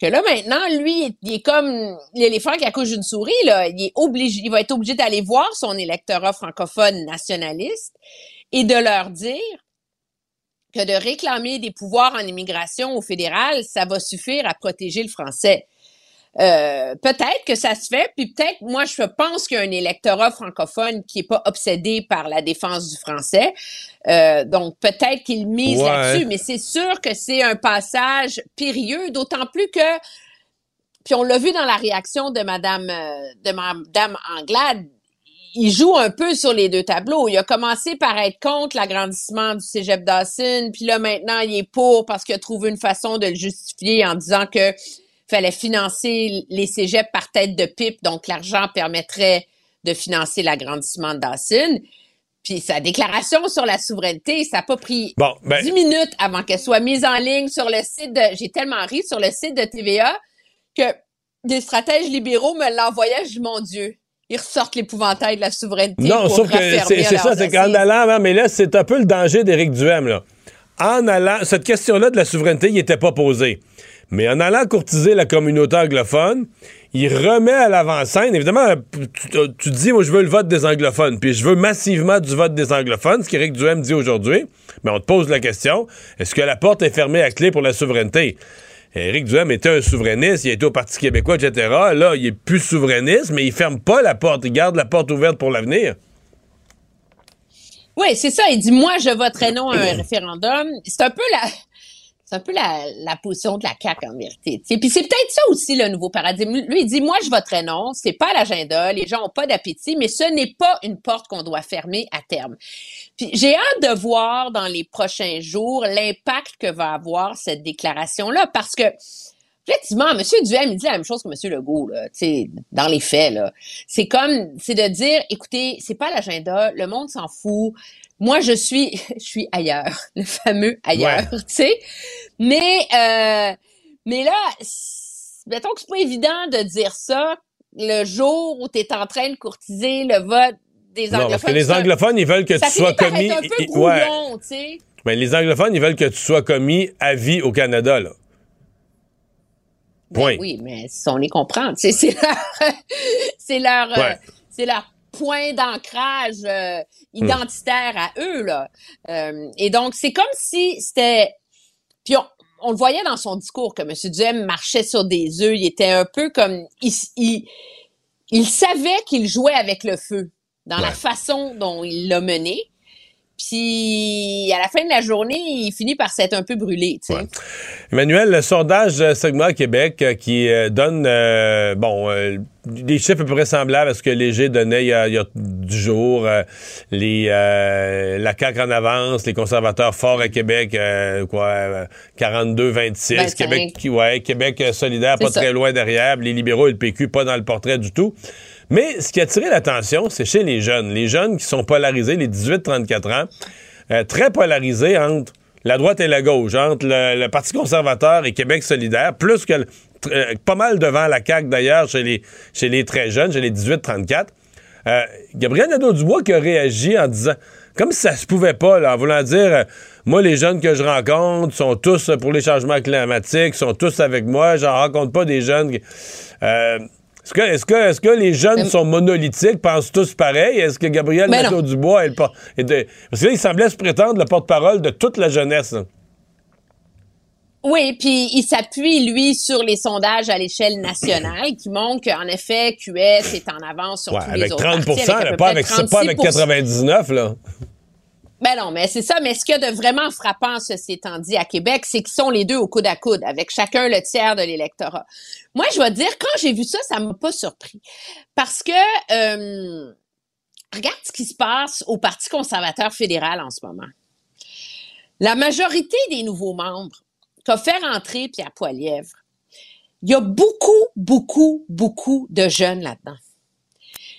Que là maintenant, lui, il est comme l'éléphant qui accouche d'une souris là. Il est obligé, il va être obligé d'aller voir son électorat francophone nationaliste et de leur dire que de réclamer des pouvoirs en immigration au fédéral, ça va suffire à protéger le français. Euh, peut-être que ça se fait, puis peut-être, moi, je pense qu'il y a un électorat francophone qui est pas obsédé par la défense du français. Euh, donc, peut-être qu'il mise Ouais. là-dessus, mais c'est sûr que c'est un passage périlleux, d'autant plus que puis on l'a vu dans la réaction de Madame euh, de Madame Anglade, il joue un peu sur les deux tableaux. Il a commencé par être contre l'agrandissement du cégep Dawson, puis là maintenant il est pour parce qu'il a trouvé une façon de le justifier en disant que fallait financer les cégeps par tête de pipe, donc l'argent permettrait de financer l'agrandissement de Dawson. Puis sa déclaration sur la souveraineté, ça n'a pas pris bon, ben... 10 minutes avant qu'elle soit mise en ligne sur le site de... J'ai tellement ri sur le site de TVA que des stratèges libéraux me l'envoyaient. Je dis, mon Dieu, ils ressortent l'épouvantail de la souveraineté. Non, sauf que c'est ça, c'est qu'en allant, mais là, c'est un peu le danger d'Éric Duhem, là. En allant, cette question-là de la souveraineté, il n'était pas posée. Mais en allant courtiser la communauté anglophone, il remet à l'avant-scène. Évidemment, tu, tu, dis, moi, je veux le vote des anglophones, puis je veux massivement du vote des anglophones, ce qu'Éric Duhem dit aujourd'hui. Mais on te pose la question, est-ce que la porte est fermée à clé pour la souveraineté? Éric Duhem était un souverainiste, il était au Parti québécois, etc. Là, il est plus souverainiste, mais il ferme pas la porte, il garde la porte ouverte pour l'avenir. Oui, c'est ça. Il dit, moi, je voterai non à un référendum. C'est un peu la, c'est un peu la, la, position de la CAQ en vérité. Puis c'est peut-être ça aussi le nouveau paradigme. Lui, il dit moi je voterai non, c'est pas l'agenda, les gens ont pas d'appétit, mais ce n'est pas une porte qu'on doit fermer à terme. Puis j'ai hâte de voir dans les prochains jours l'impact que va avoir cette déclaration là parce que effectivement, M. Duhem, il dit la même chose que M. Legault, là, dans les faits. Là. C'est comme, c'est de dire, écoutez, c'est pas l'agenda, le monde s'en fout, moi, je suis, je suis ailleurs, le fameux ailleurs, tu sais. Mais, euh, mais là, mettons que c'est pas évident de dire ça le jour où tu es en train de courtiser le vote des anglophones. Non, parce que les anglophones, ils veulent que tu sois commis. Un peu sais. Mais les anglophones, ils veulent que tu sois commis à vie au Canada, là. Ben Point. oui, mais on les comprend. C'est leur, c'est leur, euh, c'est leur point d'ancrage euh, identitaire à eux là. Euh, et donc c'est comme si c'était puis on, le voyait dans son discours que M. Duhem marchait sur des œufs, il était un peu comme il, il, savait qu'il jouait avec le feu dans la façon dont il l'a mené. Puis à la fin de la journée, il finit par s'être un peu brûlé. Emmanuel, le sondage euh, Segma Québec euh, qui euh, donne bon des chiffres à peu près semblables à ce que Léger donnait il y a, du jour. les la CAQ en avance, les conservateurs forts à Québec, quoi, 42-26. Québec, ouais, Québec solidaire, pas très loin derrière. Les libéraux et le PQ, pas dans le portrait du tout. Mais ce qui a attiré l'attention, c'est chez les jeunes. Les jeunes qui sont polarisés, les 18-34 ans, euh, très polarisés entre la droite et la gauche, entre le, Parti conservateur et Québec solidaire, plus que euh, pas mal devant la CAQ d'ailleurs chez les, chez les très jeunes, chez les 18-34. Euh, Gabriel Nadeau-Dubois qui a réagi en disant, comme si ça se pouvait pas, en voulant dire, moi, les jeunes que je rencontre sont tous pour les changements climatiques, sont tous avec moi, j'en rencontre pas des jeunes... est-ce que, est que, les jeunes sont monolithiques, pensent tous pareil? Est-ce que Gabriel Nadeau-Dubois est, est. Parce que là, il semblait se prétendre le porte-parole de toute la jeunesse. Oui, puis il s'appuie, lui, sur les sondages à l'échelle nationale qui montrent qu'en effet, QS est en avance sur tous les autres 30 avec pas, avec, pas avec 99 là. Ben non, mais c'est ça. Mais ce qu'il y a de vraiment frappant, ceci étant dit, à Québec, c'est qu'ils sont les deux au coude à coude, avec chacun le tiers de l'électorat. Moi, je dois dire, quand j'ai vu ça, ça m'a pas surpris. Parce que, euh, regarde ce qui se passe au Parti conservateur fédéral en ce moment. La majorité des nouveaux membres qu'a fait rentrer Pierre Poilièvre, il y a beaucoup, beaucoup, beaucoup de jeunes là-dedans.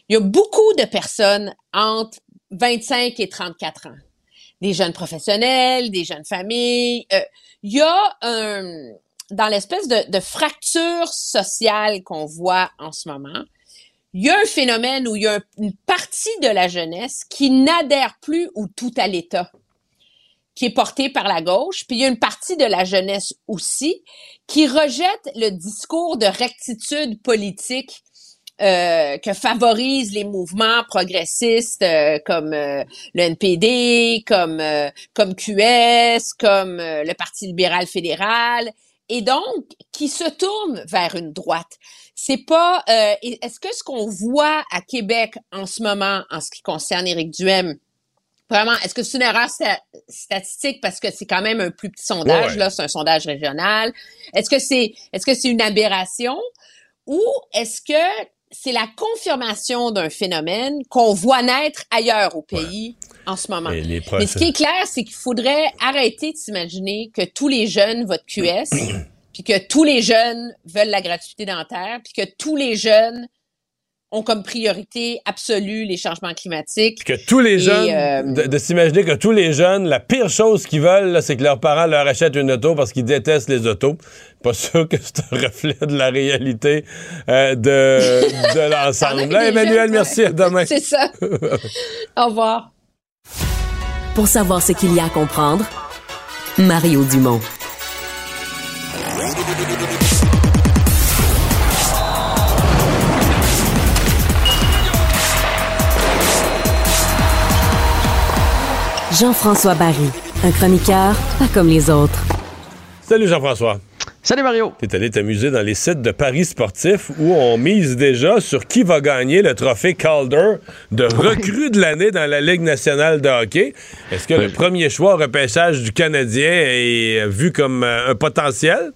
Il y a beaucoup de personnes entre 25 et 34 ans des jeunes professionnels, des jeunes familles. Euh, il y a un, dans l'espèce de, de, fracture sociale qu'on voit en ce moment, il y a un phénomène où il y a une partie de la jeunesse qui n'adhère plus ou tout à l'État, qui est portée par la gauche, puis il y a une partie de la jeunesse aussi qui rejette le discours de rectitude politique euh, que favorisent les mouvements progressistes euh, comme euh, le NPD, comme comme QS, comme le Parti libéral fédéral, et donc qui se tournent vers une droite. C'est pas. Est-ce que ce qu'on voit à Québec en ce moment, en ce qui concerne Éric Duhem, Vraiment, est-ce que c'est une erreur statistique parce que c'est quand même un plus petit sondage là, c'est un sondage régional? Est-ce que c'est est-ce que c'est une aberration? Ou est-ce que c'est la confirmation d'un phénomène qu'on voit naître ailleurs au pays en ce moment. Mais ce qui est clair, c'est qu'il faudrait arrêter de s'imaginer que tous les jeunes votent QS, puis que tous les jeunes veulent la gratuité dentaire, puis que tous les jeunes ont comme priorité absolue les changements climatiques. que tous les jeunes, euh, de, s'imaginer que tous les jeunes, la pire chose qu'ils veulent, c'est que leurs parents leur achètent une auto parce qu'ils détestent les autos. Pas sûr que c'est un reflet de la réalité euh, de, de l'ensemble. Emmanuel, merci, à demain. C'est ça. Au revoir. Pour savoir ce qu'il y a à comprendre, Mario Dumont. Jean-François Barry, un chroniqueur pas comme les autres. Salut Jean-François. Salut Mario. T'es allé t'amuser dans les sites de paris sportifs où on mise déjà sur qui va gagner le trophée Calder de recrue de l'année dans la Ligue nationale de hockey. Est-ce que le premier choix au repêchage du Canadien est vu comme euh, un potentiel?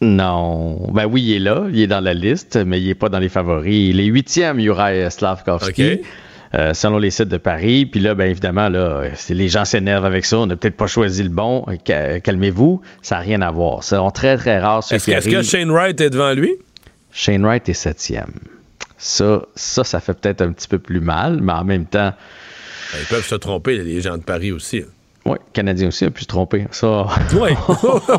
Non. Ben oui, il est là. Il est dans la liste, mais il est pas dans les favoris. Il est huitième, Juraj Slavkovski. Euh, selon les sites de Paris. Puis là, bien évidemment, là, les gens s'énervent avec ça. On n'a peut-être pas choisi le bon. Calmez-vous, ça n'a rien à voir. C'est très, très rare. Est-ce que Shane Wright est devant lui? Shane Wright est septième. Ça, ça, ça fait peut-être un petit peu plus mal, mais en même temps. Ben, ils peuvent se tromper, les gens de Paris aussi. Hein. Oui, Canadien aussi a pu se tromper. Ça. Oui,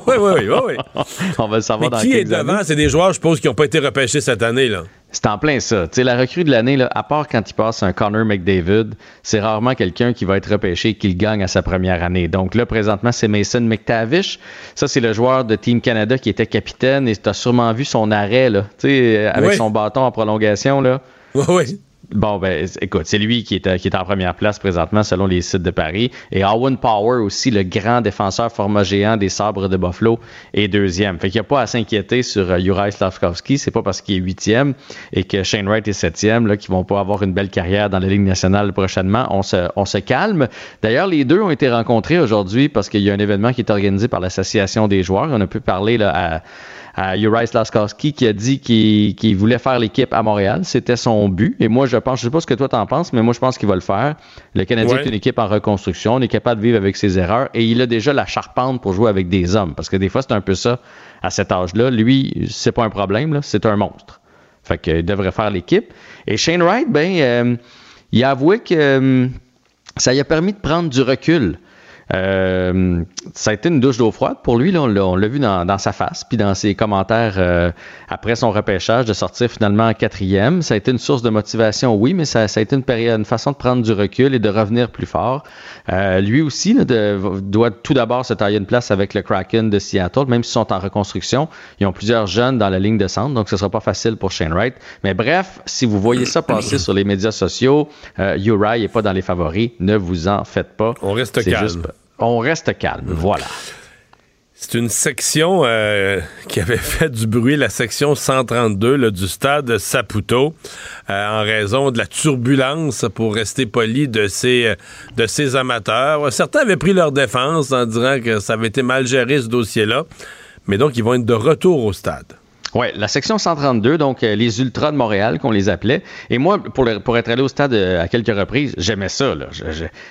oui, oui, oui, On va le savoir Mais dans qui est devant? C'est des joueurs, je suppose, qui n'ont pas été repêchés cette année, là. C'est en plein ça. sais, la recrue de l'année, là, à part quand il passe un Connor McDavid, c'est rarement quelqu'un qui va être repêché et qui le gagne à sa première année. Donc là, présentement, c'est Mason McTavish. Ça, c'est le joueur de Team Canada qui était capitaine et tu as sûrement vu son arrêt, là, avec son bâton en prolongation. Là. Oui, oui. Bon, ben, écoute, c'est lui qui est, qui est en première place présentement selon les sites de Paris. Et Owen Power aussi, le grand défenseur format géant des sabres de Buffalo, est deuxième. Fait qu'il n'y a pas à s'inquiéter sur uh, Juraj Slavkovski. C'est pas parce qu'il est huitième et que Shane Wright est septième là, qu'ils vont pas avoir une belle carrière dans la Ligue nationale prochainement. On se, on se calme. D'ailleurs, les deux ont été rencontrés aujourd'hui parce qu'il y a un événement qui est organisé par l'Association des joueurs. On a pu parler là, à à Uri Slaskowski qui a dit qu'il voulait faire l'équipe à Montréal. C'était son but. Et moi, je pense, je sais pas ce que toi t'en penses, mais moi, je pense qu'il va le faire. Le Canadien est une équipe en reconstruction. On est capable de vivre avec ses erreurs et il a déjà la charpente pour jouer avec des hommes. Parce que des fois, c'est un peu ça à cet âge-là. Lui, c'est pas un problème, c'est un monstre. Fait qu'il devrait faire l'équipe. Et Shane Wright, ben, euh, il a avoué que euh, ça lui a permis de prendre du recul. Euh, ça a été une douche d'eau froide pour lui. Là, on l'a vu dans, sa face, puis dans ses commentaires euh, après son repêchage de sortir finalement en quatrième. Ça a été une source de motivation, oui, mais ça, a été une, période, une façon de prendre du recul et de revenir plus fort. Euh, lui aussi doit tout d'abord se tailler une place avec le Kraken de Seattle, même s'ils sont en reconstruction. Ils ont plusieurs jeunes dans la ligne de centre, donc ce sera pas facile pour Shane Wright. Mais bref, si vous voyez ça passer sur les médias sociaux, Uri n'est pas dans les favoris, ne vous en faites pas. On reste calme on reste calme. Voilà. C'est une section euh, qui avait fait du bruit, la section 132 du stade Saputo, euh, en raison de la turbulence, pour rester poli, de ces, de ces amateurs. Certains avaient pris leur défense en disant que ça avait été mal géré ce dossier-là, mais donc ils vont être de retour au stade. Oui, la section 132, donc euh, les Ultras de Montréal qu'on les appelait. Et moi, pour, être allé au stade euh, à quelques reprises, j'aimais ça.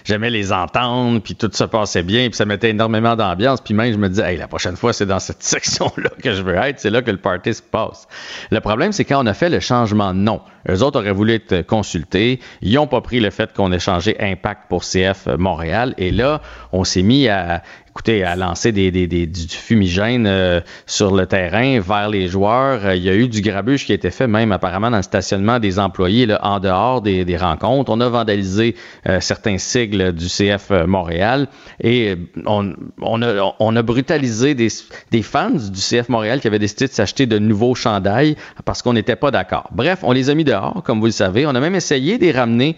J'aimais les entendre, puis tout ça passait bien, puis ça mettait énormément d'ambiance. Puis même, je me disais, hey, la prochaine fois, c'est dans cette section-là que je veux être. C'est là que le party se passe. Le problème, c'est quand on a fait le changement de nom. Eux autres auraient voulu être consultés. Ils n'ont pas pris le fait qu'on ait changé Impact pour CF Montréal. Et là, on s'est mis à, écoutez, à lancer des, du fumigène euh, sur le terrain vers les joueurs. Euh, il y a eu du grabuge qui a été fait même apparemment dans le stationnement des employés en dehors des, rencontres. On a vandalisé euh, certains sigles du CF Montréal et on, a, brutalisé des, des fans du CF Montréal qui avaient décidé de s'acheter de nouveaux chandails parce qu'on n'était pas d'accord. Bref, on les a mis dehors, comme vous le savez. On a même essayé de les ramener,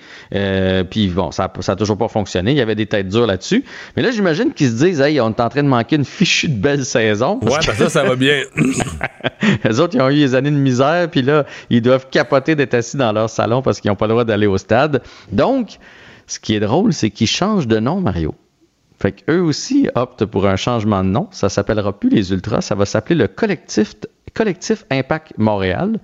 puis bon, ça n'a toujours pas fonctionné. Il y avait des têtes dures là-dessus. Mais là, j'imagine qu'ils se disent, on est en train de manquer une fichue de belle saison. Ouais, parce que ça, ça va bien. Les autres, ils ont eu des années de misère, puis là, ils doivent capoter d'être assis dans leur salon parce qu'ils n'ont pas le droit d'aller au stade. Donc, ce qui est drôle, c'est qu'ils changent de nom, Mario. Fait qu'eux aussi optent pour un changement de nom. Ça s'appellera plus les Ultras, ça va s'appeler le collectif Collectif Impact Montréal.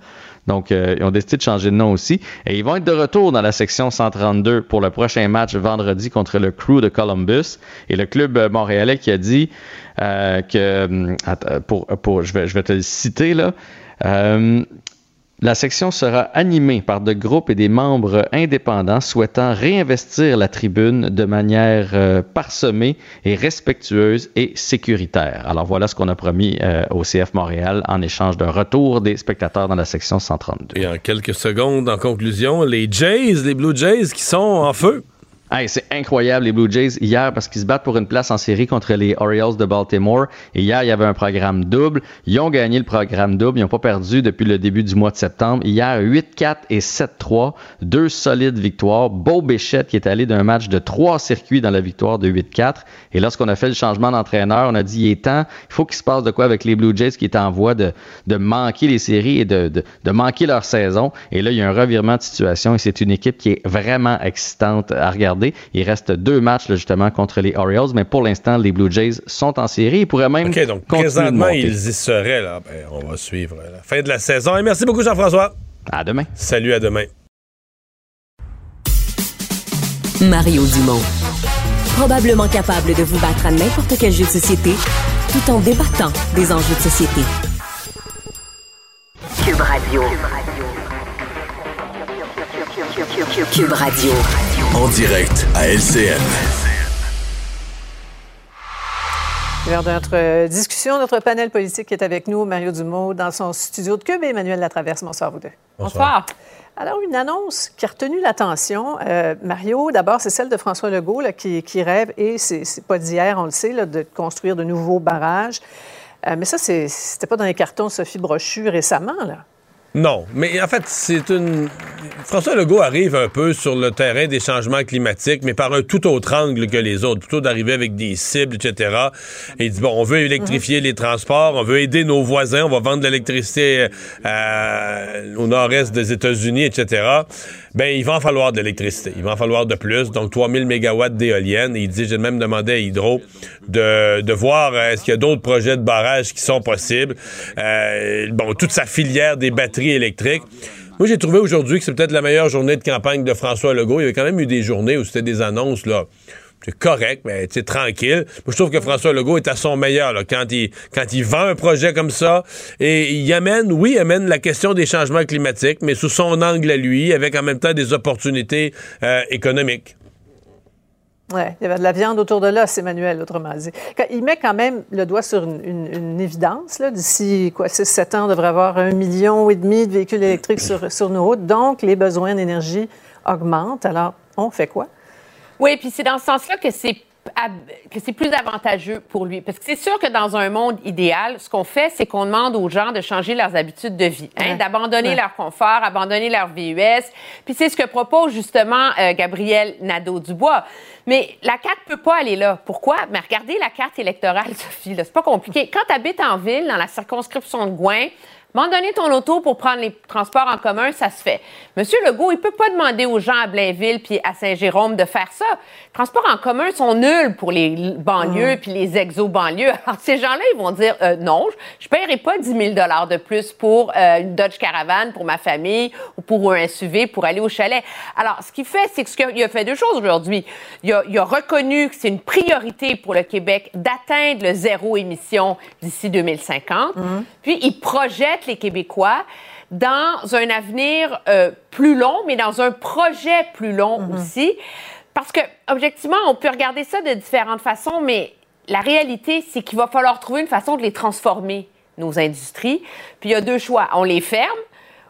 Donc, euh, ils ont décidé de changer de nom aussi. Et ils vont être de retour dans la section 132 pour le prochain match vendredi contre le Crew de Columbus. Et le club euh, montréalais qui a dit euh, que, pour, pour, je, vais, je vais te le citer là, la section sera animée par de groupes et des membres indépendants souhaitant réinvestir la tribune de manière euh, parsemée et respectueuse et sécuritaire. Alors voilà ce qu'on a promis euh, au CF Montréal en échange d'un retour des spectateurs dans la section 132. Et en quelques secondes, en conclusion, les Jays, les Blue Jays qui sont en feu c'est incroyable les Blue Jays hier parce qu'ils se battent pour une place en série contre les Orioles de Baltimore. Et hier, il y avait un programme double. Ils ont gagné le programme double. Ils n'ont pas perdu depuis le début du mois de septembre. Hier, 8-4 et 7-3. Deux solides victoires. Beau Béchette qui est allé d'un match de trois circuits dans la victoire de 8-4. Et lorsqu'on a fait le changement d'entraîneur, on a dit il est temps, il faut qu'il se passe de quoi avec les Blue Jays qui est en voie de, manquer les séries et de manquer leur saison. Et là, il y a un revirement de situation et c'est une équipe qui est vraiment excitante à regarder. Il reste deux matchs justement contre les Orioles, mais pour l'instant, les Blue Jays sont en série. Ils pourraient même. OK, donc présentement, ils y seraient. Là. Ben, on va suivre la fin de la saison. Et merci beaucoup, Jean-François. À demain. Salut, à demain. Mario Dumont. Probablement capable de vous battre à n'importe quel jeu de société tout en débattant des enjeux de société. Cube Radio. Cube Radio. En direct à LCN. Lors de notre euh, discussion, notre panel politique est avec nous, Mario Dumont, dans son studio de Cube et Emmanuel Latraverse. Bonsoir, vous deux. Bonsoir. Alors, une annonce qui a retenu l'attention, euh, Mario, d'abord, c'est celle de François Legault qui, rêve, et c'est pas d'hier, on le sait, de construire de nouveaux barrages. Euh, mais ça, c'était pas dans les cartons de Sophie Brochu récemment, là. Non, mais en fait, c'est une. François Legault arrive un peu sur le terrain des changements climatiques, mais par un tout autre angle que les autres, plutôt d'arriver avec des cibles, etc. Et il dit bon, on veut électrifier les transports, on veut aider nos voisins, on va vendre de l'électricité euh, au nord-est des États-Unis, etc ben il va en falloir de l'électricité. Il va en falloir de plus. Donc 3000 mégawatts d'éoliennes. Il dit, j'ai même demandé à Hydro de, de voir euh, est-ce qu'il y a d'autres projets de barrage qui sont possibles. Euh, bon, toute sa filière des batteries électriques. Moi, j'ai trouvé aujourd'hui que c'est peut-être la meilleure journée de campagne de François Legault. Il y avait quand même eu des journées où c'était des annonces, là c'est correct, mais c'est tranquille. Moi, je trouve que François Legault est à son meilleur quand, il, quand vend un projet comme ça. Et il amène, oui, il amène la question des changements climatiques, mais sous son angle à lui, avec en même temps des opportunités euh, économiques. Oui, il y avait de la viande autour de l'os, Emmanuel, autrement dit. Il met quand même le doigt sur une, évidence. D'ici quoi, 6-7 ans, on devrait avoir un million et demi de véhicules électriques sur, sur nos routes. Donc, les besoins d'énergie augmentent. Alors, on fait quoi? Oui, puis c'est dans ce sens-là que c'est que c'est plus avantageux pour lui. Parce que c'est sûr que dans un monde idéal, ce qu'on fait, c'est qu'on demande aux gens de changer leurs habitudes de vie, hein, d'abandonner leur confort, abandonner leur VUS. Puis c'est ce que propose justement euh, Gabriel Nadeau-Dubois. Mais la carte peut pas aller là. Pourquoi? Mais regardez la carte électorale, Sophie. C'est pas compliqué. Quand tu habites en ville, dans la circonscription de Gouin, Abandonner ton auto pour prendre les transports en commun, ça se fait. Monsieur Legault, il peut pas demander aux gens à Blainville puis à Saint-Jérôme de faire ça. Les transports en commun sont nuls pour les banlieues mm. puis les exo-banlieues. Alors, ces gens-là, ils vont dire euh, non, je ne paierai pas 10 000 de plus pour euh, une Dodge Caravan pour ma famille ou pour un SUV pour aller au chalet. Alors, ce qu'il fait, c'est qu'il a fait deux choses aujourd'hui. Il a, il a reconnu que c'est une priorité pour le Québec d'atteindre le zéro émission d'ici 2050. Mm. Puis, il projette les Québécois dans un avenir euh, plus long, mais dans un projet plus long mhm. aussi. Parce que, objectivement, on peut regarder ça de différentes façons, mais la réalité, c'est qu'il va falloir trouver une façon de les transformer, nos industries. Puis il y a deux choix. On les ferme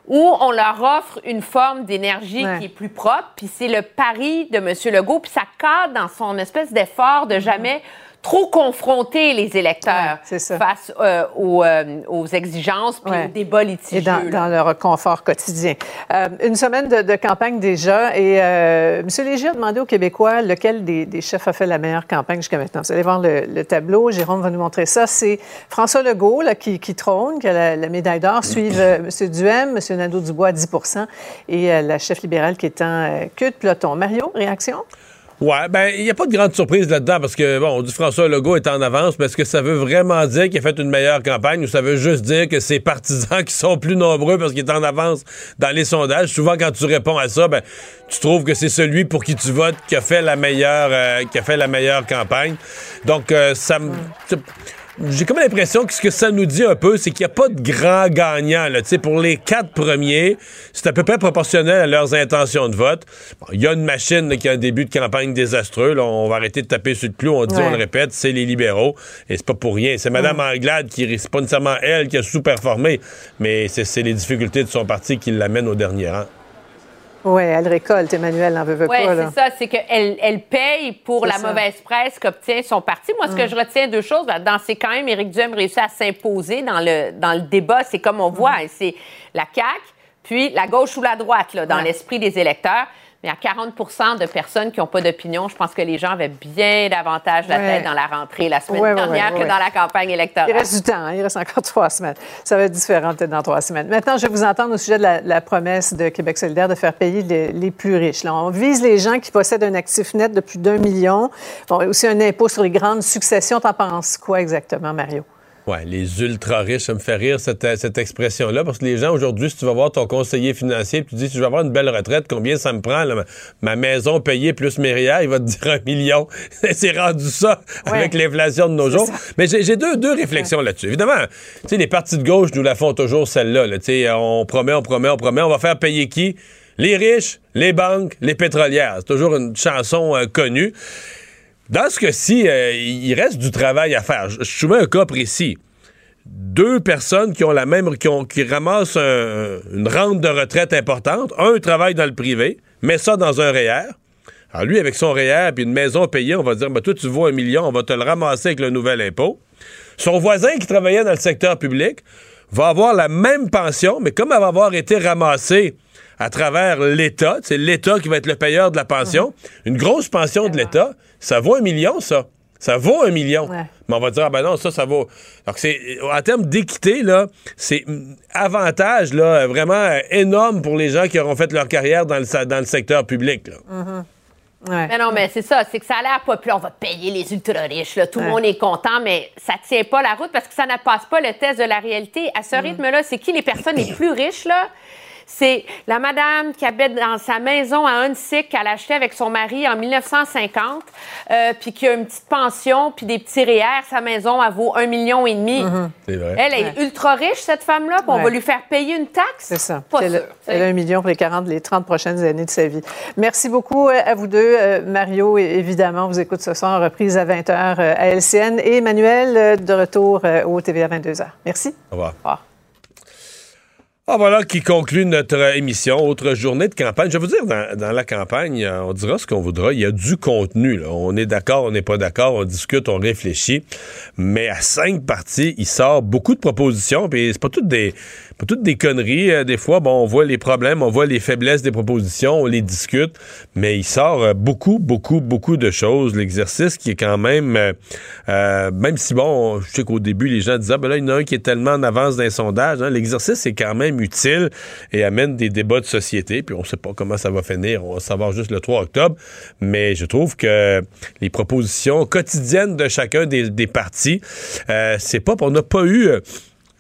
ou on leur offre une forme d'énergie qui est plus propre. Puis c'est le pari de M. Legault. Puis ça cadre dans son espèce d'effort de jamais trop confronter les électeurs face euh, euh, aux, exigences puis aux débats litigieux. Et dans, leur confort quotidien. Euh, une semaine de, campagne déjà et M. Léger a demandé aux Québécois lequel des, chefs a fait la meilleure campagne jusqu'à maintenant. Vous allez voir le, tableau. Jérôme va nous montrer ça. C'est François Legault qui, trône, qui a la, médaille d'or. Suivent M. Duhem, M. Nadeau-Dubois à 10% et la chef libérale qui est en queue de peloton. Mario, réaction? Ouais, ben, il n'y a pas de grande surprise là-dedans parce que, bon, on dit François Legault est en avance, mais est-ce que ça veut vraiment dire qu'il a fait une meilleure campagne ou ça veut juste dire que ses partisans qui sont plus nombreux parce qu'il est en avance dans les sondages? Souvent, quand tu réponds à ça, ben, tu trouves que c'est celui pour qui tu votes qui a fait la meilleure, euh, qui a fait la meilleure campagne. Donc, euh, ça me j'ai comme l'impression que ce que ça nous dit un peu, c'est qu'il n'y a pas de grand gagnant. Là. Pour les quatre premiers, c'est à peu près proportionnel à leurs intentions de vote. Il y a une machine qui a un début de campagne désastreux. Là. On va arrêter de taper sur le clou. On dit, on le répète, c'est les libéraux. Et c'est pas pour rien. C'est Mme Anglade qui, c'est pas nécessairement elle qui a sous-performé, mais c'est les difficultés de son parti qui l'amènent au dernier rang. Oui, elle récolte, Emmanuel n'en veut, veut ouais, pas. Oui, c'est ça. C'est qu'elle elle paye pour la mauvaise presse qu'obtient son parti. Moi, ce que Mm. je retiens deux choses. Dans c'est quand même, Éric Duhem réussit à s'imposer dans le, dans le débat. C'est comme on voit, hein, c'est la CAQ, puis la gauche ou la droite, là, dans Ouais. l'esprit des électeurs. Mais à 40% de personnes qui n'ont pas d'opinion, je pense que les gens avaient bien davantage la Ouais. tête dans la rentrée la semaine Ouais, dernière ouais, que dans la campagne électorale. Il reste du temps, hein, il reste encore trois semaines. Ça va être différent peut-être dans trois semaines. Maintenant, je vais vous entendre au sujet de la, la promesse de Québec solidaire de faire payer les, les plus riches. Là, on vise les gens qui possèdent un actif net de plus d'un million. Bon, aussi un impôt sur les grandes successions. T'en penses quoi exactement, Mario? Ouais, les ultra riches, ça me fait rire cette, cette expression-là, parce que les gens aujourd'hui, si tu vas voir ton conseiller financier, puis tu dis, je vais avoir une belle retraite, combien ça me prend, là, ma, ma maison payée plus mes REER, il va te dire un million. C'est rendu ça avec l'inflation de nos jours. Mais j'ai deux, deux réflexions là-dessus. Évidemment, tu sais, les partis de gauche nous la font toujours celle-là. Là, Tu sais, on promet, on promet, on promet, on va faire payer qui? Les riches, les banques, les pétrolières. C'est toujours une chanson euh, connue. Dans ce cas-ci, euh, il reste du travail à faire. Je, je soumets un cas précis. Deux personnes qui ont la même, qui, ont- qui ramassent un- une rente de retraite importante. Un travaille dans le privé, met ça dans un REER. Alors lui, avec son REER puis une maison payée, on va dire, ben, toi, tu vaux un million, on va te le ramasser avec le nouvel impôt. Son voisin qui travaillait dans le secteur public va avoir la même pension, mais comme elle va avoir été ramassée à travers l'État, c'est l'État qui va être le payeur de la pension, une grosse pension de l'État, ça vaut un million, ça. Ça vaut un million. Mais on va dire, ah ben non, ça, ça vaut. Donc, c'est, en termes d'équité, là, c'est mm, avantage, là, vraiment énorme pour les gens qui auront fait leur carrière dans le, dans le secteur public, là. Mais non, mais c'est ça, c'est que ça a l'air populaire. On va payer les ultra-riches, là. Tout le Ouais. monde est content, mais ça tient pas la route parce que ça ne passe pas le test de la réalité. À Mm. ce rythme-là, c'est qui les personnes les plus riches, là? C'est la madame qui habite dans sa maison à Huntsic qu'elle a acheté avec son mari en 1950, euh, puis qui a une petite pension, puis des petits REER. Sa maison, elle vaut un million et demi. C'est vrai. Elle est ultra riche, cette femme-là, puis on Ouais. va lui faire payer une taxe? C'est ça. Pas elle, sûr. elle a un million pour les 40, les 30 prochaines années de sa vie. Merci beaucoup euh, à vous deux. Euh, Mario, évidemment, vous écoute ce soir, reprise à 20h à LCN. Et Emmanuel, de retour au TVA 22h. Merci. Au revoir. Ah, voilà qui conclut notre euh, émission. Autre journée de campagne. Je vais vous dire, dans, la campagne, euh, on dira ce qu'on voudra. Il y a du contenu. On est d'accord, on n'est pas d'accord, on discute, on réfléchit. Mais à cinq parties, il sort beaucoup de propositions. Puis c'est pas toutes des, pas toutes des conneries. Euh, Des fois, bon, on voit les problèmes, on voit les faiblesses des propositions, on les discute. Mais il sort beaucoup, beaucoup, beaucoup de choses. L'exercice qui est quand même, même si bon, je sais qu'au début, les gens disaient, Ah, ben là, il y en a un qui est tellement en avance d'un sondage. hein. L'exercice est quand même utile et amène des débats de société. Puis on sait pas comment ça va finir. On va savoir juste le 3 octobre. Mais je trouve que les propositions quotidiennes de chacun des, partis, euh, c'est pas, on n'a pas eu. euh,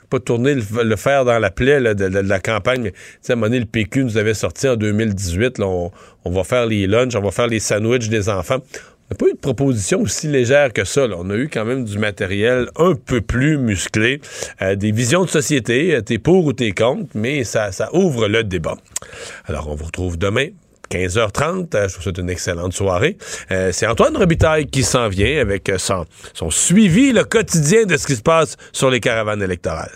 pas tourner le, fer dans la plaie de, la campagne. Mais, à un donné, le PQ nous avait sorti en 2018. là, on, on va faire les lunchs, on va faire les sandwichs des enfants. On n'a pas eu de proposition aussi légère que ça. On a eu quand même du matériel un peu plus musclé, euh, des visions de société, euh, t'es pour ou t'es contre, mais ça, ça ouvre le débat. Alors, on vous retrouve demain. 15h30, Euh, je vous souhaite une excellente soirée. C'est Antoine Robitaille qui s'en vient avec son, son suivi le quotidien de ce qui se passe sur les caravanes électorales.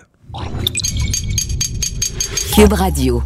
Cube Radio.